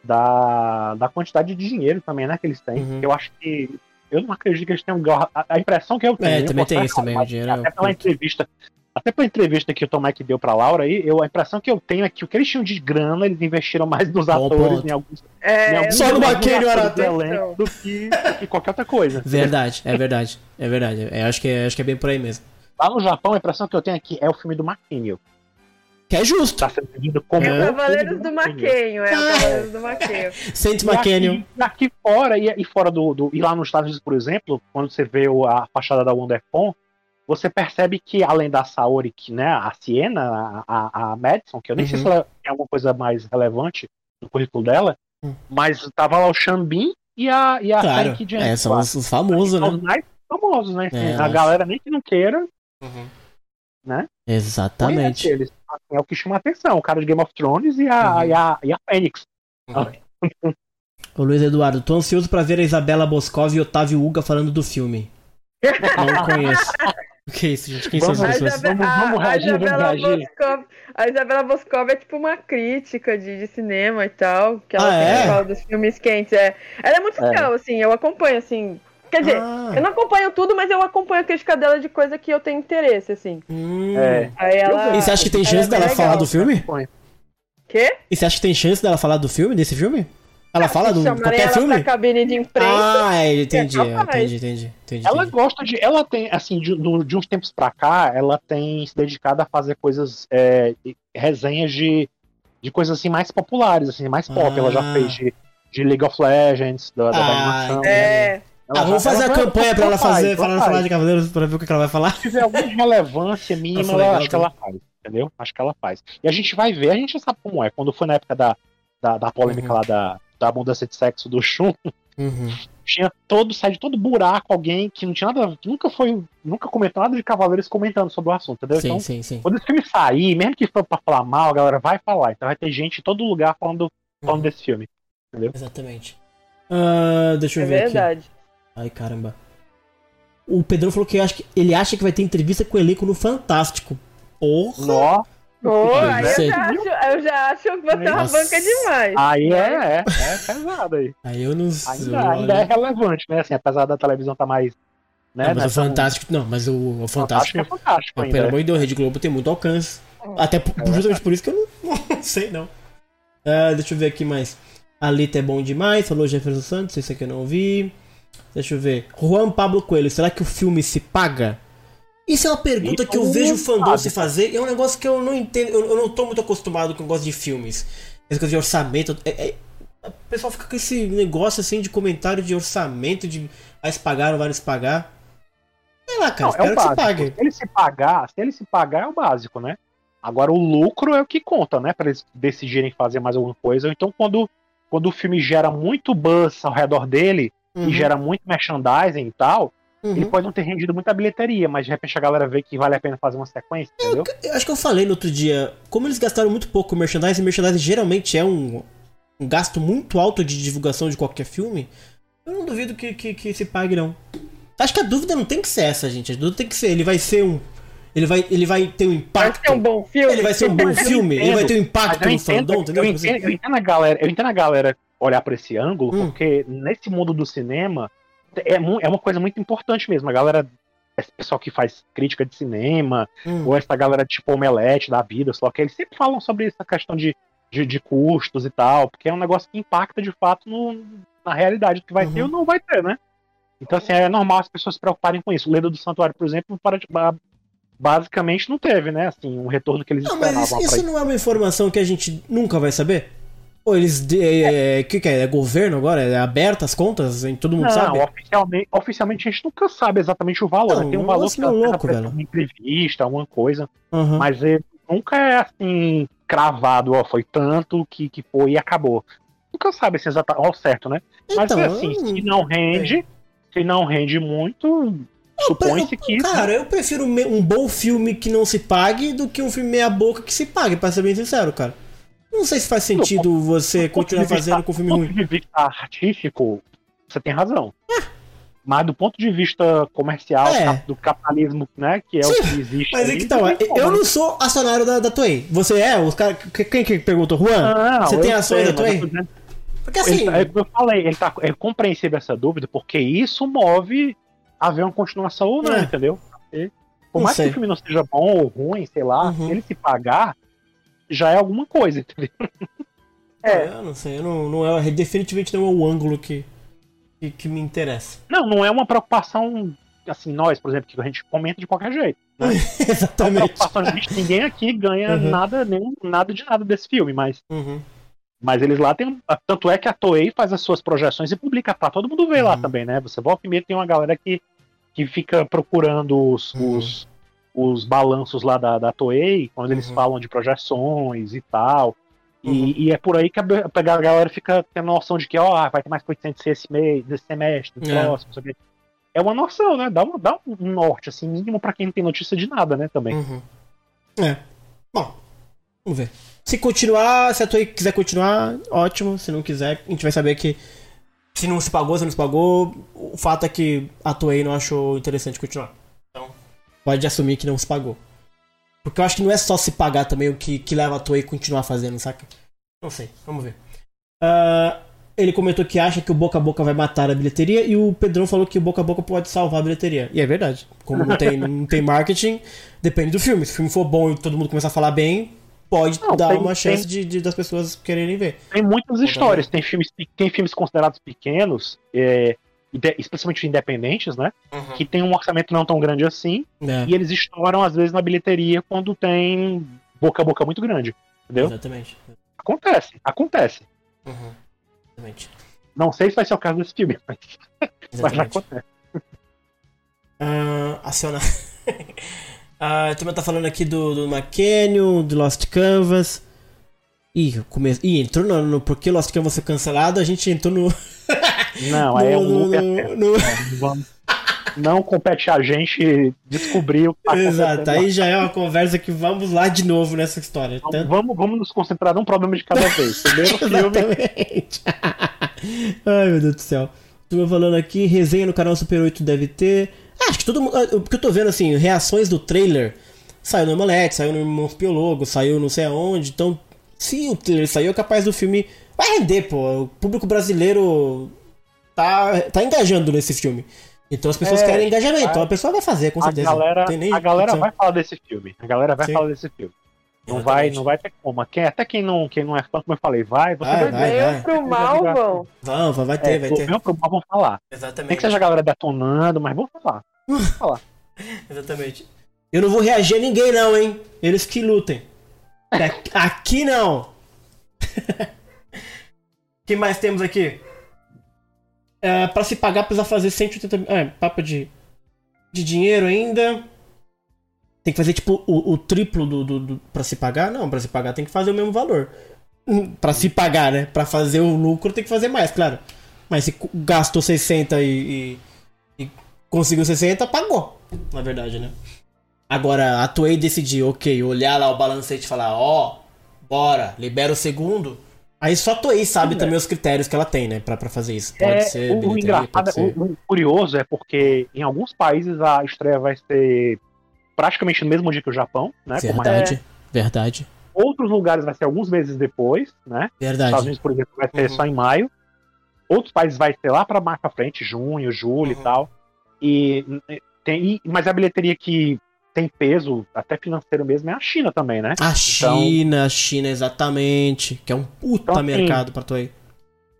Da, da quantidade de dinheiro também, né, que eles têm. Uhum. Eu acho que. Eu não acredito que eles tenham. A, a impressão que eu tenho. É, eu também tem isso também, o dinheiro é Até pela entrevista. Até pela entrevista que o Tom Mac deu pra Laura aí, eu, a impressão que eu tenho é que o que eles tinham de grana, eles investiram mais nos Bom atores, ponto. em alguns. em É, alguns Só no atores Arata. do elenco do que, do que qualquer outra coisa. Verdade, é verdade. É verdade. É, acho, que é, acho que é bem por aí mesmo. Lá no Japão, a impressão que eu tenho aqui é o filme do Maquinho. Que é justo. Tá sendo vendido como. É o o filme Cavaleiros do Maquenho, é o Ah. Cavaleiros do Maquenho. Saint E McCann. aqui, aqui fora, e, e fora do, do. E lá nos Estados Unidos, por exemplo, quando você vê o- a fachada da WonderCon, você percebe que além da Saori, que, né, a Siena, a, a, Madison, que eu nem sei Uhum. se ela tem alguma coisa mais relevante no currículo dela, Hum. mas tava lá o Xambin e a, e a Claro. Jen. É, são os, os famosos, São né? os mais famosos, né? É, a galera nem que não queira, conhece Exatamente. Assim, é o que chama a atenção, o cara de Game of Thrones e a, Uhum. e a, e a Fênix. Ô Luiz Eduardo, tô ansioso pra ver a Isabela Boscov e Otávio Uga falando do filme. Não conheço. O que é isso, gente? Quem são Vamos- essas A, pessoas? Vamos- a- a reagir, vamos Isabela reagir. Boscov, a Isabela Boscov é tipo uma crítica de, de cinema e tal, que ela Ah, é? fala dos filmes quentes. É. Ela é muito É. legal, assim, eu acompanho, assim. Quer dizer, Ah, eu não acompanho tudo, mas eu acompanho a crítica dela de coisa que eu tenho interesse, assim. hum. É. Aí ela. E você acha que tem chance é dela falar legal. do filme? Põe. Quê? E você acha que tem chance dela falar do filme, desse filme? Ela fala do qualquer ela filme? pra cabine de imprensa. Ah, é, entendi, É é, entendi, entendi, entendi. Ela entendi. gosta de. Ela tem, assim, de, de uns tempos pra cá, ela tem se dedicado a fazer coisas. é, resenhas de, de coisas assim mais populares, assim, mais pop. Ah. Ela já fez de, de League of Legends, da, da Ah, animação. entendi. É. Ah, vamos fazer a vai- campanha pra ela faz, fazer, falar, faz. falar de Cavaleiros pra ver o que ela vai falar. Se tiver alguma relevância mínima, ela legal, acho que ela faz. entendeu? Acho que ela faz. E a gente vai ver, a gente já sabe como é. Quando foi na época da, da, da polêmica Uhum. lá da, da abundância de sexo do Shun, Uhum. tinha todo, sai de todo buraco alguém que não tinha nada, que nunca foi, nunca comentou nada de Cavaleiros comentando sobre o assunto, entendeu? Sim, então, sim, sim. quando esse filme sair, mesmo que for pra falar mal, a galera vai falar. Então vai ter gente em todo lugar falando, falando Uhum. desse filme. Exatamente. Ah, deixa eu É ver aqui. verdade. Ai, caramba. O Pedrão falou que, acha que ele acha que vai ter entrevista com o elenco no Fantástico. Porra! Nó. Pô, aí eu Sei. já, acho, eu já acho que você é uma banca demais. Aí é, é, é pesado aí. Aí eu não sei. Ainda, ainda é relevante, né? Assim, apesar da televisão tá mais. Né, Não, mas o nessa- Fantástico. Não, mas o, o Fantástico Fantástico. é fantástico ainda. pelo amor de Deus, a Rede Globo tem muito alcance. Até por- justamente por isso que eu não, não sei, não. Ah, deixa eu ver aqui mais. Alita é bom demais, falou Jefferson Santos, isso aqui eu não vi. Deixa eu ver. Juan Pablo Coelho, será que o filme se paga? Isso é uma pergunta Isso que eu não vejo o fandom sabe. se fazer e é um negócio que eu não entendo. Eu, eu não tô muito acostumado com o negócio de filmes. Essa coisa de orçamento. É, é- o pessoal fica com esse negócio assim de comentário de orçamento, de vai se pagar ou vai se pagar. Sei lá, cara, Não, é espero o que se pague. Se ele se pagar, se ele se pagar, é o básico, né? Agora o lucro é o que conta, né? Pra eles decidirem fazer mais alguma coisa. Então, quando, quando o filme gera muito buzz ao redor dele Uhum, e gera muito merchandising e tal, uhum. ele pode não ter rendido muita bilheteria, mas de repente a galera vê que vale a pena fazer uma sequência, entendeu? Eu acho que eu falei no outro dia, como eles gastaram muito pouco com merchandising, merchandising geralmente é um, um gasto muito alto de divulgação de qualquer filme, eu não duvido que, que, que se pague, não. Acho que a dúvida não tem que ser essa, gente. A dúvida tem que ser, ele vai ser um. Ele vai, ele vai ter um Vai impacto. ser um bom filme. Ele vai ser um bom filme, ele vai ter um impacto no fandom, entendeu? eu, Tipo assim, entendo, eu entendo a galera, eu entendo a galera olhar pra esse ângulo, Hum. porque nesse mundo do cinema é, é uma coisa muito importante mesmo. A galera, esse pessoal que faz crítica de cinema, hum, ou essa galera tipo Omelete da vida, só que eles sempre falam sobre essa questão de, de, de custos e tal, porque é um negócio que impacta de fato no- na realidade que vai ter Uhum. ou não vai ter, né? Então, assim, é normal as pessoas se preocuparem com isso. O Leda do Santuário, por exemplo, para de- ba- basicamente não teve, né? Assim, um retorno que eles Não, mas esperavam isso, pra isso não é uma informação que a gente nunca vai saber? Ou eles. de- É, que, que é? É governo agora? É aberto as contas? Todo mundo Não, sabe? oficialmente, oficialmente a gente nunca sabe exatamente o valor. Não, né? Tem um valor que ela louco, velho. uma entrevista, alguma coisa, Aham. mas ele nunca é assim, cravado, ó, foi tanto que, que foi e acabou. Nunca sabe assim, exata- ao certo, né? Mas Então, assim, se não rende, se não rende muito, supõe-se que. Cara, eu prefiro um bom filme que não se pague do que um filme meia-boca que se pague, pra ser bem sincero, cara. Não sei se faz sentido você do ponto de continuar fazendo com filme do ruim. ponto de vista artístico, você tem razão. Mas do ponto de vista comercial, É. do capitalismo, né, que é Sim, o que existe. Mas é aí, que então, não como, eu né? não sou acionário da, da Toei. Você é? Os cara, que- quem que perguntou? Juan? Não, Você tem ações sei, da Toei? dizendo- Porque assim. Ele, é o que eu falei, ele tá, é compreensível essa dúvida, porque isso move a ver uma continuação ou não, É. entendeu? E, por Não mais sei. que o filme não seja bom ou ruim, sei lá, Uhum. se ele se pagar, já é alguma coisa, entendeu? É. Eu não sei, não, não é, definitivamente não é o ângulo que, que, que me interessa. Não, não é uma preocupação, assim, nós, por exemplo, que a gente comenta de qualquer jeito. É uma Exatamente. preocupação de gente, ninguém aqui ganha Uhum. nada, nem, nada de nada desse filme, mas, Uhum. mas eles lá tem. Tanto é que a Toei faz as suas projeções e publica pra todo mundo ver lá Uhum. também, né? Você volta e meia tem uma galera que, que fica procurando os, Uhum. os, os balanços lá da, da Toei, quando eles Uhum. falam de projeções e tal. E, Uhum. e é por aí que a, a galera fica tendo noção de que, ó, vai ter mais coisa de ser esse mês, desse semestre, É. próximo, quê. É uma noção, né? Dá, uma, dá um norte, assim, mínimo pra quem não tem notícia de nada, né, também. Uhum. É. Bom, vamos ver. Se continuar, se a Toei quiser continuar, ótimo. Se não quiser, a gente vai saber que se não se pagou, se não se pagou, o fato é que a Toei não achou interessante continuar. Pode assumir que não se pagou. Porque eu acho que não é só se pagar também o que, que leva a Toei a continuar fazendo, saca? Não sei, vamos ver. Ah, ele comentou que acha que o boca a boca vai matar a bilheteria e o Pedrão falou que o boca a boca pode salvar a bilheteria. E é verdade. Como não tem, não tem marketing, depende do filme. Se o filme for bom e todo mundo começar a falar bem, pode Não, dar tem- uma chance tem- de, de- das pessoas quererem ver. Tem muitas histórias, tem filmes, tem filmes considerados pequenos, é, especialmente independentes, né? Que tem um orçamento não tão grande assim, É, e eles estouram às vezes na bilheteria quando tem boca a boca muito grande. Entendeu? exatamente. Acontece, acontece. Uhum. Exatamente. Não sei se vai ser o caso desse filme, mas, mas já acontece. Ah, acionar. A turma tá falando aqui do, do do Lost Canvas. Ih, come... Ih entrou no, no Porque Lost Canvas foi cancelado, a gente entrou no. Não, aí é no, um no, no- no- Vamos- Não compete a gente descobrir o que tá Exato, aí já é uma conversa que vamos lá de novo nessa história. Vamos- Tanto- Vamos, vamos nos concentrar num problema de cada vez. Primeiro filme. Exatamente. Ai, meu Deus do céu. Turma falando aqui, resenha no canal Super 8 deve ter. Ah, acho que todo mundo. ah, O que eu tô vendo, assim, reações do trailer. Saiu no Omelete, saiu no Irmãos Piologo, saiu não sei aonde. Então, se o trailer saiu, é capaz do filme. Vai render, pô. O público brasileiro tá, tá engajando nesse filme. Então as pessoas É, querem engajamento. a- Então a pessoa vai fazer, com A certeza. galera, nem a galera vai falar desse filme. A galera vai Sim. falar desse filme. Não Exatamente. vai, não vai ter como. Quem, até quem não, quem não é fã, como eu falei, vai. Você Vai, vai, vai. pro mal, vão. Vamos, vai ter, É, vai ter. meu pro mal vão falar. Nem Exatamente. que seja a galera detonando, mas vão falar. Vão falar. Exatamente. Eu não vou reagir a ninguém, não, hein? Eles que lutem. Aqui- Aqui não. Que mais temos aqui? É, pra se pagar, precisa fazer 180 mil. É, papo de, de dinheiro ainda. Tem que fazer, tipo, o, o triplo do, do, do. Pra se pagar? Não, pra se pagar tem que fazer o mesmo valor. Hum, Pra se pagar, né? Pra fazer o lucro tem que fazer mais, claro. Mas se gastou 60 e, e, e conseguiu 60, pagou. Na verdade, né? Agora, a Toei decidir, ok, olhar lá o balancete e falar, ó, bora, libera o segundo. Aí só a Toei sabe também os critérios que ela tem, né, pra, pra fazer isso. Pode É, ser, o, engraçado, pode ser. o, o curioso é porque em alguns países a estreia vai ser praticamente no mesmo dia que o Japão, né? como a- Verdade, verdade, Outros lugares vai ser alguns meses depois, né? Estados verdade. Unidos, por exemplo, vai ser Uhum. só em maio. Outros países vai ser lá para pra frente, junho, julho Uhum. e tal. E tem, mas a bilheteria que tem peso, até financeiro mesmo, é a China também, né? A China, a China, exatamente. Que é um puta Então, assim, mercado pra Toei.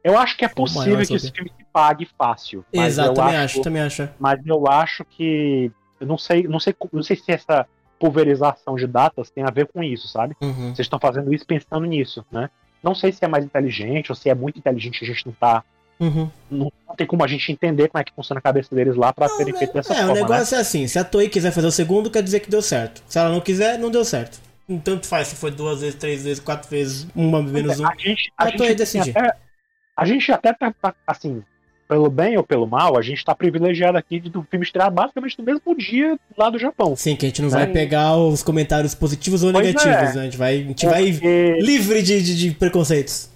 Eu acho que é possível que esse filme se pague fácil. Mas Exato, eu também acho, acho, também acho. Mas eu acho que. Eu não sei, não sei, não sei se essa pulverização de datas tem a ver com isso, sabe? Uhum. Vocês estão fazendo isso pensando nisso, né? Não sei se é mais inteligente ou se é muito inteligente a gente não tá. Uhum. Não tem como a gente entender como é que funciona a cabeça deles lá pra serem feitos dessa É, forma, o negócio é assim, se a Toei quiser fazer o segundo, quer dizer que deu certo. Se ela não quiser, não deu certo. Tanto faz se foi duas vezes, três vezes, quatro vezes, uma né? menos um. A gente, a A Toei gente, decidir. até, a gente até tá, tá, assim, pelo bem ou pelo mal, a gente tá privilegiado aqui de do filme estrear basicamente no mesmo dia lá do Japão. Sim, que a gente não vai pegar os comentários positivos ou Pois negativos, é. né? A gente vai, a gente vai Porque, livre de, de, de preconceitos.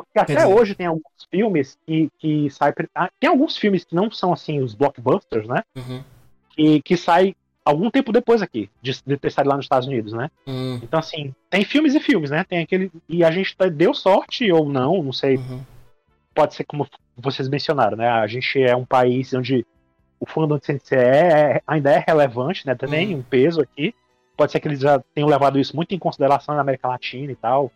Porque até hoje tem alguns filmes que, que saem. ah, Tem alguns filmes que não são assim os blockbusters, né? Uhum. Que, que saem algum tempo depois aqui, de, de ter saído lá nos Estados Unidos, né? Hum, Então, assim, tem filmes e filmes, né? Tem aquele. E a gente tá- deu sorte ou não, não sei, uhum. pode ser como vocês mencionaram, né? A gente é um país onde o fandom de CNC é, ainda é relevante, né? Tem Uhum. um peso aqui. Pode ser que eles já tenham levado isso muito em consideração na América Latina e tal.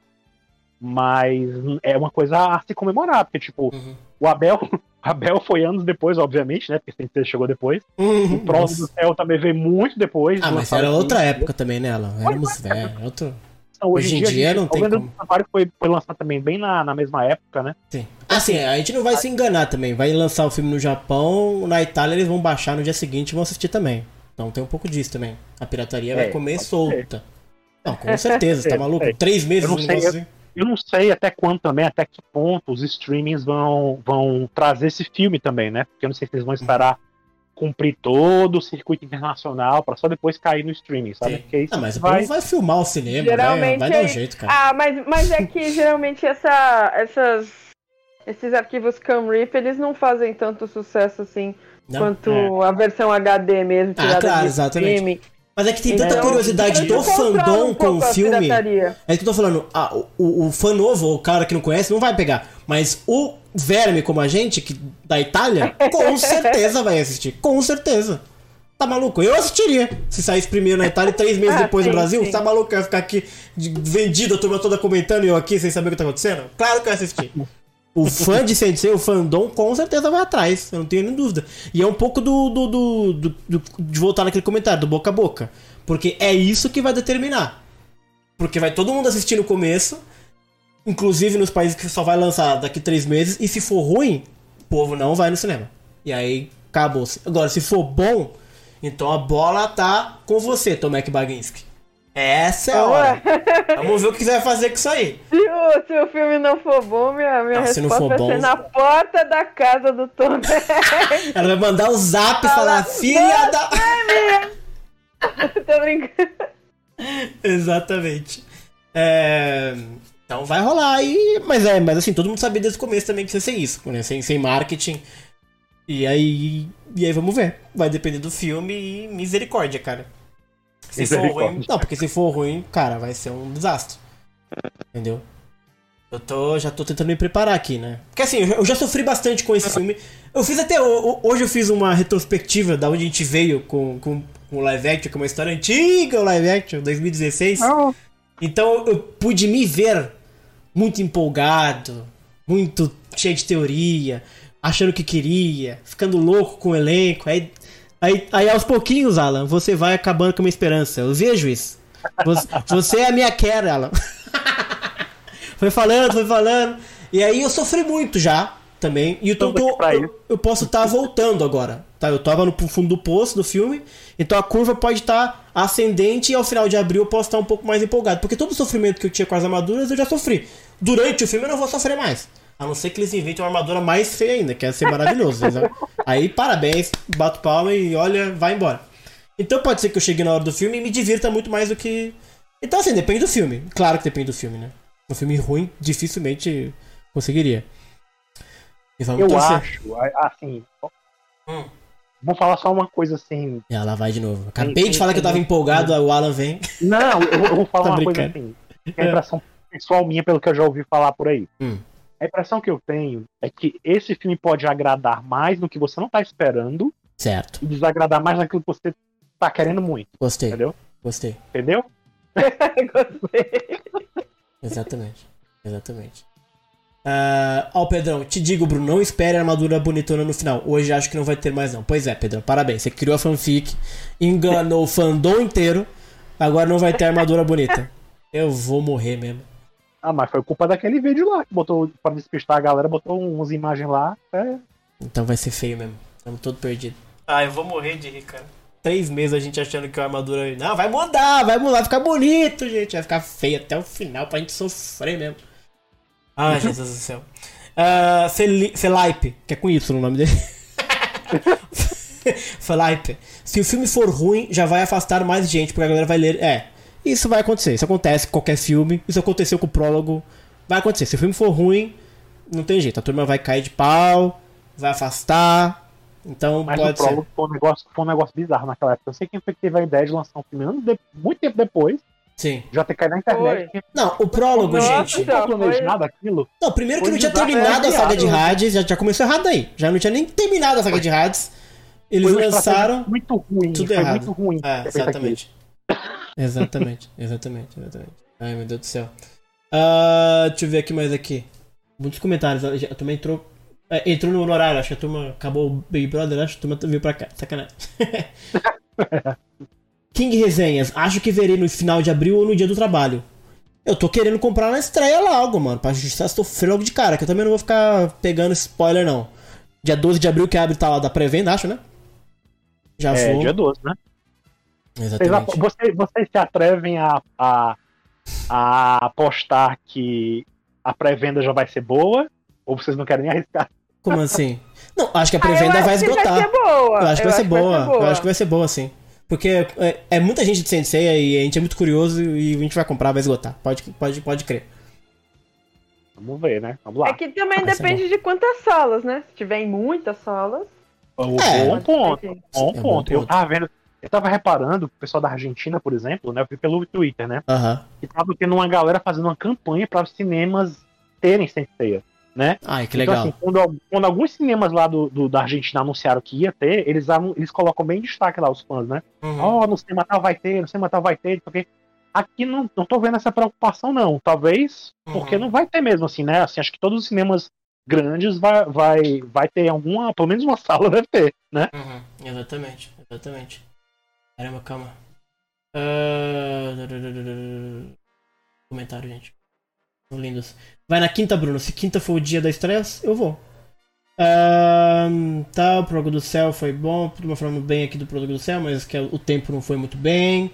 Mas é uma coisa a se comemorar, porque, tipo, Uhum. o Abel, o Abel foi anos depois, obviamente, né? Porque CNC chegou depois. Uhum. O Prova do Céu também veio muito depois. Ah, mas era outra época também, né, Alan? Éramos velhos. Outro... Então, Hoje em dia a gente- não tem como. do Santuário foi, foi lançado também bem na, na mesma época, né? Sim. Assim, a gente não vai se enganar também. Vai lançar o filme no Japão, na Itália eles vão baixar no dia seguinte e vão assistir também. Então tem um pouco disso também. A pirataria vai É, comer pode solta. Não, com certeza, tá É, maluco? é. Três meses Eu não um sei, negócio assim. Eu não sei até quando também, até que ponto os streamings vão, vão trazer esse filme também, né? Porque eu não sei se eles vão esperar cumprir todo o circuito internacional pra só depois cair no streaming, sabe? Sim. Porque isso Ah, mas vai... vai filmar o cinema, vai, Geralmente vai dar um é- jeito, cara. Ah, mas, mas é que geralmente essa, essas, esses arquivos CamRip, eles não fazem tanto sucesso assim Não? quanto É. a versão HD mesmo, Ah, tirada claro, de exatamente. streaming. Mas é que tem tanta Então, curiosidade do controlam fandom um com o filme. É isso que eu tô falando. Ah, o- o, fã novo, o cara que não conhece, não vai pegar. Mas o verme como a gente, que, da Itália, com certeza vai assistir. Com certeza. Tá maluco? Eu assistiria. Se saísse primeiro na Itália e três meses Ah, depois sim, no Brasil, sim. tá maluco? Eu ia ficar aqui vendido, a turma toda comentando e eu aqui sem saber o que tá acontecendo? Claro que eu ia assistir. O fã de Sensei, o fandom, com certeza vai atrás. Eu não tenho nem dúvida. E é um pouco do, do, do, do- de voltar naquele comentário, do boca a boca. Porque é isso que vai determinar. Porque vai todo mundo assistir no começo, inclusive nos países que só vai lançar daqui três meses, e se for ruim, o povo não vai no cinema. E aí acabou-se. Agora, se for bom, Então a bola tá com você, Tomek Baginski. Essa é a hora. Vamos ver o que você vai fazer com isso aí. Se o, se o filme não for bom, minha, minha Não, se não resposta vai bom- ser na porta da casa do Tom. Ela vai mandar o zap e falar, filha da. Tô brincando. Exatamente. É, Então vai rolar aí. Mas é, mas assim, todo mundo sabia desde o começo também que ia ser isso, né? Sem, sem marketing. E aí. E aí vamos ver. Vai depender do filme e misericórdia, cara. Se for ruim. Não, porque se for ruim, cara, vai ser um desastre. Entendeu? Eu tô, já tô tentando me preparar aqui, né? Porque assim, eu já- sofri bastante com esse filme. Eu fiz até. ho- ho- Hoje eu fiz uma retrospectiva da onde a gente veio com, com, com o live action, que é uma história antiga, o live action, 2016. Então eu pude me ver muito empolgado, muito cheio de teoria, achando que queria, ficando louco com o elenco. Aí, aí, aí aos pouquinhos, Alan, você vai acabando com a minha esperança. Eu vejo isso. Você, você é a minha quer, Alan. foi falando, foi falando. E aí eu sofri muito já também. E eu, tô, eu, eu posso estar voltando agora. Tá? Eu tava no fundo do poço do filme. Então a curva pode estar ascendente e ao final de abril eu posso estar um pouco mais empolgado. Porque todo o sofrimento que eu tinha com as armaduras eu já sofri. Durante o filme eu não vou sofrer mais. A não ser que eles inventem uma armadura mais feia ainda, que ia ser maravilhoso. entendeu? Aí parabéns, bato palma e olha, vai embora. Então pode ser que eu chegue na hora do filme e me divirta muito mais do que. Então assim, depende do filme. Claro que depende do filme, né? Um filme ruim dificilmente conseguiria. Vamos Eu torcer. acho, assim. Hum. Vou falar só uma coisa assim. E ela vai de novo. Acabei Sim, de falar que eu tava empolgado, o Alan vem. Não, eu, eu vou falar uma coisa brincando. assim. que É impressão pessoal minha, pelo que eu já ouvi falar por aí. Hum. A impressão que eu tenho é que esse filme pode agradar mais no que você não tá esperando Certo. e desagradar mais naquilo que você tá querendo muito, Gostei. entendeu? Gostei. Entendeu? Gostei. Exatamente. Exatamente. Ah, ó, Pedrão, te digo, Bruno, não espere a armadura bonitona no final. Hoje acho que não vai ter mais, não. Pois é, Pedrão, parabéns. Você criou a fanfic, enganou o fandom inteiro, agora não vai ter armadura bonita. Eu vou morrer mesmo. Ah, mas foi culpa daquele vídeo lá que botou, pra despistar a galera, botou umas imagens lá. É, Então vai ser feio mesmo. Estamos todo perdido. Ah, eu vou morrer de rir, cara. Três meses a gente achando que a armadura. Não, vai mudar, vai mudar, vai ficar bonito, gente. Vai ficar feio até o final pra gente sofrer mesmo. Ai, Jesus do céu. Ah, Feli- Felipe, que é com Y o nome dele. Felipe. Se o filme for ruim, já vai afastar mais gente, porque a galera vai ler. É, isso vai acontecer. Isso acontece com qualquer filme. Isso aconteceu com o prólogo. Vai acontecer. Se o filme for ruim, não tem jeito. A turma vai cair de pau, vai afastar. Então mas pode o ser. prólogo foi um, negócio, foi um negócio bizarro naquela época. Eu sei quem foi que teve a ideia de lançar um filme de- muito tempo depois, Sim. já ter caído na internet. Foi. Não, o prólogo, Nossa, gente. Não foi- planejado aquilo. Não, primeiro que não tinha terminado a saga de. Hades, já, já começou errado aí. Já não tinha nem terminado a saga de Hades. Eles lançaram. muito ruim. tudo foi errado. muito ruim. É, aquilo. Exatamente. exatamente, exatamente. Ai, meu Deus do céu. Ah, deixa eu ver aqui mais aqui. Muitos comentários. A turma entrou. é, entrou no horário, acho que a turma acabou o Big Brother, acho que a turma veio pra cá. Sacanagem. King Resenhas, acho que verei no final de abril ou no dia do trabalho. Eu tô querendo comprar na estreia logo, mano. Pra já sofrer logo de cara, que eu também não vou ficar pegando spoiler, não. Dia 12 de abril que abre tá lá da pré-venda, acho, né? Já É, vou. dia 12, né? Vocês, Exatamente. vocês, vocês se atrevem a, a, a apostar que a pré-venda já vai ser boa? Ou vocês não querem nem arriscar? Como assim? Não, acho que a Ah, eu pré-venda acho vai que esgotar. Vai ser boa. Eu acho que vai ser acho boa. Eu acho que vai ser boa, sim. Porque é, é muita gente de Sensei e a gente é muito curioso e a gente vai comprar, vai esgotar. Pode, pode, pode crer. Vamos ver, né? Vamos lá. É que também Vai ser depende de quantas salas, né? Se tiver em muitas salas. Um É. bom ponto. Bom É um bom ponto. Eu ponto. tava vendo. Eu tava reparando, o pessoal da Argentina, por exemplo, né? Eu vi pelo Twitter, né? Aham. Que tava tendo uma galera fazendo uma campanha para os cinemas terem Sensei, né? Ai, que Então, legal. assim, quando, quando alguns cinemas lá do, do- da Argentina anunciaram que ia ter, eles, eles colocam bem em destaque lá os fãs, né? Uhum. Ó, no cinema tal vai ter, no cinema tal vai ter, porque aqui não, não tô vendo essa preocupação, não. Talvez porque Uhum. não vai ter mesmo, assim, né? Assim, acho que todos os cinemas grandes vai, vai, vai ter alguma, pelo menos uma sala deve ter, né? Uhum, Exatamente, exatamente. Caramba, calma. Ah, Comentário, gente. São lindos. Vai na quinta, Bruno. Se quinta for o dia da estreia, eu vou. Ahn, tal. O Prólogo do Céu foi bom. Tudo falando bem aqui do Prólogo do Céu, mas que o tempo não foi muito bem.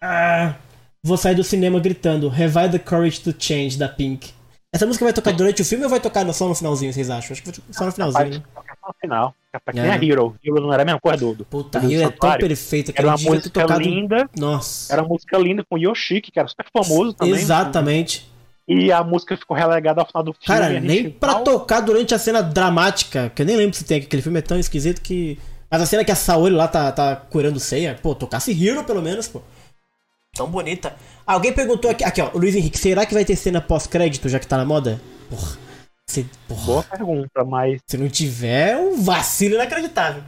Ah, vou sair do cinema gritando Revive the Courage to Change, da Pink. Essa música vai tocar durante o filme ou vai tocar só no finalzinho, vocês acham? Acho que só no finalzinho, né? no final. Pra quem É. é Hero. Hero não era a mesma coisa do, do Puta, do Rio é tão perfeito que Era uma música tocado. linda. Nossa. Era uma música linda com Yoshiki, que era super famoso também. Exatamente. E a música ficou relegada ao final do filme. Cara, a gente nem pra tocar durante a cena dramática, que eu nem lembro se tem aqui, aquele filme é tão esquisito que. Mas a cena que a Saori lá tá, tá curando ceia, pô, tocasse Hero pelo menos, pô. Tão bonita. Alguém perguntou aqui, aqui ó, o Luiz Henrique, será que vai ter cena pós-crédito já que tá na moda? Porra. Se, porra, Boa pergunta, mas se não tiver, um vacilo inacreditável.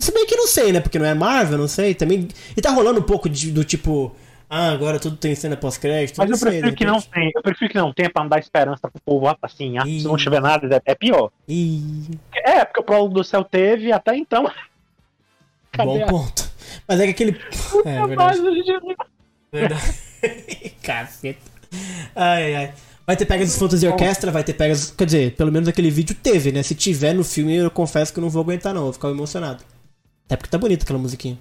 Se bem que não sei, né? Porque não é Marvel, não sei. Também. E tá rolando um pouco de- do tipo. Ah, agora tudo tem cena pós-crédito. Mas eu sei, prefiro de que não tenha. Eu prefiro que não tenha pra não dar esperança pro povo assim. ah, Ih. se não tiver nada, é- é pior. Ih. É, porque o prólogo do céu teve até então. Cadê Bom a- ponto. Mas é que aquele. É verdade. verdade. Caceta. Ai, ai. Vai ter Pegasus Fantasy Orchestra, vai ter Pegasus. Quer dizer, pelo menos aquele vídeo teve, né? Se tiver no filme, eu confesso que eu não vou aguentar, não. Vou ficar emocionado. Até porque tá bonita aquela musiquinha.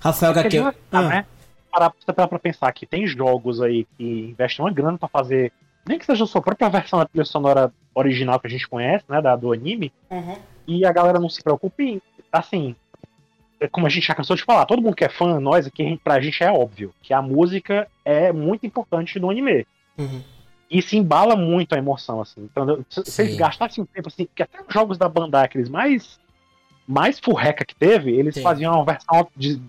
Rafael HQ. de verdade, né? Parar você parar pra pensar que tem jogos aí que investem uma grana pra fazer. Nem que seja a sua própria versão da trilha sonora original que a gente conhece, né? Da, do anime. Uhum. E a galera não se preocupa em. Assim. é Como a gente já cansou de falar, todo mundo que é fã, nós aqui, pra gente é óbvio que a música é muito importante no anime. Uhum. E se embala muito a emoção, assim. Então, se, eles gastassem um tempo, assim, porque até os jogos da Bandai, aqueles mais, mais furreca que teve, eles Sim. faziam uma versão de-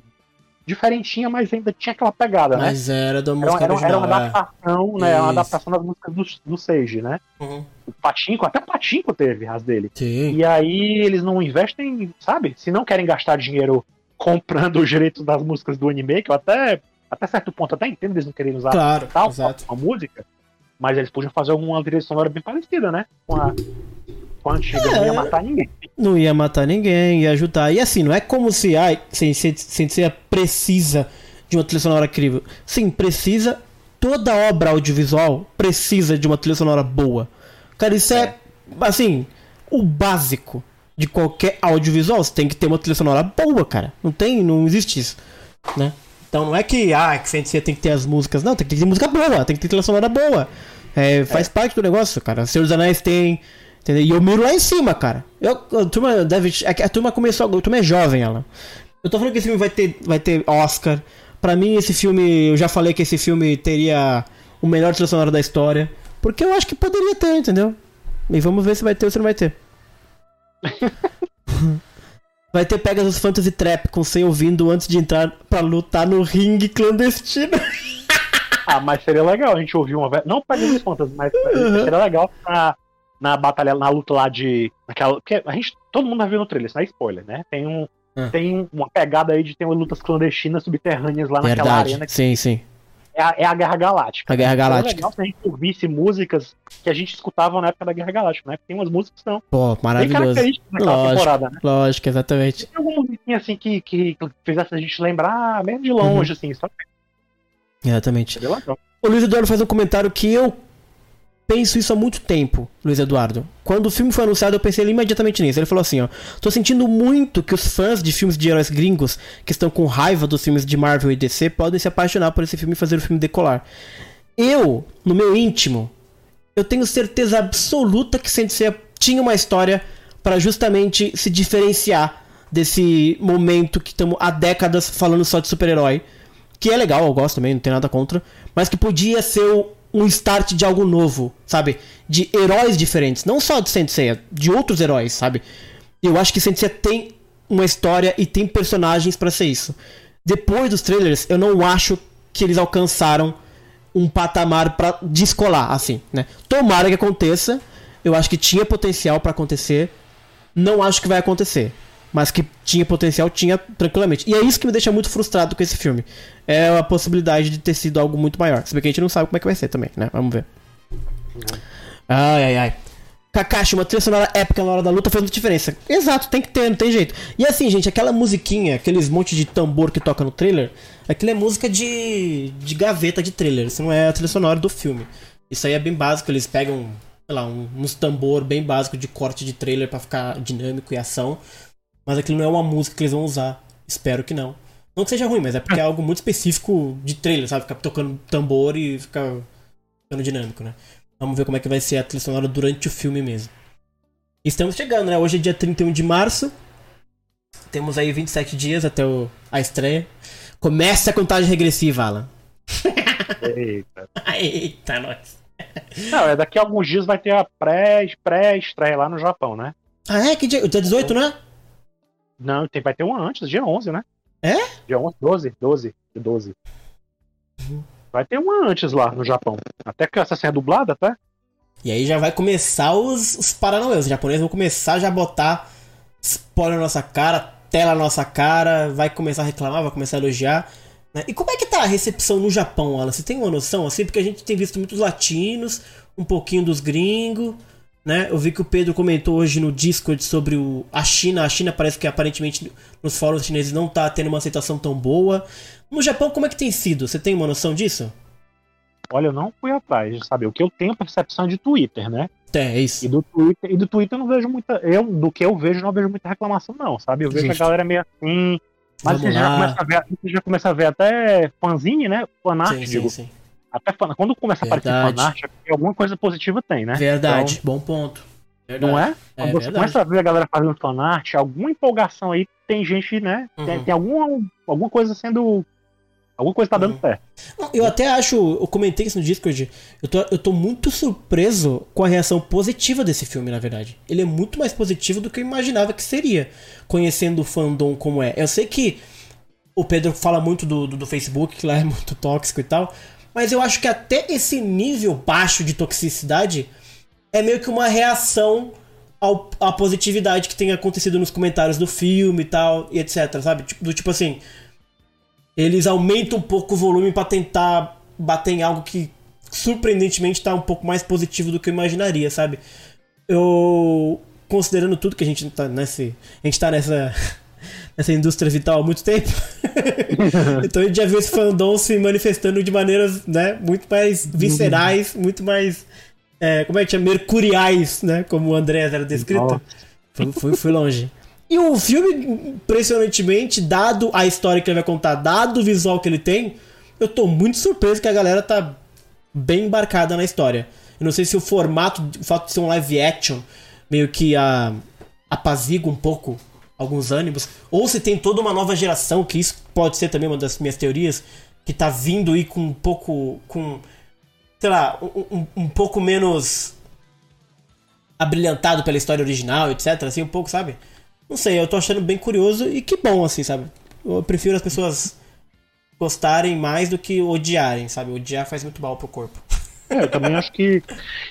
diferentinha, mas ainda tinha aquela pegada, né? Mas era da música era, era uma original. é. adaptação, né? Uma Isso. adaptação das músicas do, do Sage, né? Uhum. O Patinco, até o Patinco teve as dele. Sim. E aí eles não investem, sabe? Se não querem gastar dinheiro comprando os direitos das músicas do anime, que eu até, até certo ponto até entendo eles não querem usar Claro, tal exato. uma música, mas eles podiam fazer alguma trilha sonora bem parecida, né? Com a, com a antiga, não É. ia matar ninguém. Não ia matar ninguém, ia ajudar. E assim, não é como se ai, sem sem ser precisa de uma trilha sonora incrível. Sim, precisa. Toda obra audiovisual precisa de uma trilha sonora boa. Cara, isso é, assim, o básico de qualquer audiovisual. Você tem que ter uma trilha sonora boa, cara. Não tem, não existe isso, né? Então não é que, ah, que você tem que ter as músicas. Não, tem que ter música boa, tem que ter trilha sonora boa. É, faz parte do negócio, cara. Senhor dos Anéis tem. Entendeu? E eu miro lá em cima, cara. Eu, a turma deve. é que A turma começou. A turma é jovem, ela. Eu tô falando que esse filme vai ter, vai ter Oscar. Pra mim, esse filme. Eu já falei que esse filme teria o melhor trilha sonora da história. Porque eu acho que poderia ter, entendeu? E vamos ver se vai ter ou se não vai ter. vai ter Pegasus Fantasy Trap com você ouvindo antes de entrar pra lutar no ringue clandestino. Ah, mas seria legal a gente ouvir uma vez. Não pegando os contas, mas seria legal na, na batalha, na luta lá de. Naquela, porque a gente. Todo mundo vai ver no trailer, isso não é spoiler, né? Tem um. Ah. Tem uma pegada aí de ter umas lutas clandestinas subterrâneas lá naquela Verdade. arena que Sim, sim. É a, é a Guerra Galáctica. A Guerra Galáctica. legal se a gente ouvisse músicas que a gente escutava na época da Guerra Galáctica, né? Tem umas músicas que são Pô, maravilhoso. Lógico. temporada, né? Lógico, exatamente. Tem alguma musiquinha assim que, que fizesse a gente lembrar, mesmo de longe, Uhum. assim, só Exatamente. legal. O Luiz Eduardo faz um comentário que eu penso isso há muito tempo, Luiz Eduardo. Quando o filme foi anunciado, eu pensei imediatamente nisso. Ele falou assim, ó: "Tô sentindo muito que os fãs de filmes de heróis gringos que estão com raiva dos filmes de Marvel e DC podem se apaixonar por esse filme e fazer o filme decolar. Eu, no meu íntimo, eu tenho certeza absoluta que Sensei tinha uma história para justamente se diferenciar desse momento que estamos há décadas falando só de super-herói. Que é legal, eu gosto também, não tem nada contra. Mas que podia ser o- um start de algo novo, sabe? De heróis diferentes. Não só de Sensei, de outros heróis, sabe? Eu acho que Sensei tem uma história e tem personagens pra ser isso. Depois dos trailers, eu não acho que eles alcançaram um patamar pra descolar, assim, né? Tomara que aconteça. Eu acho que tinha potencial pra acontecer. Não acho que vai acontecer. Mas que tinha potencial, tinha tranquilamente. E é isso que me deixa muito frustrado com esse filme. É a possibilidade de ter sido algo muito maior. Se bem que a gente não sabe como é que vai ser também, né? Vamos ver. Ai, ai, ai. Kakashi, uma trilha sonora épica na hora da luta faz muita diferença. Exato, tem que ter, não tem jeito. E assim, gente, aquela musiquinha, aqueles monte de tambor que toca no trailer, aquilo é música de, de gaveta de trailer. Isso não é a trilha sonora do filme. Isso aí é bem básico, eles pegam. sei lá, um- uns tambor bem básico de corte de trailer pra ficar dinâmico e ação. Mas aquilo não é uma música que eles vão usar. Espero que não. Não que seja ruim, mas é porque é algo muito específico de trailer, sabe? Ficar tocando tambor e ficar ficando dinâmico, né? Vamos ver como é que vai ser a trilha sonora durante o filme mesmo. Estamos chegando, né? Hoje é dia 31 de março. Temos aí 27 dias até o- a estreia. Começa a contagem regressiva, Alan. Eita. Eita, nós. Não, é daqui a alguns dias vai ter a pré- pré-estreia lá no Japão, né? Ah, é? Que dia? Dia 18, né? Não, tem, vai ter uma antes, dia 11, né? É? Dia 11, 12, 12, dia 12. Uhum. Vai ter uma antes lá no Japão. Até que essa é dublada, tá? E aí já vai começar os, os paranauês. Os japoneses vão começar já a botar spoiler na nossa cara, tela na nossa cara, vai começar a reclamar, vai começar a elogiar. né? E como é que tá a recepção no Japão, Alan? Você tem uma noção assim? Porque a gente tem visto muitos latinos, um pouquinho dos gringos, né? Eu vi que o Pedro comentou hoje no Discord sobre o, a China. A China parece que aparentemente nos fóruns chineses não tá tendo uma aceitação tão boa. No Japão, como é que tem sido? Você tem uma noção disso? Olha, eu não fui atrás de saber. O que eu tenho percepção é de Twitter, né? É, é isso. E do Twitter, e do Twitter eu não vejo muita. Eu, do que eu vejo, não vejo muita reclamação, não, sabe? Eu vejo Justo. a galera meio assim. Mas Vamos você já, começa a ver, você já começa a ver até fanzine, né? Fanart, Sim, sim, digo. sim. Até fan, quando começa a aparecer Verdade. fanart, é alguma coisa positiva tem, né? Verdade, bom ponto. Então, não é? É Quando você verdade. começa a ver a galera fazendo fanart, alguma empolgação aí, tem gente, né? Tem, Uhum. tem alguma, alguma coisa sendo. Alguma coisa tá dando Uhum. certo. Não, Eu até acho, eu comentei isso no Discord, eu tô, eu tô muito surpreso com a reação positiva desse filme, na verdade. Ele é muito mais positivo do que eu imaginava que seria, conhecendo o fandom como é. Eu sei que o Pedro fala muito do, do, do Facebook, que lá é muito tóxico e tal, mas eu acho que até esse nível baixo de toxicidade é meio que uma reação ao, à positividade que tem acontecido nos comentários do filme e tal, e etc, sabe? Tipo- Do tipo assim, eles aumentam um pouco o volume pra tentar bater em algo que surpreendentemente tá um pouco mais positivo do que eu imaginaria, sabe? Eu considerando tudo que a gente tá nesse, a gente tá nessa nessa indústria vital há muito tempo. então a gente já viu esse fandom se manifestando de maneiras, né, muito mais viscerais, muito mais é, como é que chama? Mercuriais, né? Como o André era descrito. Fui, fui, fui longe. E o filme, impressionantemente, dado a história que ele vai contar, dado o visual que ele tem, eu tô muito surpreso que a galera tá bem embarcada na história. Eu não sei se o formato, o fato de ser um live action, meio que a, apazigua um pouco alguns ânimos, ou se tem toda uma nova geração, que isso pode ser também uma das minhas teorias, que tá vindo aí com um pouco. com. sei lá, um, um, pouco menos abrilhantado pela história original, etc. Assim, um pouco, sabe? Não sei, eu tô achando bem curioso e que bom, assim, sabe? Eu prefiro as pessoas gostarem mais do que odiarem, sabe? Odiar faz muito mal pro corpo. É, eu também acho que,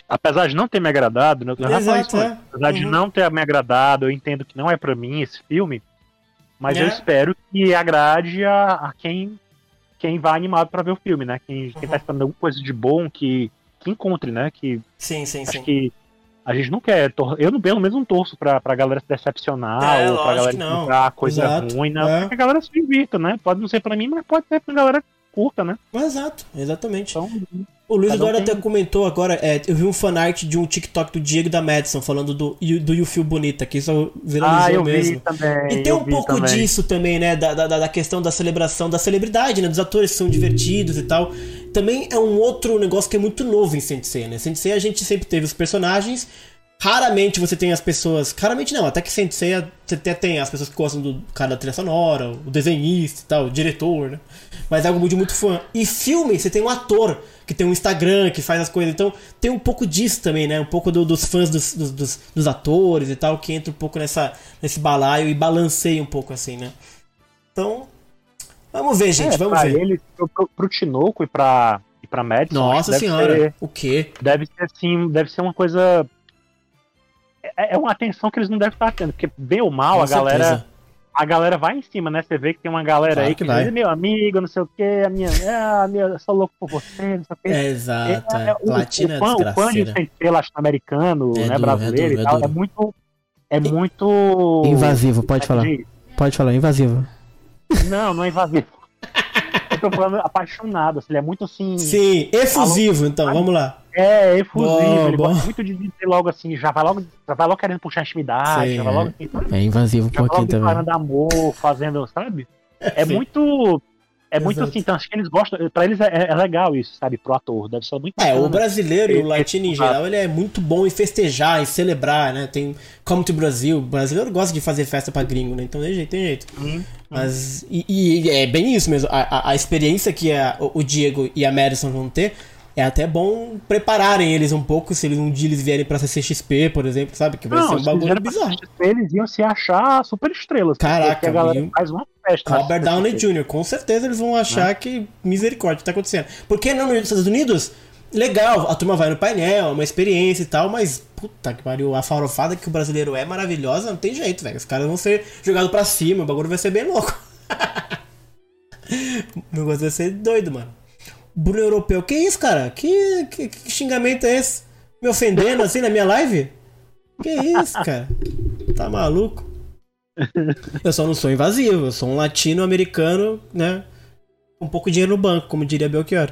apesar de não ter me agradado, né, Exato, isso é. apesar de Uhum. não ter me agradado, eu entendo que não é pra mim esse filme, mas É. eu espero que agrade a, a quem, quem vai animado pra ver o filme, né? Quem, quem tá Uhum. esperando alguma coisa de bom, que, que encontre, né? Que Sim, sim, acho sim. que a gente não quer, eu não- pelo menos não torço pra, pra galera se decepcionar É, ou pra galera encontrar coisa Exato, ruim, não. é. Que a galera se divirta, né? Pode não ser pra mim, mas pode ser pra galera curta, né? Exato, exatamente. Então, O Luiz Cada um tem- até comentou agora, é, eu vi um fanart de um TikTok do Diego da Madison falando do, do You Feel Bonita, que isso viralizou ah, eu mesmo. vi também. E tem um pouco também. disso também, né? Da, da, da questão da celebração da celebridade, né? Dos atores que são divertidos e tal. Também é um outro negócio que é muito novo em Sensei, né? Sensei a gente sempre teve os personagens. Raramente você tem as pessoas. Raramente não, até que Sensei você até tem as pessoas que gostam do cara da trilha sonora, o desenhista e tal, o diretor, né? Mas é algo de muito fã. E filme, você tem um ator que tem um Instagram, que faz as coisas. Então tem um pouco disso também, né? Um pouco do- dos fãs dos, dos, dos- atores e tal, que entra um pouco nessa, nesse balaio e balanceia um pouco assim, né? Então, vamos ver, gente, É, vamos pra ver. ele, pro, pro, Tinoco e pra, e pra Madison, Nossa senhora, Ser, o quê? deve ser assim, deve ser uma coisa. É, é uma atenção que eles não devem estar tendo, porque bem ou mal Com a galera, certeza. A galera vai em cima, né? Você vê que tem uma galera Claro aí que que, vai. diz, meu amigo, não sei o que, a minha, é, a minha, eu sou louco por você, não sei o que. É, exato, é. o, Latina o é fã, o fã de sensei latino-americano, É né, duro, é brasileiro duro, e é tal, é muito. É muito. Invasivo, pode falar. Pode falar, invasivo. Não, não é invasivo. Tô falando apaixonado, assim, ele é muito assim. Sim, efusivo, então, vamos lá. É, efusivo. Bom, ele bom. gosta muito de dizer logo assim, já vai logo, já vai logo querendo puxar intimidade, Sim, já vai é. logo assim, sabe? É invasivo um já vai pouquinho logo também. declarando amor, fazendo, sabe? É Sim. muito. É muito Exato. assim, então acho que eles gostam. Pra eles é, é legal isso, sabe? Pro ator. Deve ser muito É, o bacana. brasileiro e o latino em geral, ele é muito bom em festejar, em celebrar, né? Tem Come to Brasil, o brasileiro gosta de fazer festa pra gringo, né? Então tem jeito, tem jeito. Hum, Mas, e, e é bem isso mesmo, a, a- a experiência que a- o o Diego e a Madison vão ter, é até bom prepararem eles um pouco, se eles um dia eles vierem pra CCXP, por exemplo, sabe? Que vai Não, ser um bagulho bizarro. CXP, Eles iam se achar super estrelas. Caraca, a galera faz uma festa. Robert CCXP. Downey Jr., com certeza eles vão achar que misericórdia tá acontecendo. Porque não nos Estados Unidos, legal, a turma vai no painel, é uma experiência e tal, mas puta que pariu, a farofada que o brasileiro é maravilhosa, não tem jeito, velho. Os caras vão ser jogados pra cima, o bagulho vai ser bem louco. o negócio vai ser doido, mano. Bruno Europeu, que isso, cara? Que, que, que xingamento é esse? Me ofendendo assim na minha live? Que isso, cara? Tá maluco? Eu só não sou invasivo, eu sou um latino-americano, né? Com um pouco de dinheiro no banco, como diria Belchior.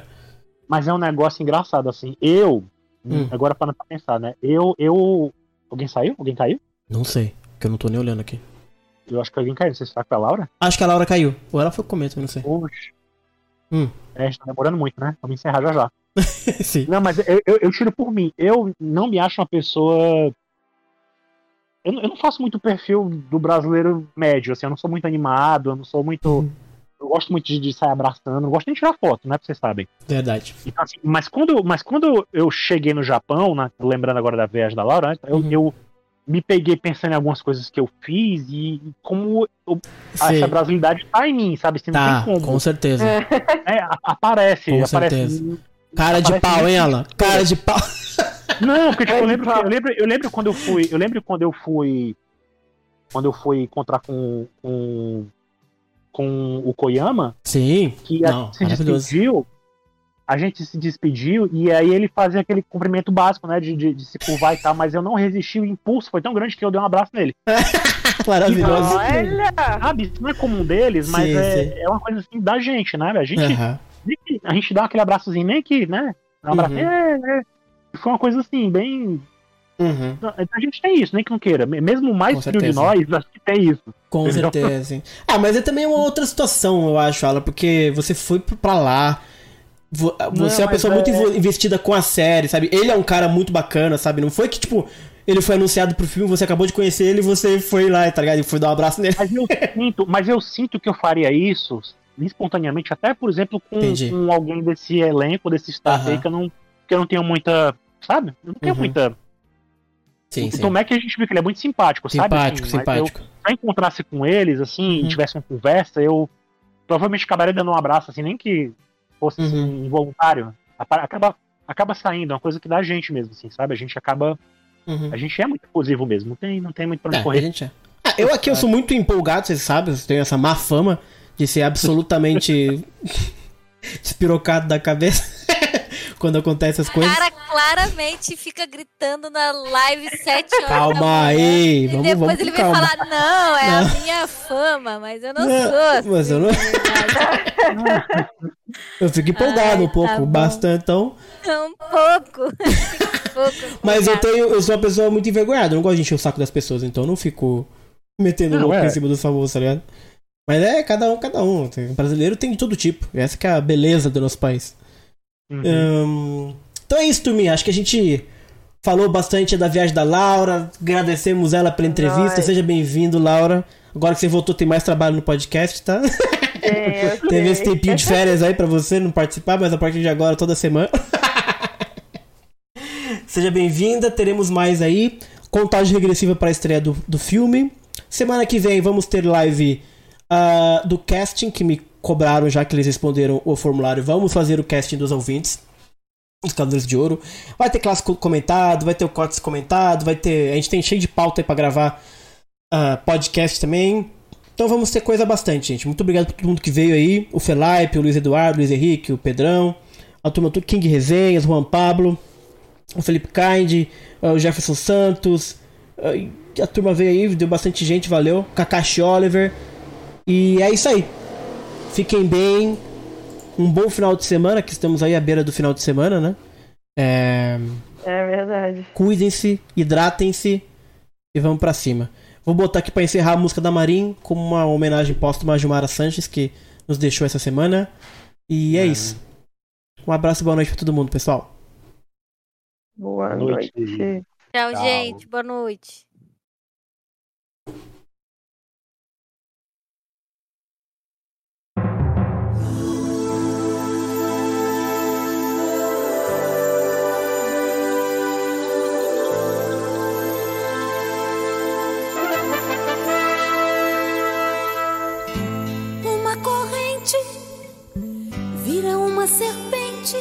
Mas é um negócio engraçado, assim. Eu, Hum. agora para pra pensar, né? Eu, eu. Alguém saiu? Alguém caiu? Não sei, porque eu não tô nem olhando aqui. Eu acho que alguém caiu. Não sei se foi a Laura. Acho que a Laura caiu. Ou ela foi com eu não sei. Oxe. Hum. A gente tá demorando muito, né? Vamos encerrar já já. Sim. Não, mas eu, eu, eu tiro por mim. Eu não me acho uma pessoa. Eu, não- eu não faço muito perfil do brasileiro médio, assim. Eu não sou muito animado, eu não sou muito. Uhum. Eu gosto muito de, de sair abraçando, não gosto nem de tirar foto, né? Pra vocês sabem. Verdade. Então, assim, mas, quando, mas quando eu cheguei no Japão, né, lembrando agora da viagem da Laura, eu, Uhum. eu me peguei pensando em algumas coisas que eu fiz e como eu- essa brasilidade tá em mim, sabe? Assim, não Tá, tem como. com certeza. É, a- aparece, Com aparece. certeza. Cara de pau, hein, Alan? Cara de pau. Não, porque tipo, eu, É, lembro, eu lembro, eu lembro quando eu fui, eu lembro quando eu fui, quando eu fui encontrar com com, com o Koyama, Sim. que a Não, gente se despediu, a gente se despediu e aí ele fazia aquele cumprimento básico, né, de, de, de se curvar e tal, mas eu não resisti, o impulso foi tão grande que eu dei um abraço nele. Maravilhoso. Olha! Sabe, isso não é comum deles, mas Sim, é, sim. é uma coisa assim da gente, né? A gente, que- a gente dá aquele abraçozinho, nem que, né? Um abraço, Uhum. é, é. Foi uma coisa assim, bem. Uhum. A gente tem isso, nem que não queira. Mesmo o mais frio de nós, acho que tem isso. Com Entendeu? certeza, sim. Ah, mas é também uma outra situação, eu acho, Alan, porque você foi pra lá. Vo- Você é uma pessoa é- muito investida com a série, sabe? Ele é um cara muito bacana, sabe? Não foi que, tipo, ele foi anunciado pro filme, você acabou de conhecer ele e você foi lá, tá ligado? E foi dar um abraço nele. Mas eu sinto, mas eu sinto que eu faria isso espontaneamente, até, por exemplo, com, com alguém desse elenco, desse staff aí, que eu não, que eu não tenho muita. Sabe? Eu não tenho Uhum. muita. Sim, o sim. Tomé que a gente viu que ele é muito simpático, sabe? Simpático, Assim, mas simpático. Se eu encontrasse com eles, assim, Uhum. e tivesse uma conversa, eu provavelmente acabaria dando um abraço, assim, nem que fosse assim, Uhum. involuntário. Acaba, acaba saindo, é uma coisa que dá a gente mesmo, assim, sabe? A gente acaba. Uhum. A gente é muito exclusivo mesmo, não tem, não tem muito pra onde É, a correr. gente é. Ah, eu aqui eu sou muito empolgado, vocês sabem, eu tenho essa má fama de ser absolutamente despirocado da cabeça quando acontecem O coisas. cara claramente fica gritando na live 7 horas. da Calma manhã, aí, E vamos, depois vamos ele calma. falar: não, é Não. a minha fama, mas eu não, Não, sou assim. mas eu não- Eu fico empolgado Ai, um pouco, tá bastante, então. Um pouco. Um pouco Mas eu tenho, eu sou uma pessoa muito envergonhada, eu não gosto de encher o saco das pessoas, então eu não fico metendo Não, louco é. em cima dos famosos, tá ligado? Mas é cada um, cada um. Tem- brasileiro tem de todo tipo. Essa que é a beleza do nosso país. Uhum. Hum, então é isso, turminha. Acho que a gente falou bastante da viagem da Laura. Agradecemos ela pela entrevista. Nós. Seja bem-vindo, Laura. Agora que você voltou, tem mais trabalho no podcast, tá? Eu Teve esse tempinho de férias aí pra você não participar, mas a partir de agora, toda semana. Seja bem-vinda, teremos mais aí. Contagem regressiva para a estreia do, do filme. Semana que vem vamos ter live ah, do casting, que me cobraram já que eles responderam o formulário. Vamos fazer o casting dos ouvintes. Os Cavaleiros de Ouro. Vai ter clássico comentado, vai ter o Cortes comentado, vai ter. A gente tem cheio de pauta aí pra gravar ah, podcast também. Então vamos ter coisa bastante, gente. Muito obrigado por todo mundo que veio aí. O Felipe, o Luiz Eduardo, o Luiz Henrique, o Pedrão, a turma do King Resenhas, Juan Pablo, o Felipe Kind, ah, o Jefferson Santos. e a turma veio aí, deu bastante gente, valeu. Kakashi Oliver. E é isso aí. Fiquem bem. Um bom final de semana, que estamos aí à beira do final de semana, né? É, É verdade. Cuidem-se, hidratem-se e vamos pra cima. Vou botar aqui pra encerrar a música da Marim como uma homenagem póstuma a Gilmara Sanches, que nos deixou essa semana. E é isso. Um abraço e boa noite pra todo mundo, pessoal. Boa Noite. noite. Tchau, Tchau. gente. Boa noite. Uma serpente,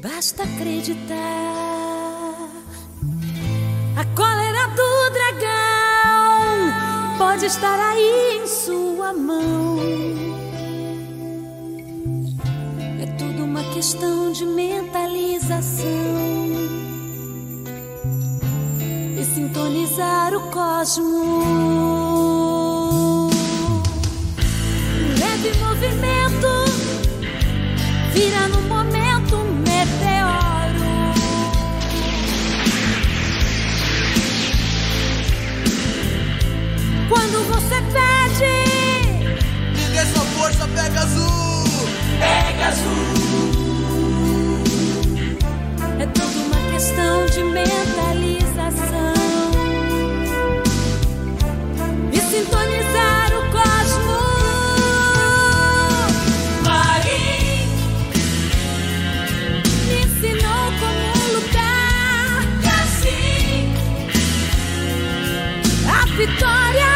basta acreditar. A cólera do dragão pode estar aí em sua mão. É tudo uma questão de mentalização e sintonizar o cosmos. Um leve movimento vira no momento um meteoro. Quando você pede, Me dê sua força, Pegasus! é tudo uma questão de mentalização e sintonizar o cosmos. Vitória